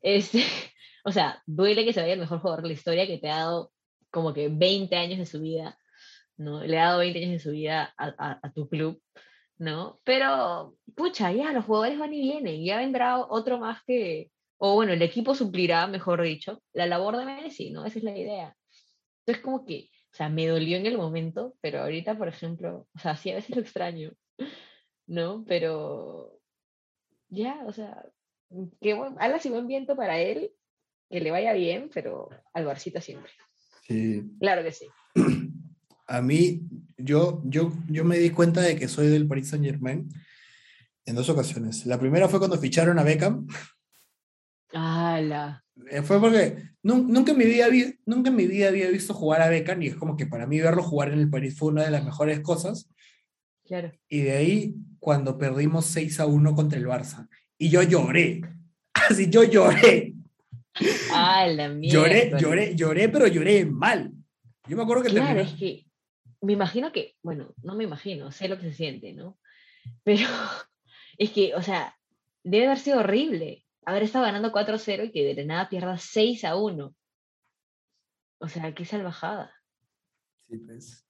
Este, o sea, duele que se vaya el mejor jugador de la historia que te ha dado como que 20 años de su vida, ¿no? Le ha dado 20 años de su vida a, a- a tu club, ¿no? Pero, pucha, ya, los jugadores van y vienen, ya vendrá otro más que, o bueno, el equipo suplirá, mejor dicho, la labor de Messi, ¿no? Esa es la idea. Entonces, como que, o sea, me dolió en el momento, pero ahorita, por ejemplo, o sea, sí, a veces lo extraño, ¿no? Pero, ya, o sea, que buen, alas y buen viento para él, que le vaya bien, pero al Barcita siempre. Sí. Claro que sí. A mí, yo, yo, yo me di cuenta de que soy del Paris Saint Germain en dos ocasiones. La primera fue cuando ficharon a Beckham. ¡Hala! Eh, Fue porque nun- nunca, en mi vida vi- nunca en mi vida había visto jugar a Beckham y es como que para mí verlo jugar en el París fue una de las mejores cosas. Claro. Y de ahí, cuando perdimos 6 a 1 contra el Barça, y yo lloré. Así yo lloré. Ah, la mierda. Lloré, lloré, lloré, pero lloré mal. Yo me acuerdo que Claro, terminó- es que me imagino que, bueno, no me imagino, sé lo que se siente, ¿no? Pero es que, o sea, debe haber sido horrible haber estado ganando 4-0 y que de nada pierdas 6 a 1. O sea, qué salvajada. Sí, pues.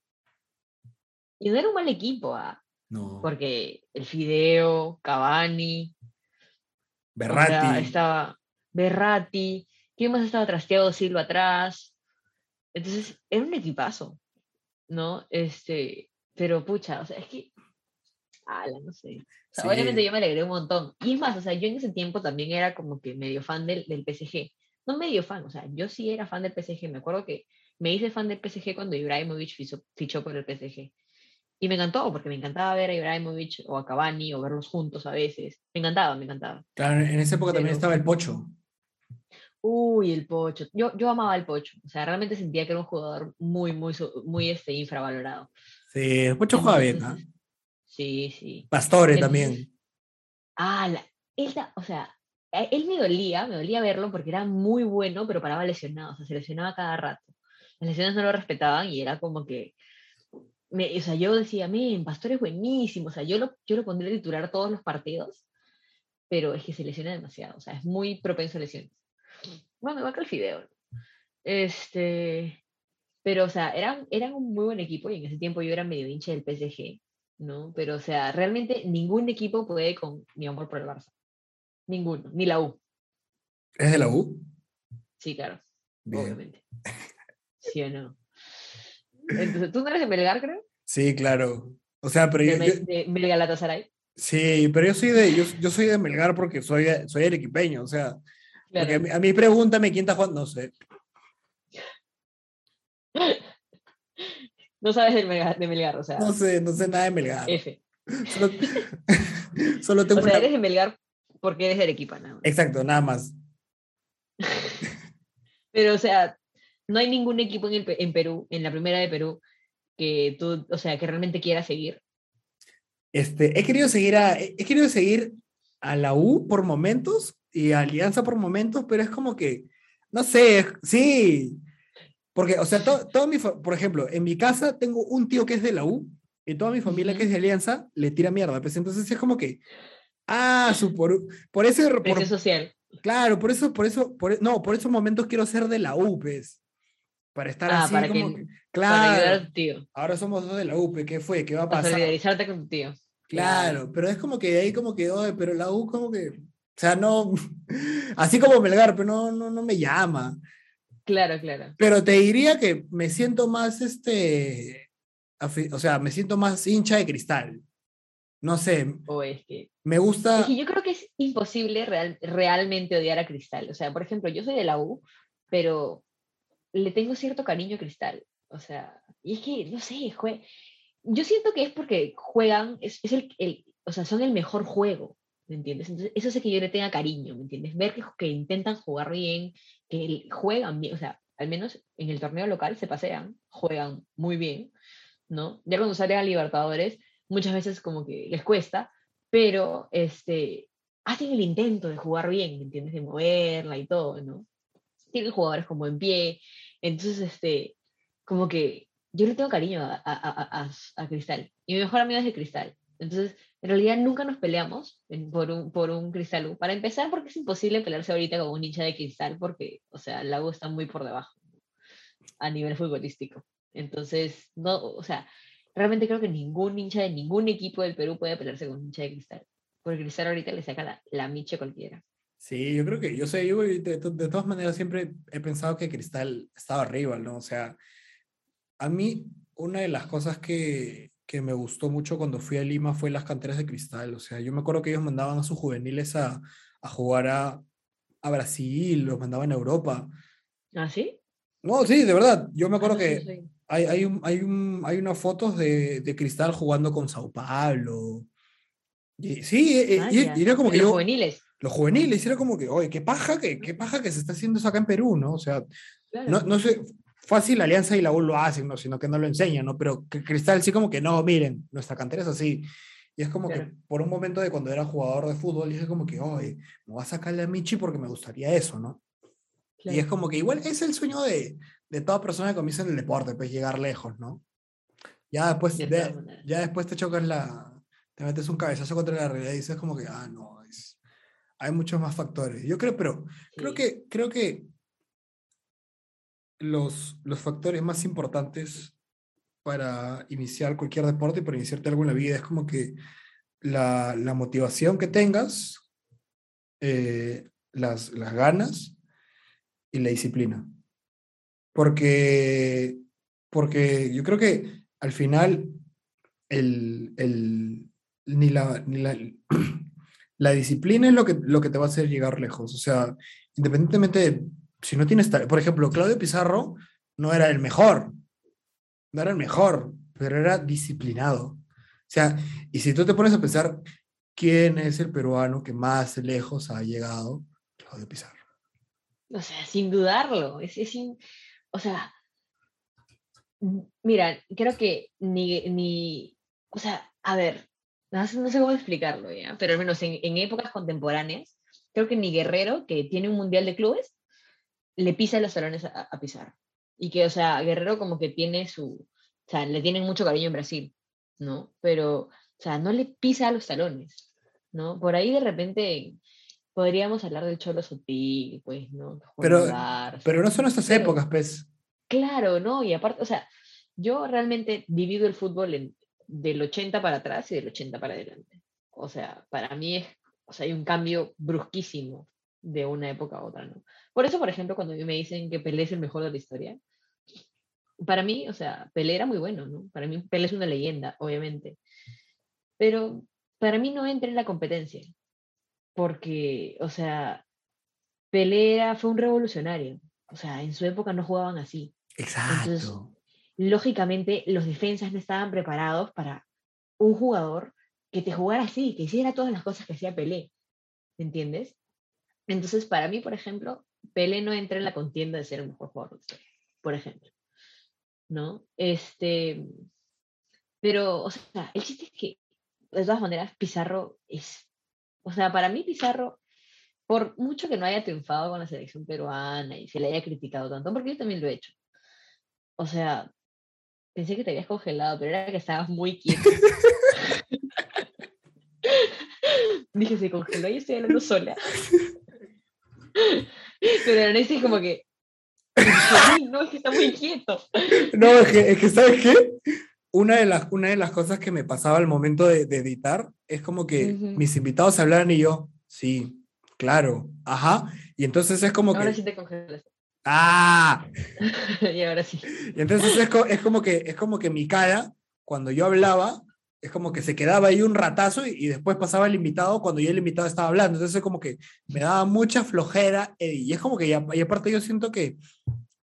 Y no era un mal equipo, ah, No. porque el Fideo, Cavani, o sea, Berratti. estaba Berratti, ¿quién más estaba trasteado Silva atrás? Entonces, era un equipazo, ¿no? Este, pero pucha, o sea, es que, ala, no sé. O sea, Sí. obviamente yo me alegré un montón. Y es más, o sea, yo en ese tiempo también era como que medio fan del, del PSG. No medio fan, o sea, yo sí era fan del PSG. Me acuerdo que me hice fan del PSG cuando Ibrahimovic fichó, fichó por el PSG. Y me encantó, porque me encantaba ver a Ibrahimovic o a Cavani o verlos juntos a veces. Me encantaba, me encantaba. Claro, en esa época también Pero- estaba el Pocho. Uy, el Pocho. Yo, yo amaba al Pocho. O sea, realmente sentía que era un jugador muy, muy, muy este, infravalorado. Sí, el Pocho juega bien, ¿ah? Entonces, Sí, sí. Pastore Entonces, también. Ah, la, él, da- o sea, él me dolía, me dolía verlo porque era muy bueno, pero paraba lesionado, o sea, se lesionaba cada rato. Las lesiones no lo respetaban y era como que, me, o sea, yo decía, men, Pastor es buenísimo, o sea, yo lo, yo lo pondría a titular todos los partidos, pero es que se lesiona demasiado, o sea, es muy propenso a lesiones. Bueno, igual que el Fideo. Este, pero, o sea, eran, eran un muy buen equipo y en ese tiempo yo era medio hincha del PSG, ¿no? Pero, o sea, realmente ningún equipo puede con mi amor por el Barça. Ninguno, ni la U. ¿Es de la U? Sí, claro, Bien. obviamente. ¿Sí o no? Entonces, ¿tú no eres de Melgar, creo? Sí, claro. O sea, pero De, yo, yo- de Melgar Galatasaray. Sí, pero yo soy de, yo, yo soy de Melgar porque soy, soy arequipeño, o sea, porque Claro. a mí, a mí pregúntame quién está jugando, no sé. No sabes del Melgar, de Melgar, o sea, No sé, no sé nada de Melgar. F. Solo, solo tengo O sea, una- eres de Melgar porque eres de Arequipa, nada más. Exacto, nada más. Pero, o sea, no hay ningún equipo en, el en Perú, en la primera de Perú, que tú, o sea, que realmente quieras seguir. Este, he querido seguir a, he querido seguir a la U por momentos y a Alianza por momentos, pero es como que, no sé, sí. Porque, o sea, to- todo mi, por ejemplo, en mi casa tengo un tío que es de la U y toda mi familia que es de Alianza le tira mierda. Pues entonces es como que, ah, su, por, por ese, por- social. claro, por eso, por eso, por, no, por esos momentos quiero ser de la U, pues. Para estar Ah, así para como que- que, Para ayudar a claro, tu tío. ahora somos dos de la U, pues, ¿qué fue? ¿Qué va a Para pasar? solidarizarte con tu tío. Claro, pero es como que ahí como que, oye, pero la U como que, o sea, no, así como Melgar, pero no, no, no me llama. Claro, claro. Pero te diría que me siento más, este, o sea, me siento más hincha de cristal. No sé, O es que me gusta, Es que yo creo que es imposible real- realmente odiar a Cristal. O sea, por ejemplo, yo soy de la U, pero le tengo cierto cariño a Cristal. O sea, y es que, no sé, jue- yo siento que es porque juegan, es, es el, el- o sea, son el mejor juego, ¿me entiendes? Entonces, eso hace que yo le tenga cariño, ¿me entiendes? Ver que, que intentan jugar bien, que juegan bien, o sea, al menos en el torneo local se pasean, juegan muy bien, ¿no? Ya cuando salen a Libertadores, muchas veces como que les cuesta, pero este, hacen el intento de jugar bien, ¿me entiendes? De moverla y todo, ¿no? Tienen jugadores con buen pie, entonces, este, como que yo le tengo cariño a, a, a, a- Cristal, y mi mejor amigo es de Cristal, entonces, en realidad nunca nos peleamos por, un, por un Cristal U. Para empezar, porque es imposible pelearse ahorita con un hincha de Cristal, porque, o sea, la U está muy por debajo a nivel futbolístico. Entonces, no, o sea, realmente creo que ningún hincha de ningún equipo del Perú puede pelearse con un hincha de cristal. Porque cristal ahorita le saca la, la miche cualquiera. sí, yo creo que, yo sé, yo de, de- de todas maneras siempre he pensado que cristal estaba arriba, ¿no? O sea, a mí una de las cosas que, que me gustó mucho cuando fui a Lima fue las canteras de cristal, o sea, yo me acuerdo que ellos mandaban a sus juveniles a, a jugar a, a Brasil, los mandaban a Europa. ¿Ah, sí? No, sí, de verdad. Yo me Ah, acuerdo no, que sí. hay, hay, un, hay, un, hay unas fotos de, de Cristal jugando con Sao Paulo. Y, sí, eh, Ah, y, y era como que los yo... juveniles. los juveniles, y era como que, oye, qué paja que, qué paja que se está haciendo eso acá en Perú, ¿no? O sea, Claro. no, no sé, fácil Alianza y la U lo hacen, ¿no? Sino que no lo enseñan, ¿no? Pero que Cristal sí como que, no, miren, nuestra cantera es así. Y es como que Claro. por un momento de cuando era jugador de fútbol, dije como que, oye, me voy a sacarle a Michi porque me gustaría eso, ¿no? Y es Claro. como que igual es el sueño de, de toda persona que comienza en el deporte, pues llegar lejos, ¿no? Ya después, De ya después te chocas la, te metes un cabezazo contra la realidad y dices como que, ah, no, es, hay muchos más factores. Yo creo, pero creo Sí. que, creo que los, los factores más importantes para iniciar cualquier deporte para iniciarte algo en la vida es como que la, la motivación que tengas, eh, las, las ganas y la disciplina. Porque, porque yo creo que al final el, el- ni la, ni la, la disciplina es lo que, lo que te va a hacer llegar lejos. O sea, independientemente de si no tienes, ta- por ejemplo, Claudio Pizarro no era el mejor, no era el mejor, pero era disciplinado. O sea, y si tú te pones a pensar quién es el peruano que más lejos ha llegado, Claudio Pizarro. O sea, sin dudarlo. Es, es sin- o sea, mira, creo que ni, ni, o sea, a ver, no sé, no sé cómo explicarlo ya, pero al menos en, en épocas contemporáneas, creo que ni Guerrero, que tiene un mundial de clubes, le pisa los talones a, a Pizarro. Y que, o sea, Guerrero como que tiene su, o sea, le tienen mucho cariño en Brasil, ¿no? Pero, o sea, no le pisa los talones, ¿no? Por ahí de repente podríamos hablar del Cholo Sotil, pues, ¿no? Pero-. Pero no son estas Pero- épocas, pues. Claro, ¿no? Y aparte, o sea, yo realmente divido el fútbol en, del 80 para atrás y del 80 para adelante. O sea, para mí es, o sea, hay un cambio brusquísimo de una época a otra, ¿no? Por eso, por ejemplo, cuando me dicen que Pelé es el mejor de la historia, para mí, o sea, Pelé era muy bueno, ¿no? Para mí Pelé es una leyenda, obviamente. Pero para mí no entra en la competencia, porque, o sea, Pelé era- fue un revolucionario. O sea, en su época no jugaban así Exacto. lógicamente los defensas no estaban preparados para un jugador que te jugara así, que hiciera todas las cosas que hacía Pelé. ¿Me entiendes? Entonces, para mí, por ejemplo, Pelé no entra en la contienda de ser el mejor jugador de la historia, por ejemplo. ¿No? Este. Pero, o sea, el chiste es que, de todas maneras, Pizarro es. O sea, para mí, Pizarro, por mucho que no haya triunfado con la selección peruana y se le haya criticado tanto, porque yo también lo he hecho. O sea, pensé que te habías congelado, pero era que estabas muy quieto. Dije, se congeló y estoy hablando sola. Pero en ese como que. y dije, "Ay, no, es que está muy quieto. No, es que, es que, ¿sabes qué? Una de, las, una de las cosas que me pasaba al momento de, de editar es como que mis invitados hablaran y yo, sí, claro, ajá. Y entonces es como Ahora que, sí te congelaste. ¡ah! y ahora sí. Y entonces es, es como que, es como que mi cara, cuando yo hablaba, es como que se quedaba ahí un ratazo y, y después pasaba el invitado cuando ya el invitado estaba hablando. Entonces es como que me daba mucha flojera eh, y es como que, ya, y aparte yo siento que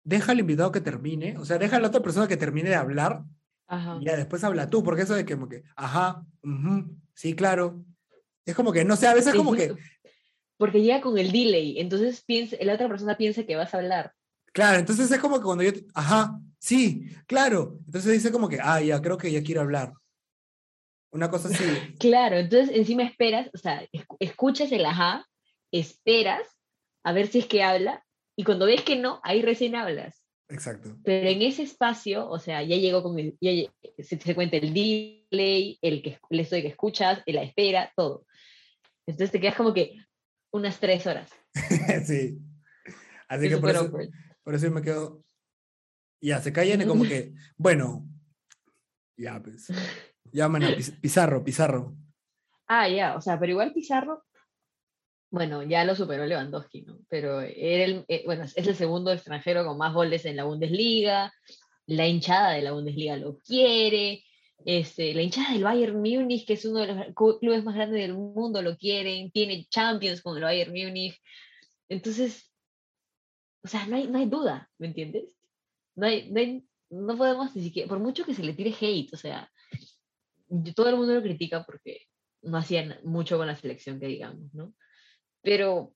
deja al invitado que termine, o sea, deja a la otra persona que termine de hablar Ajá. y ya después habla tú, porque eso de que como que, ajá, sí, claro. Es como que, no sé, a veces como que, Porque llega con el delay, entonces piensa, la otra persona piensa que vas a hablar. claro, entonces es como que cuando yo, ajá, sí, claro. Entonces dice como que, ah, ya, creo que ya quiero hablar. Una cosa así. Claro, entonces encima esperas, o sea, escu- escuchas el ajá, esperas a ver si es que habla, y cuando ves que no, ahí recién hablas. Exacto. Pero en ese espacio, o sea, ya llegó con el, ya se, se cuenta el delay, el que el esto de que escuchas, la espera, todo. Entonces te quedas como que unas tres horas. sí. Así Es que por eso, awkward. por eso me quedo. Ya, se callan y como que, bueno, ya, pues. Llaman a Piz- Pizarro, Pizarro. Ah, ya, o sea, pero igual Pizarro, bueno, ya lo superó Lewandowski, ¿no? Pero era el, eh, bueno, es el segundo extranjero con más goles en la Bundesliga, la hinchada de la Bundesliga lo quiere, este, la hinchada del Bayern Múnich, que es uno de los clubes más grandes del mundo, lo quieren, tiene Champions con el Bayern Múnich. Entonces, o sea, no hay, no hay duda, ¿me entiendes? No, hay, no, hay- no podemos ni siquiera, por mucho que se le tire hate, o sea, todo el mundo lo critica porque no hacían mucho con la selección, que digamos, ¿no? pero,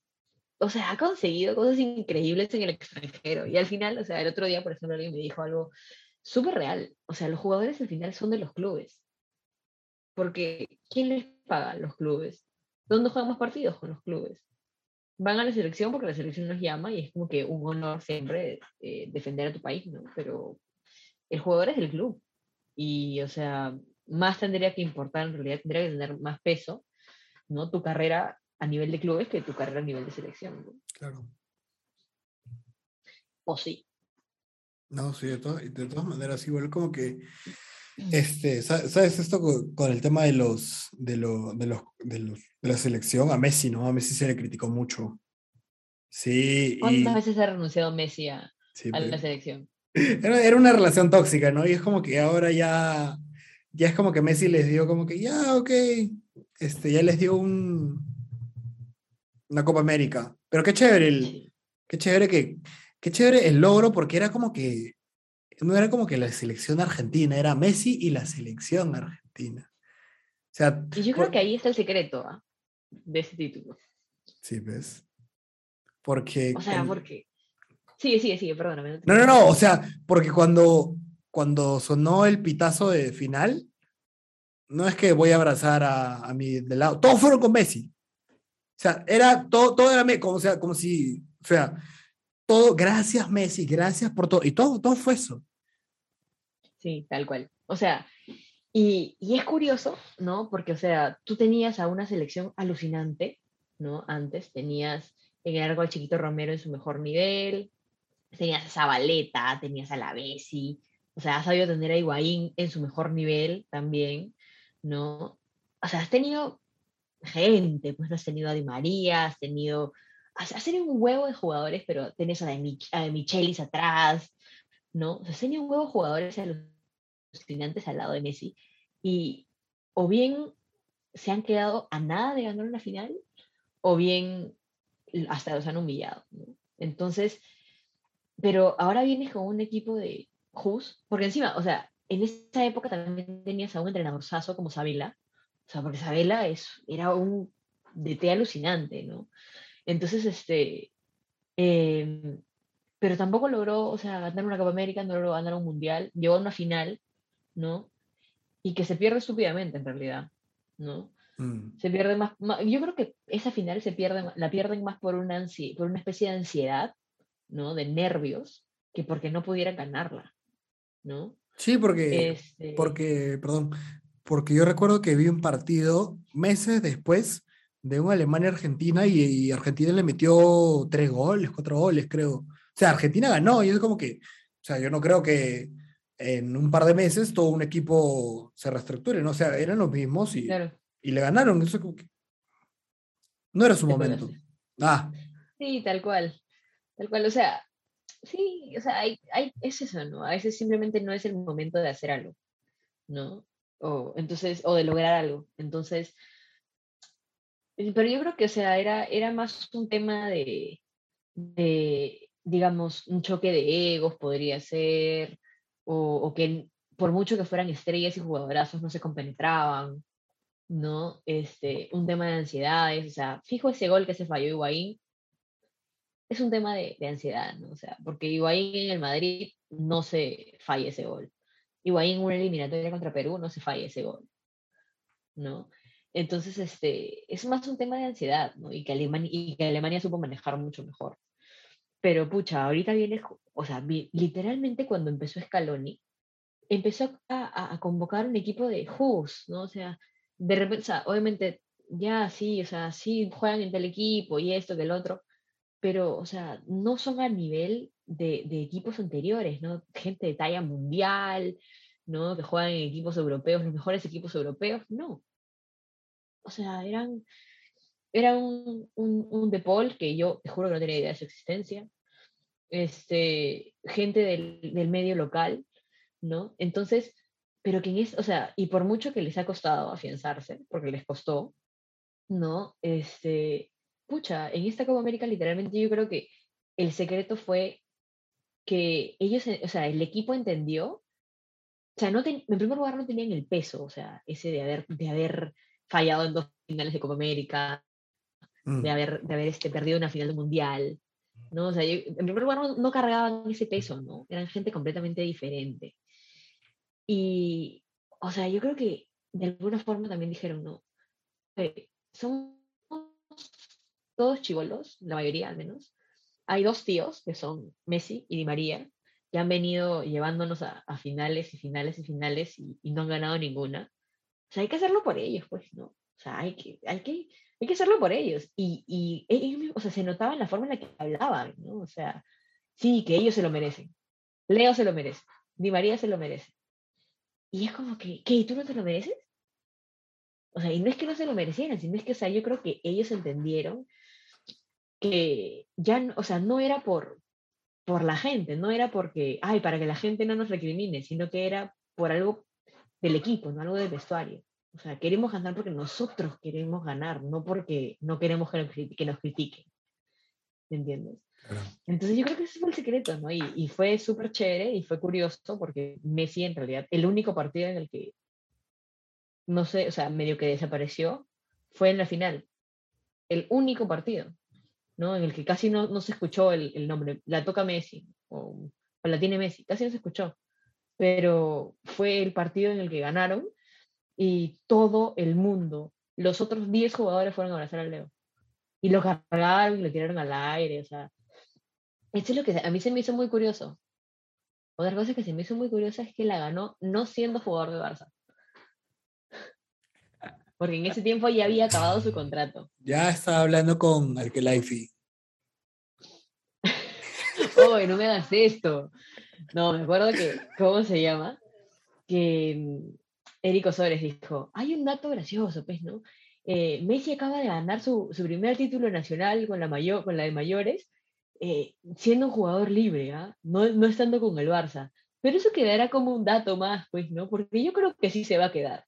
o sea, ha conseguido cosas increíbles en el extranjero. Y al final, o sea, el otro día, por ejemplo, alguien me dijo algo súper real. O sea, los jugadores al final son de los clubes. Porque, ¿quién les paga? Los clubes. ¿Dónde juegan más partidos? Con los clubes. Van a la selección porque la selección nos llama y es como que un honor siempre eh, defender a tu país, ¿no? Pero el jugador es del club. Y, o sea, más tendría que importar, en realidad tendría que tener más peso, ¿no? Tu carrera a nivel de clubes que tu carrera a nivel de selección. ¿no? Claro. O sí. No, sí, de, to- de todas maneras, igual como que, este, sa- ¿sabes esto co- con, el tema de los, de, lo, de, los, de los, de la selección? A Messi, ¿no? A Messi se le criticó mucho. Sí, y... ¿Cuántas veces ha renunciado Messi a, sí, a la selección? Era, era una relación tóxica, ¿no? Y es como que ahora ya, ya es como que Messi les dio como que, ya, ok, este, ya les dio un, una Copa América. Pero qué chévere, el, qué chévere que, qué chévere el logro, porque era como que, no era como que la selección argentina, era Messi y la selección argentina. O sea, Y yo creo por- que ahí está el secreto ¿ah? de ese título. sí, ¿ves? Porque... O sea, porque... Sigue, sigue, sigue, perdóname. No, no, no, o sea, porque cuando, cuando sonó el pitazo de final, no es que voy a abrazar a, a mi del lado, todos fueron con Messi. O sea, era todo, todo era Me- como, sea, como si, o sea, todo, gracias Messi, gracias por todo, y todo, todo fue eso. Sí, tal cual. O sea, y, y es curioso, ¿no? Porque, o sea, tú tenías a una selección alucinante, ¿no? Antes tenías en el arco al Chiquito Romero en su mejor nivel, tenías a Zabaleta, tenías a la Bessi, o sea, has sabido tener a Higuaín en su mejor nivel también, ¿no? O sea, has tenido gente, pues has tenido a Di María, has tenido, has, has tenido un huevo de jugadores, pero tenés a, de Michelis atrás, ¿no? O sea, has tenido un huevo de jugadores alucinantes al lado de Messi, y o bien se han quedado a nada de ganar una final, o bien hasta los han humillado, ¿no? Entonces, pero ahora vienes con un equipo de Jus, porque encima, o sea, en esa época también tenías a un entrenadorzazo como Sabela, o sea, porque Sabela es, era un DT alucinante, ¿no? Entonces, este, em, pero tampoco logró, o sea, ganar una Copa América, no logró ganar un Mundial, llegó a una final, ¿no? Y que se pierde estúpidamente en realidad, ¿no? Mm, se pierde más, yo creo que esa final se pierde, la pierden más por una, ansi- por una especie de ansiedad, ¿no? De nervios, que porque no pudieran ganarla, ¿no? Sí, porque, Este, porque, perdón, porque yo recuerdo que vi un partido meses después de un Alemania-Argentina y, y Argentina le metió tres goles, cuatro goles, creo. O sea, Argentina ganó y es como que, o sea, yo no creo que en un par de meses todo un equipo se reestructure, ¿no? O sea, eran los mismos y, claro, y le ganaron. Eso como que no era su momento. Ah, Sí, tal cual, tal cual, o sea, sí, o sea, hay, hay, es eso, ¿no? A veces simplemente no es el momento de hacer algo, ¿no? O, entonces, o de lograr algo. Entonces, eh, pero yo creo que, o sea, era, era más un tema de, de, digamos, un choque de egos podría ser, o, que por mucho que fueran estrellas y jugadorazos no se compenetraban, ¿no? Este, un tema de ansiedades, o sea, fijo ese gol que se falló Higuaín, es un tema de, de ansiedad, ¿no? O sea, porque Higuaín en el Madrid no se falla ese gol. Higuaín en una eliminatoria contra Perú no se falla ese gol, ¿no? Entonces, este, es más un tema de ansiedad, ¿no? Y que Alemania, y que Alemania supo manejar mucho mejor. Pero, pucha, ahorita viene, o sea, literalmente cuando empezó Scaloni, empezó a, convocar un equipo de Who's, ¿no? O sea, de repente, obviamente, ya sí, o sea, sí juegan en tal equipo y esto que el otro, pero, o sea, no son a nivel de, de equipos anteriores, ¿no? Gente de talla mundial, ¿no? Que juegan en equipos europeos, los mejores equipos europeos, no. O sea, eran, era un, un, un De que yo te juro que no tenía idea de su existencia, este, gente del, del medio local, ¿no? Entonces, pero que en es, o sea, y por mucho que les ha costado afianzarse, porque les costó, ¿no? Este, pucha, en esta Copa América literalmente yo creo que el secreto fue que ellos, eh, o sea, el equipo entendió, o sea, no ten- en primer lugar no tenían el peso, o sea, ese de haber, de haber fallado en dos finales de Copa América, Mm. de haber, de haber este, perdido una final del mundial. ¿no? O sea, yo- en primer lugar, no, no cargaban ese peso, ¿no? Eran gente completamente diferente. Y, o sea, yo creo que de alguna forma también dijeron, no, eh, somos todos chivolos, la mayoría al menos. Hay dos tíos, que son Messi y Di María, que han venido llevándonos a, a finales y finales y finales y, y no han ganado ninguna. O sea, hay que hacerlo por ellos, pues, ¿no? O sea, hay que, hay que, hay que hacerlo por ellos. Y, y ellos o sea, se notaba en la forma en la que hablaban, ¿no? O sea, sí, que ellos se lo merecen. Leo se lo merece. Di María se lo merece. Y es como que, ¿qué? ¿Y tú no te lo mereces? O sea, y no es que no se lo merecieran, sino es que, o sea, yo creo que ellos entendieron que ya, o sea, no era por, por la gente, no era porque, ay, para que la gente no nos recrimine, sino que era por algo del equipo, no algo del vestuario. O sea, queremos ganar porque nosotros queremos ganar, no porque no queremos que nos, que nos critiquen. ¿Me entiendes? Claro. Entonces yo creo que ese fue el secreto, ¿no? Y, y fue súper chévere y fue curioso porque Messi en realidad, el único partido en el que, no sé, o sea, medio que desapareció, fue en la final. El único partido, ¿no? En el que casi no, no se escuchó el, el nombre. La toca Messi o, la tiene Messi, casi no se escuchó. Pero fue el partido en el que ganaron y todo el mundo, los otros 10 jugadores fueron a abrazar al Leo. Y lo cargaron y lo tiraron al aire, o sea. Esto es lo que a mí se me hizo muy curioso. Otra cosa que se me hizo muy curiosa es que la ganó no siendo jugador de Barça. Porque en ese tiempo ya había acabado su contrato. Ya estaba hablando con Alkelaifi. ¡Oye, no me hagas esto! No, me acuerdo que, ¿cómo se llama? Que mm, Eric Osores dijo, hay un dato gracioso, pues, ¿no? Eh, Messi acaba de ganar su, su primer título nacional con la, mayor, con la de mayores, eh, siendo un jugador libre, ¿ah? no, no estando con el Barça. Pero eso quedará como un dato más, pues, ¿no? Porque yo creo que sí se va a quedar.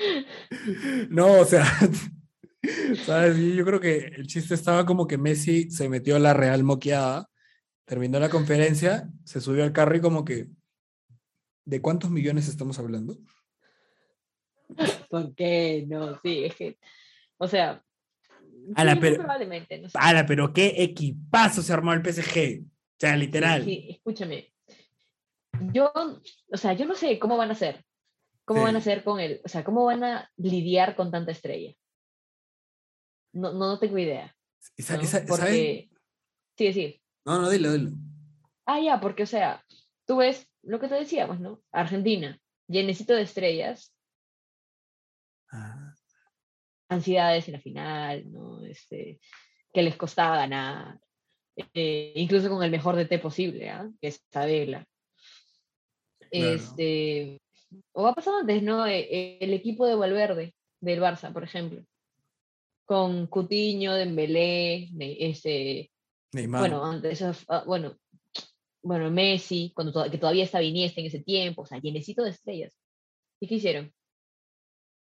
No, o sea, ¿sabes? Yo creo que el chiste estaba como que Messi se metió a la real moqueada, terminó la conferencia, se subió al carro y como que, ¿de cuántos millones estamos hablando? ¿Por qué? No, sí, es que, o sea, sí, muy pero- probablemente, no sé. ¡Hala, pero qué equipazo se armó el PSG! O sea, literal. Sí, escúchame. Yo, o sea, yo no sé cómo van a hacer. ¿Cómo van a hacer con él? O sea, ¿cómo van a lidiar con tanta estrella? No, no, no tengo idea. Y sa- ¿no? Porque, sí, sí. No, no, dilo, dilo. Ah, ya, porque, o sea, tú ves lo que te decíamos, ¿no? Argentina, llenecito de estrellas, Ah, ansiedades en la final, ¿no? Este, que les costaba ganar. eh, incluso con el mejor DT posible, ¿ah? Que es. Claro. Este, o ha pasado antes, ¿no? E- e- El equipo de Valverde, del Barça, por ejemplo. Con Cutiño, Dembélé, este, Neymar. bueno, antes, f- ah, bueno, bueno, Messi, cuando que todavía estaba Iniesta en ese tiempo, o sea, llenecito de estrellas. ¿Y qué hicieron?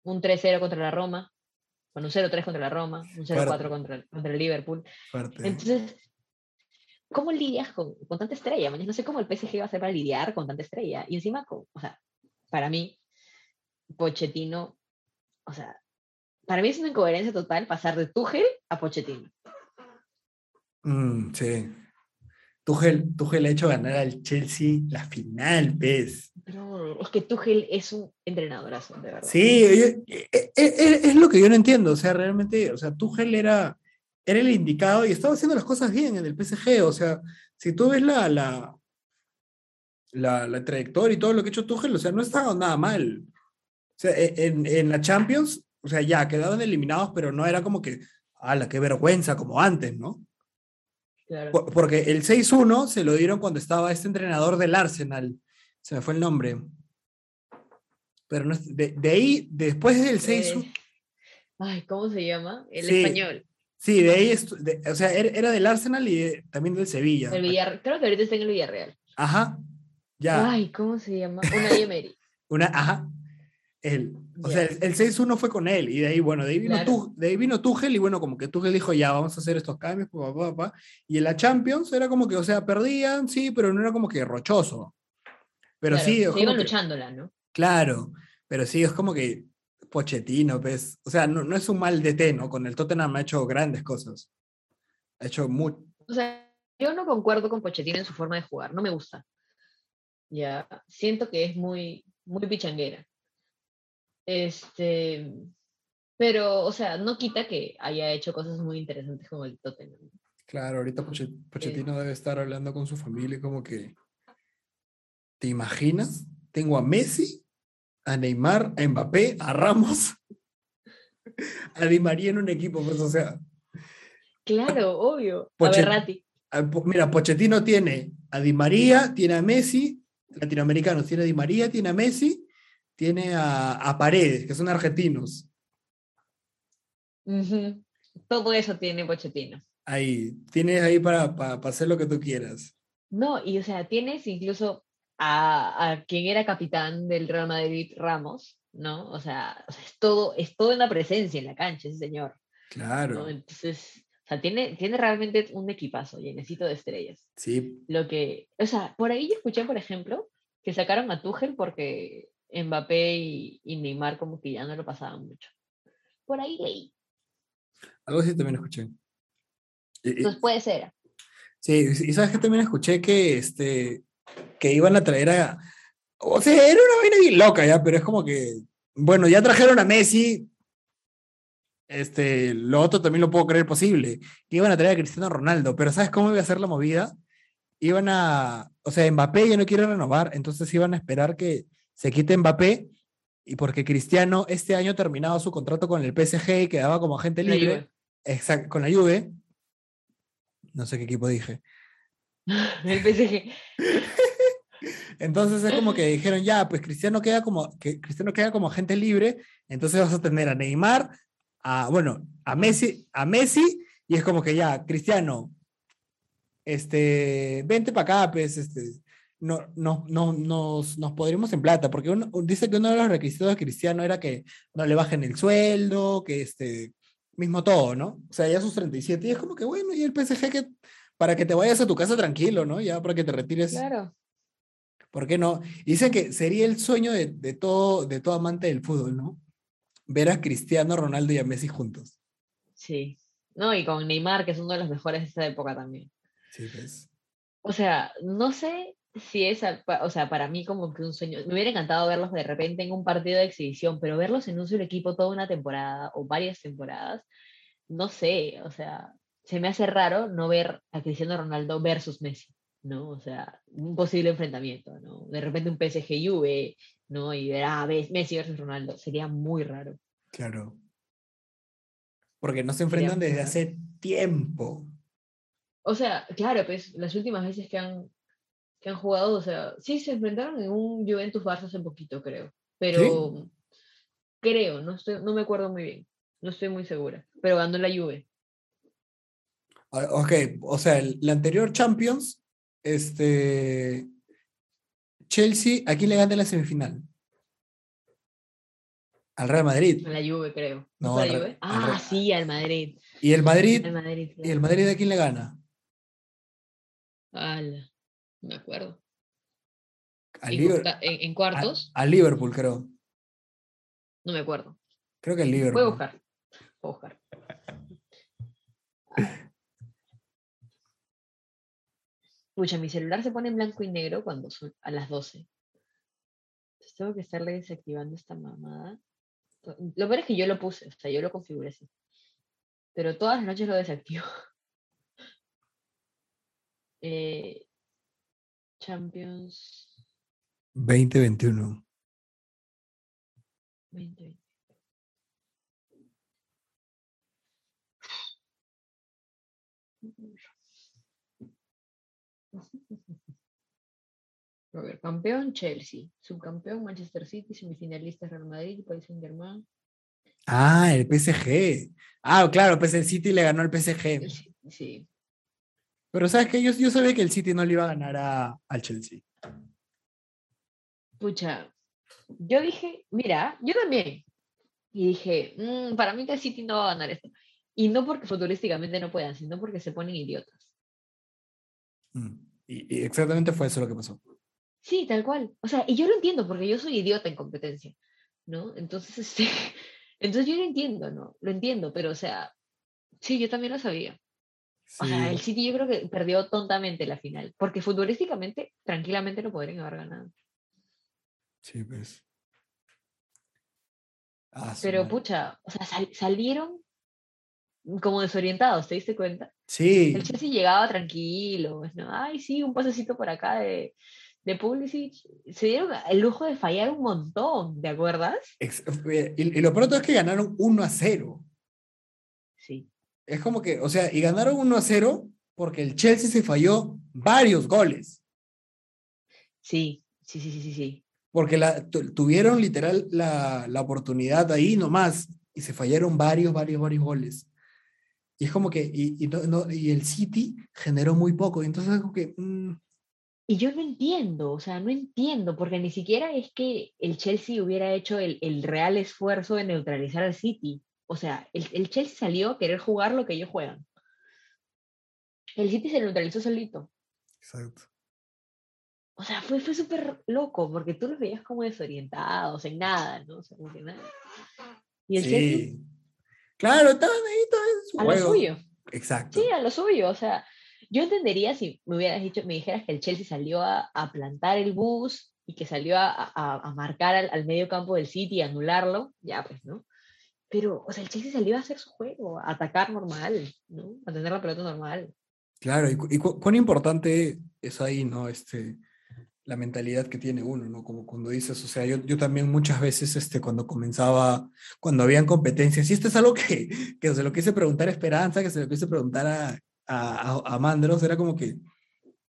Un 3-0 contra la Roma, bueno, un 0-3 contra la Roma, un 0-4 contra, contra el Liverpool. fuerte. Entonces, ¿cómo lidias con, con tanta estrella? No sé cómo el PSG va a hacer para lidiar con tanta estrella. Y encima, con- o sea, para mí, Pochettino, o sea, para mí es una incoherencia total pasar de Tuchel a Pochettino. Mm, sí. Tuchel, Tuchel ha hecho ganar al Chelsea la final, ¿ves? Pero es que Tuchel es un entrenadorazo, de verdad. Sí, e- e- e- es, lo que yo no entiendo. O sea, realmente, o sea, Tuchel era, era el indicado y estaba haciendo las cosas bien en el PSG. O sea, si tú ves la, la, la, la trayectoria y todo lo que ha hecho Tuchel, o sea, no estaba nada mal. O sea, e- en, en la Champions, o sea, ya quedaron eliminados, pero no era como que, ¡ala, qué vergüenza! como antes, ¿no? Claro. Por- Porque el 6-1 se lo dieron cuando estaba este entrenador del Arsenal. Se me fue el nombre. Pero no de, de ahí, después del 6-1. Eh, ay, ¿cómo se llama? El Sí. español. Sí, de ahí, de- o sea, era, era del Arsenal y de- también del Sevilla. El Villarreal. Creo que ahorita está en el Villarreal. Ajá, ya. Ay, ¿cómo se llama? Una Emery. Una, ajá. Él. O sea, el, el 6-1 fue con él y de ahí, bueno, de ahí, vino Claro. Tu- de ahí vino Tuchel y bueno, como que Tuchel dijo, ya, vamos a hacer estos cambios, pa, pa, pa, pa. y en la Champions era como que, o sea, perdían, sí, pero no era como que rochoso. Pero Claro, sí, iban que- luchándola, ¿no? Claro, pero sí, es como que Pochettino, pues. O sea, no, no es un mal DT, ¿no? Con el Tottenham ha hecho grandes cosas. Ha hecho muy... O sea, yo no concuerdo con Pochettino en su forma de jugar, no me gusta. Ya, siento que es muy, muy pichanguera. Este, pero, o sea, no quita que haya hecho cosas muy interesantes como el Tottenham. Claro, ahorita Poche- Pochettino debe estar hablando con su familia como que... ¿Te imaginas? Tengo a Messi, a Neymar, a Mbappé, a Ramos, a Di María en un equipo, pues, o sea... Claro, obvio. A Berratti. a Mira, Pochettino tiene a Di María, tiene a Messi, latinoamericanos, tiene a Di María, tiene a Messi, tiene a, a Paredes, que son argentinos. Ujú. Todo eso tiene Pochettino. Ahí, tienes ahí para, para, para hacer lo que tú quieras. No, y o sea, tienes incluso a, a quien era capitán del Real Madrid, Ramos, ¿no? O sea, es todo, es todo una presencia en la cancha, ese señor, ¿no? Claro, Entonces, o sea, tiene, tiene realmente un equipazo llenecito de estrellas. sí, Lo que, o sea, por ahí yo escuché, por ejemplo, que sacaron a Tuchel porque Mbappé y, y Neymar como que ya no lo pasaban mucho. Por ahí leí. algo así también escuché. Entonces puede ser. Sí, y sabes que también escuché que, este, que iban a traer a... O sea, era una vaina bien loca ya, pero es como que, bueno, ya trajeron a Messi, este, lo otro también lo puedo creer posible. que Iban a traer a Cristiano Ronaldo, pero ¿sabes cómo iba a ser la movida? Iban a, o sea, Mbappé ya no quiere renovar, entonces iban a esperar que se quite Mbappé, y porque Cristiano este año terminaba su contrato con el PSG y quedaba como agente libre, exact- con la Juve, no sé qué equipo dije. El PSG. Entonces es como que dijeron, ya, pues Cristiano queda como, que Cristiano queda como agente libre, entonces vas a tener a Neymar, a, bueno, a Messi, a Messi, y es como que ya, Cristiano, este, vente para acá, pues, este, no, no, no, nos, nos podremos en plata, porque uno, dice que uno de los requisitos de Cristiano era que no le bajen el sueldo, que este, mismo todo, ¿no? O sea, ya sus 37, y es como que, bueno, y el PSG que, para que te vayas a tu casa tranquilo, ¿no? Ya para que te retires. Claro. ¿Por qué no? Dicen que sería el sueño de, de todo, de todo amante del fútbol, ¿no? Ver a Cristiano Ronaldo y a Messi juntos. Sí. No, y con Neymar, que es uno de los mejores de esta época también. Sí, pues. O sea, no sé si es, o sea, para mí como que un sueño. Me hubiera encantado verlos de repente en un partido de exhibición, pero verlos en un solo equipo toda una temporada o varias temporadas, no sé, o sea, se me hace raro no ver a Cristiano Ronaldo versus Messi, ¿no? O sea, un posible enfrentamiento, ¿no? De repente un PSG Juve, ¿no? Y ver a Messi versus Ronaldo, sería muy raro. Claro. Porque no se Sería enfrentan desde hace tiempo. O sea, claro, pues las últimas veces que han, que han jugado, o sea, sí se enfrentaron en un Juventus Barça hace poquito, creo. Pero creo, no estoy, no me acuerdo muy bien. No estoy muy segura. Pero ganó la Juve. Ah, Ok, o sea, el, la anterior Champions, este. Chelsea, ¿a quién le gana en la semifinal? Al Real Madrid. A la Juve, creo. No, ¿No fue al la Juve? al Ah, sí, al Madrid. ¿Y el Madrid? Al Madrid. ¿Y el. Madrid a quién le gana? Ala, no me acuerdo. Al En, a- cuartos, al Liverpool, creo. no me acuerdo. Creo que el Voy a Liverpool. buscar. Voy a buscar. Escucha, mi celular se pone en blanco y negro cuando son a las 12. Entonces tengo que estarle desactivando esta mamada. Lo peor es que yo lo puse, o sea, yo lo configuré así. Pero todas las noches lo desactivo. Eh, Champions 2021. 2020. Ver, campeón Chelsea, subcampeón Manchester City, semifinalistas Real Madrid, Paris Saint-Germain. Ah, el PSG. Ah, claro, pues el City le ganó al PSG. Sí, Pero sabes que yo, yo sabía que el City no le iba a ganar a, al Chelsea. pucha, yo dije, mira, yo también. Y dije, "Mm, para mí que el City no va a ganar esto. Y no porque futurísticamente no puedan, sino porque se ponen idiotas. Mm, Y, y exactamente fue eso lo que pasó. Sí, tal cual. O sea, y yo lo entiendo porque yo soy idiota en competencia, ¿no? Entonces, este, Entonces yo lo entiendo, ¿no? Lo entiendo, pero o sea, sí, yo también lo sabía. O sea, el City yo creo que perdió tontamente la final, porque futbolísticamente tranquilamente lo podrían haber ganado. sí, pues. Ah, Pero pucha, o sea, sal- salieron como desorientados, ¿te diste cuenta? Sí, El Chelsea llegaba tranquilo, pues, ¿no? Ay, sí, un pasecito por acá de, de Pulisic. Se dieron el lujo de fallar un montón, ¿te acuerdas? eh, y, y lo pronto es que ganaron 1 a 0. Sí. Es como que, o sea, y ganaron 1 a 0 porque el Chelsea se falló varios goles. Sí, sí, sí, sí, sí. Porque la, tuvieron literal la, la oportunidad ahí nomás y se fallaron varios, varios, varios goles. Y es como que, y, y no, no- y el City generó muy poco. Entonces es como que, mm, Y yo no entiendo, o sea, no entiendo, porque ni siquiera es que el Chelsea hubiera hecho el, el real esfuerzo de neutralizar al City. O sea, el, el Chelsea salió a querer jugar lo que ellos juegan. El City se neutralizó solito. Exacto. O sea, fue, fue súper loco, porque tú los veías como desorientados, en nada, ¿no? O sea, como que nada. Y el Chelsea Sí. Claro, estaban ahí todo en su a lo juego. suyo. Exacto. Sí, a lo suyo. O sea, yo entendería si me hubieras dicho, me dijeras que el Chelsea salió a, a plantar el bus y que salió a, a- a marcar al, al medio campo del City y anularlo, ya pues, ¿no? Pero, o sea, el Chelsea salió a hacer su juego, a atacar normal, ¿no? A tener la pelota normal. Claro, y, cu- y cu- cuán importante es ahí, ¿no? Este, la mentalidad que tiene uno, ¿no? Como cuando dices, o sea, yo, yo también muchas veces, este, cuando comenzaba, cuando habían competencias, y esto es algo que, que se lo quise preguntar a Esperanza, que se lo quise preguntar a, a, a- a Mandros, era como que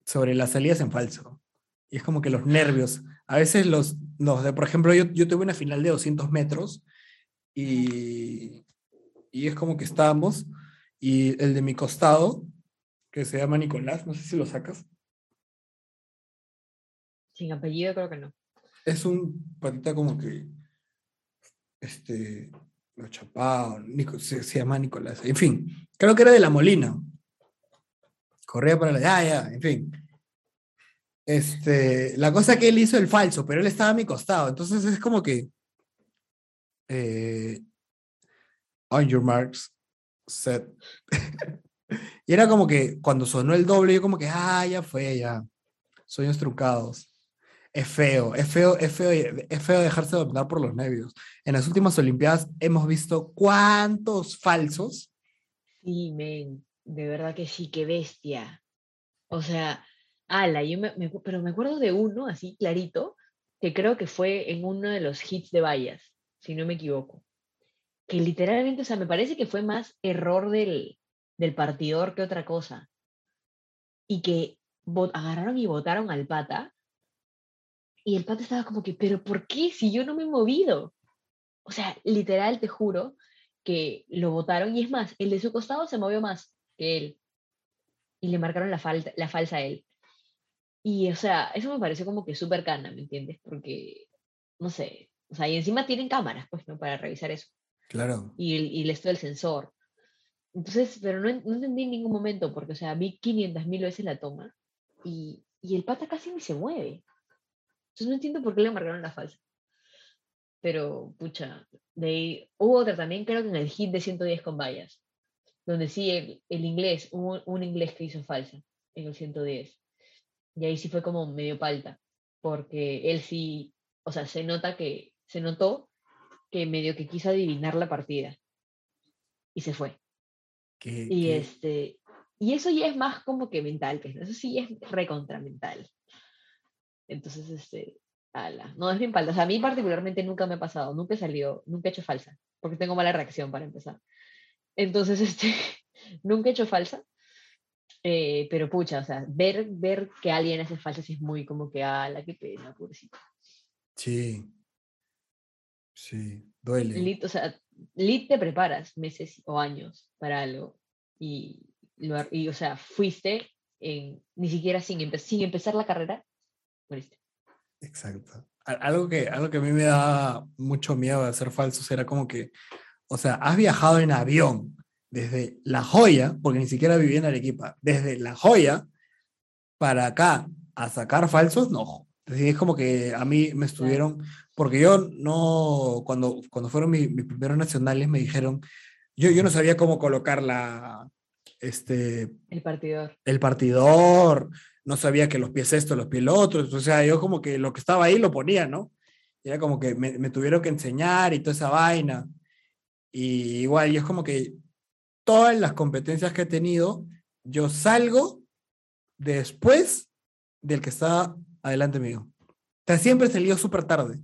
sobre las salidas en falso. Y es como que los nervios, a veces los, los de, por ejemplo, yo, yo tuve una final de 200 metros y, y es como que estábamos, y el de mi costado, que se llama Nicolás, no sé si lo sacas, Sin apellido creo que no. es un patita como que, este, lo chapado, Nico- se, se llama Nicolás, en fin, creo que era de La Molina, corría para la, ya, ya, en fin. Este, la cosa que él hizo el falso, pero él estaba a mi costado, entonces es como que, eh, on your marks, set. y era como que cuando sonó el doble, yo como que, ah, ya fue, ya, sueños trucados. Es feo, es feo, es feo, es feo dejarse dominar por los nervios. En las últimas Olimpiadas hemos visto cuántos falsos. Sí, men, de verdad que sí, qué bestia. O sea, ala, yo me, pero me acuerdo de uno así clarito, que creo que fue en uno de los hits de vallas, si no me equivoco. Que literalmente, o sea, me parece que fue más error del, del partidor que otra cosa. Y que vo- agarraron y votaron al pata. Y el pata estaba como que, pero ¿por qué si yo no me he movido? O sea, literal, te juro que lo votaron. Y es más, el de su costado se movió más que él. Y le marcaron la, falta, la falsa a él. Y, o sea, eso me pareció como que súper cana, ¿me entiendes? Porque, no sé, o sea, y encima tienen cámaras, pues, ¿no? Para revisar eso. Claro. Y, el, y esto del sensor. Entonces, pero no, no entendí en ningún momento, porque, o sea, vi 500 mil veces la toma y, y el pata casi ni se mueve. Entonces no entiendo por qué le marcaron la falsa. Pero, pucha, de ahí, hubo otra también, creo que en el hit de 110 con vallas, donde sí el, el inglés, hubo un inglés que hizo falsa en el 110. Y ahí sí fue como medio palta, porque él sí, o sea, se nota que, se notó que medio que quiso adivinar la partida. Y se fue. Que, Y que- este, y eso ya es más como que mental, pues, ¿no? Eso sí es recontra mental. Entonces, este, ala, no es bien palta. O sea, a mí particularmente nunca me ha pasado, nunca he salido, nunca he hecho falsa, porque tengo mala reacción para empezar. Entonces, este, nunca he hecho falsa. eh, pero pucha, o sea, ver, ver que alguien hace falsa es muy como que, ala, qué pena, pobrecito. Sí. Sí, duele. Lit, o sea, lit te preparas meses o años para algo y, y o sea, fuiste en, ni siquiera sin, empe- sin empezar la carrera, moriste. Exacto. Algo que, algo que a mí me da mucho miedo de hacer falsos era como que, o sea, has viajado en avión desde La Joya, porque ni siquiera viví en Arequipa, desde La Joya para acá a sacar falsos, no, es como que a mí me estuvieron, porque yo no, cuando, cuando fueron mi- mis primeros nacionales me dijeron, yo, yo no sabía cómo colocar la, este, El partidor. el partidor, no sabía que los pies esto, los pies lo otro, o sea, yo como que lo que estaba ahí lo ponía, ¿no? Era como que me, me tuvieron que enseñar y toda esa vaina. Y igual, yo es como que todas las competencias que he tenido, yo salgo después del que está adelante mío. O sea, siempre he salido súper tarde,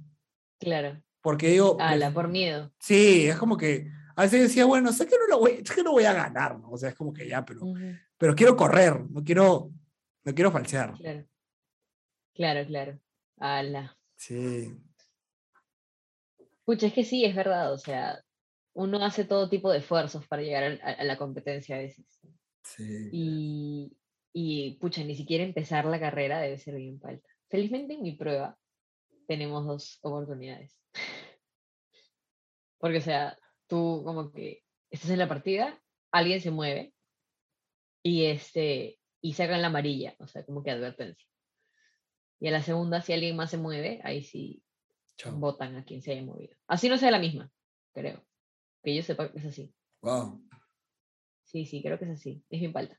Claro. porque digo, pues, Ala, por miedo. sí, es como que a veces decía, bueno, sé que no, lo voy, sé que no voy a ganar, ¿no? O sea, es como que ya, pero pero quiero correr, no quiero, no quiero falsear. Claro. Claro, claro. Ala. Sí, Pucha, es que sí, es verdad. O sea, uno hace todo tipo de esfuerzos para llegar a, a la competencia a veces. sí. Y, y, pucha, ni siquiera empezar la carrera debe ser bien falta. Felizmente en mi prueba tenemos dos oportunidades. Porque, o sea, tú como que estás en la partida, alguien se mueve y este y sacan la amarilla, o sea, como que advertencia. Y a la segunda, si alguien más se mueve, ahí sí votan a quien se haya movido. Así no sea la misma, creo. Que yo sepa que es así. Wow. Sí, sí, creo que es así. Es bien falta.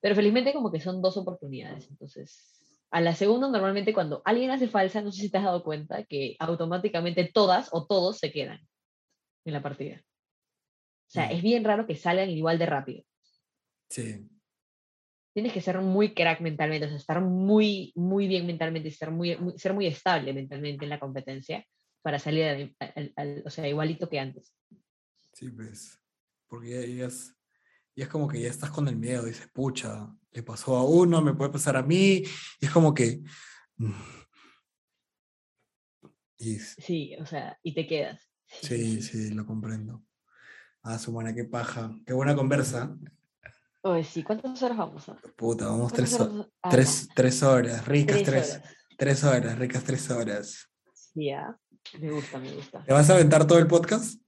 Pero felizmente como que son dos oportunidades. Entonces, a la segunda normalmente cuando alguien hace falsa, no sé si te has dado cuenta que automáticamente todas o todos se quedan en la partida. O sea, Mm. es bien raro que salgan igual de rápido. Sí, Tienes que ser muy crack mentalmente, o sea, estar muy, muy bien mentalmente, estar muy, muy- ser muy estable mentalmente en la competencia para salir al- al- al- o sea, igualito que antes. Sí, pues. Porque ya, ya es, ya es como que ya estás con el miedo, dices, pucha, le pasó a uno, me puede pasar a mí, y es como que... mm. Y Sí, o sea, y te quedas. sí, sí, lo comprendo. Ah, su buena, qué paja. Qué buena conversa. Oye, sí, ¿cuántas horas vamos a? Puta, vamos ¿Cuántas tres, ho- horas? Ah, tres, tres horas, ricas tres tres, horas. tres horas, ricas tres horas. Sí, ah, Me gusta, me gusta. ¿Te vas a aventar todo el podcast?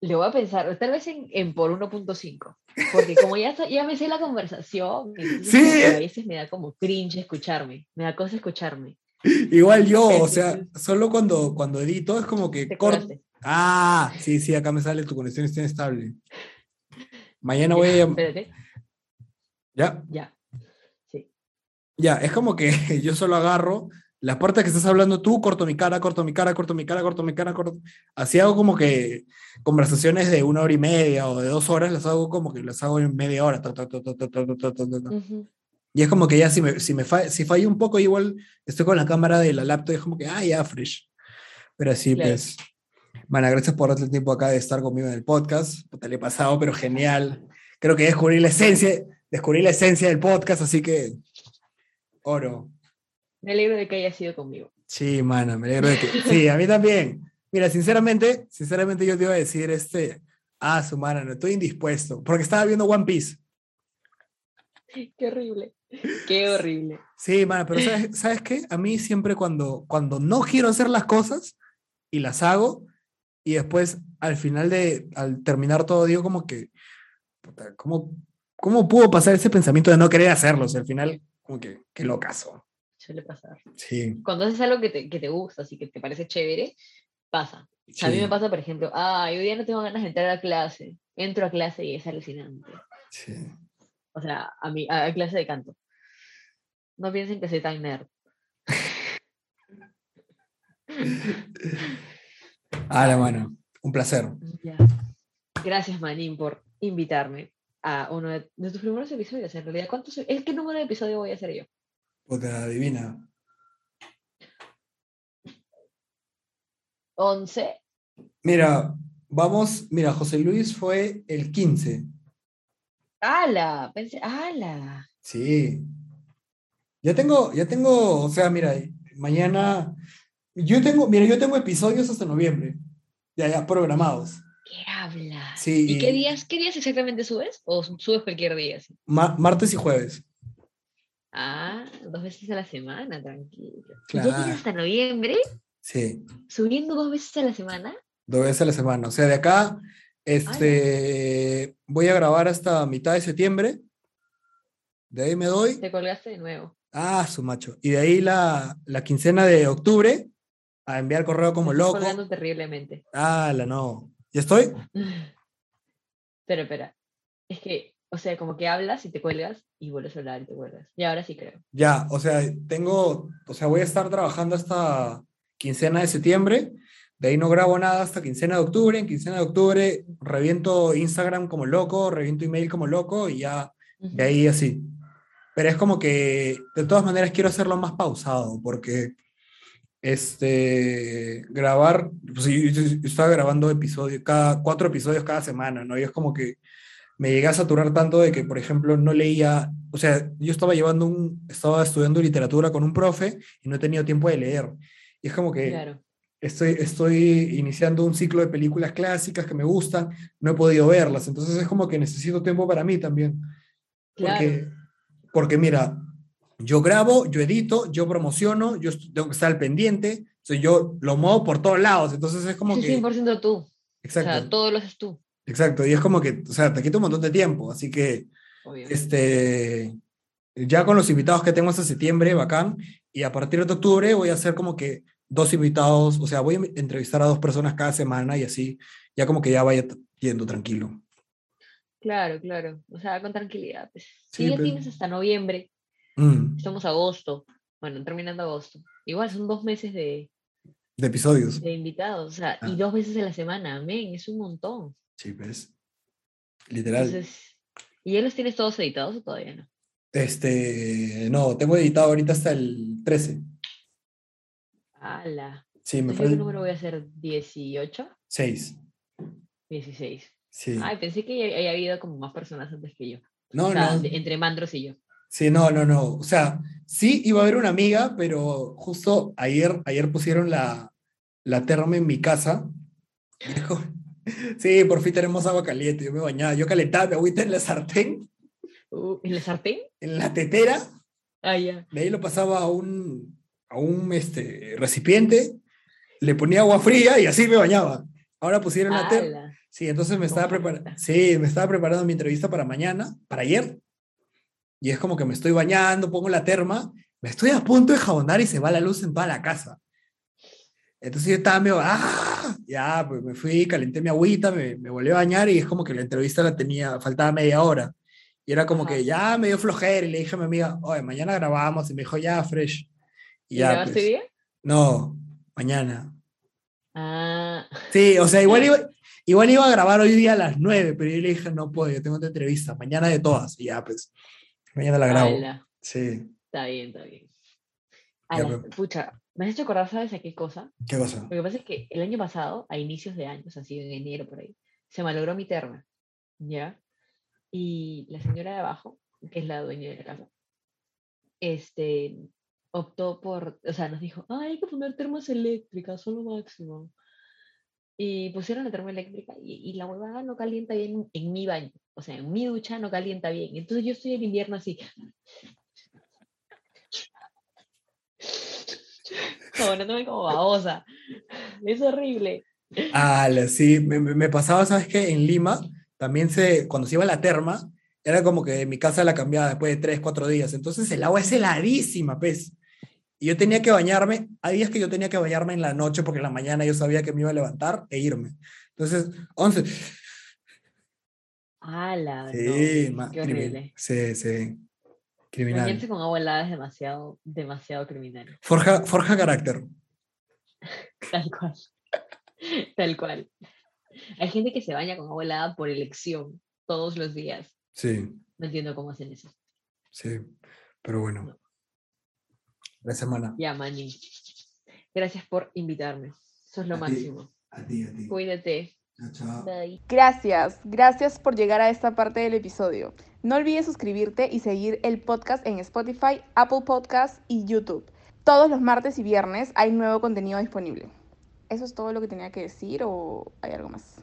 Le voy a pensar, tal vez en, en por 1.5. Porque como ya, ya me sé la conversación, Sí. a veces me da como cringe escucharme. Me da cosa escucharme. Igual yo, o sea, solo cuando, cuando edito es como que corto. Ah, sí, sí, acá me sale tu conexión está inestable. Mañana voy a Espérate, Ya, ya. Sí. ya, es como que yo solo agarro la parte que estás hablando tú, corto mi cara, corto mi cara, corto mi cara, corto mi cara, corto. Así hago como que conversaciones de una hora y media o de dos horas, las hago como que las hago en media hora. Y es como que ya si, me, si, me fa si fallo un poco, igual estoy con la cámara de la laptop y es como que, ah, ya, fresh. Pero así claro. pues. Mana, gracias por darte el tiempo acá de estar conmigo en el podcast. Te le he pasado, pero genial. Creo que descubrí la esencia, descubrí la esencia del podcast, así que oro. Me alegro de que haya sido conmigo. Sí, mano, me alegro de que. Sí, a mí también. Mira, sinceramente, sinceramente yo te iba a decir este. Ah, su mano, no estoy indispuesto. Porque estaba viendo One Piece. Qué horrible. Qué horrible. Sí, mano, pero ¿sabes, ¿sabes qué? A mí siempre cuando, cuando no quiero hacer las cosas y las hago, y después al final de, al terminar todo, digo como que, puta, ¿cómo, ¿cómo pudo pasar ese pensamiento de no querer hacerlo? O sea, al final, como que, qué locazo. Suele pasar. Sí, Cuando haces algo que te, que te gusta, así que te parece chévere, pasa. A mí me pasa, por ejemplo, ah, hoy día no tengo ganas de entrar a clase. Entro a clase y es alucinante. sí. O sea, a, mi, a, a clase de canto. No piensen que soy tan nerd. Ah, la mano, un placer. Ya. Gracias, Manín, por invitarme a uno de, de tus primeros episodios. En realidad, ¿cuántos, ¿es qué número de episodio voy a hacer yo? Puta, adivina. 11. Mira, vamos, mira, José Luis fue el 15. ¡Hala! Pensé, ¡hala! Sí. Ya tengo, ya tengo, o sea, mira, mañana, yo tengo, mira, yo tengo episodios hasta noviembre, ya, ya programados. ¿Qué hablas? Sí, ¿Y qué días, qué días exactamente subes? ¿O subes cualquier día? martes y jueves. Ah, dos veces a la semana, tranquilo. ¿Y Claro. ¿Ya tienes hasta noviembre? Sí, ¿Subiendo dos veces a la semana? dos veces a la semana. O sea, de acá, este, voy a grabar hasta mitad de septiembre De ahí me doy. Te colgaste de nuevo. Ah, su macho. Y de ahí la, la quincena de octubre a enviar correo como estás loco. colgando terriblemente. Ah, la no. ¿Ya estoy? Pero espera, es que, o sea, como que hablas y te cuelgas y vuelves a hablar y te cuelgas. Y ahora sí creo. Ya, o sea, tengo, o sea, voy a estar trabajando hasta quincena de septiembre. De ahí no grabo nada hasta quincena de octubre. En quincena de octubre reviento Instagram como loco, reviento email como loco y ya de ahí así. Pero es como que, de todas maneras, quiero hacerlo más pausado, porque este, grabar, pues yo, yo- yo estaba grabando episodios, cada cuatro episodios cada semana, ¿no? Y es como que me llegué a saturar tanto de que, por ejemplo, no leía, o sea, yo estaba llevando un, estaba estudiando literatura con un profe y no he tenido tiempo de leer. Y es como que Claro. estoy, estoy iniciando un ciclo de películas clásicas que me gustan, no he podido verlas, entonces es como que necesito tiempo para mí también. Claro. Porque, porque mira, yo grabo, yo edito, yo promociono, yo tengo que estar al pendiente, o sea, yo lo muevo por todos lados, entonces es como Es que... 100% tú. O Exacto, sea, todo lo haces tú. Exacto, y es como que, o sea, te quita un montón de tiempo, así que, Obvio. este, ya con los invitados que tengo hasta septiembre, bacán, y a partir de octubre voy a hacer como que dos invitados, o sea, voy a entrevistar a dos personas cada semana y así, ya como que ya vaya yendo tranquilo. Claro, claro. O sea, con tranquilidad. pues. Sí, Si ya pero- tienes hasta noviembre, Mm, estamos agosto. Bueno, terminando agosto. Igual son dos meses de, de episodios. de invitados. O sea, Ah. y dos veces a la semana. Amén. Es un montón. Sí, pues. Literal. Entonces, ¿y ya los tienes todos editados o todavía no? Este, no, tengo editado ahorita hasta el 13. ¡Hala! Sí, me ¿yo ¿Qué número voy a hacer? ¿18? 6. 16. Sí. Ay, pensé que había habido como más personas antes que yo. No, o sea, no. entre Mandros y yo. Sí, no, no, no. O sea, sí iba a haber una amiga, pero justo ayer, ayer pusieron la, la terma en mi casa. Sí, por fin tenemos agua caliente. Yo me bañaba, yo calentaba mi agüita en la sartén, Uh, ¿En la sartén? en la tetera, Ah, ya. de ahí lo pasaba a un, a un este, recipiente, le ponía agua fría y así me bañaba. Ahora pusieron la. ¡Hala! Sí, entonces me estaba, prepara- sí, me estaba preparando mi entrevista para mañana, para ayer. Y es como que me estoy bañando, pongo la terma, me estoy a punto de jabonar y se va la luz en toda la casa. Entonces yo estaba medio, ¡ah! Ya, pues me fui, calenté mi agüita, me, me volví a bañar y es como que la entrevista la tenía, faltaba media hora. Y era como Ajá. que ya me dio flojera y le dije a mi amiga, oye, mañana grabamos. Y me dijo, ya, fresh. Y ¿Y ya, grabaste pues, día? No, mañana. Ah, Sí, o sea, igual iba, igual iba a grabar hoy día a las 9, pero yo le dije, no puedo, yo tengo otra entrevista, mañana de todas. Y ya, pues, mañana la grabo. Sí, Está bien, está bien. Ya, Ala, pero- pucha, me has hecho acordar, ¿sabes a qué cosa? ¿qué cosa? Lo que pasa es que el año pasado, a inicios de años, así en enero por ahí, se malogró mi terma, ¿ya? Y la señora de abajo, que es la dueña de la casa, este, optó por, o sea, nos dijo, "Ay, hay que poner termas eléctricas, son lo máximo. Y pusieron la terma eléctrica y, y la huevada no calienta bien en mi baño, o sea, en mi ducha no calienta bien. Entonces yo estoy en invierno así. Jabonándome como babosa. Es horrible. Ah, sí, me, me- pasaba, ¿sabes qué? En Lima, también se, cuando se iba a la terma, era como que mi casa la cambiaba después de 3, 4 días. Entonces el agua es heladísima, pues. Y yo tenía que bañarme, hay días que yo tenía que bañarme en la noche porque en la mañana yo sabía que me iba a levantar e irme. Entonces, 11. ¡Hala! Sí, no, qué horrible. sí, sí. Criminal. Bañarse con agua helada es demasiado, demasiado criminal. Forja, forja carácter. Tal cual. Tal cual. Hay gente que se baña con agua helada por elección todos los días. Sí, No entiendo cómo hacen eso. sí. Pero bueno. La semana. Ya, Mani. Gracias por invitarme. Sos lo A ti. máximo. A ti, a ti. Cuídate. Chao, chao. Bye. Gracias, gracias por llegar a esta parte del episodio. No olvides suscribirte y seguir el podcast en Spotify, Apple Podcasts y YouTube. Todos los martes y viernes hay nuevo contenido disponible. ¿Eso es todo lo que tenía que decir o hay algo más?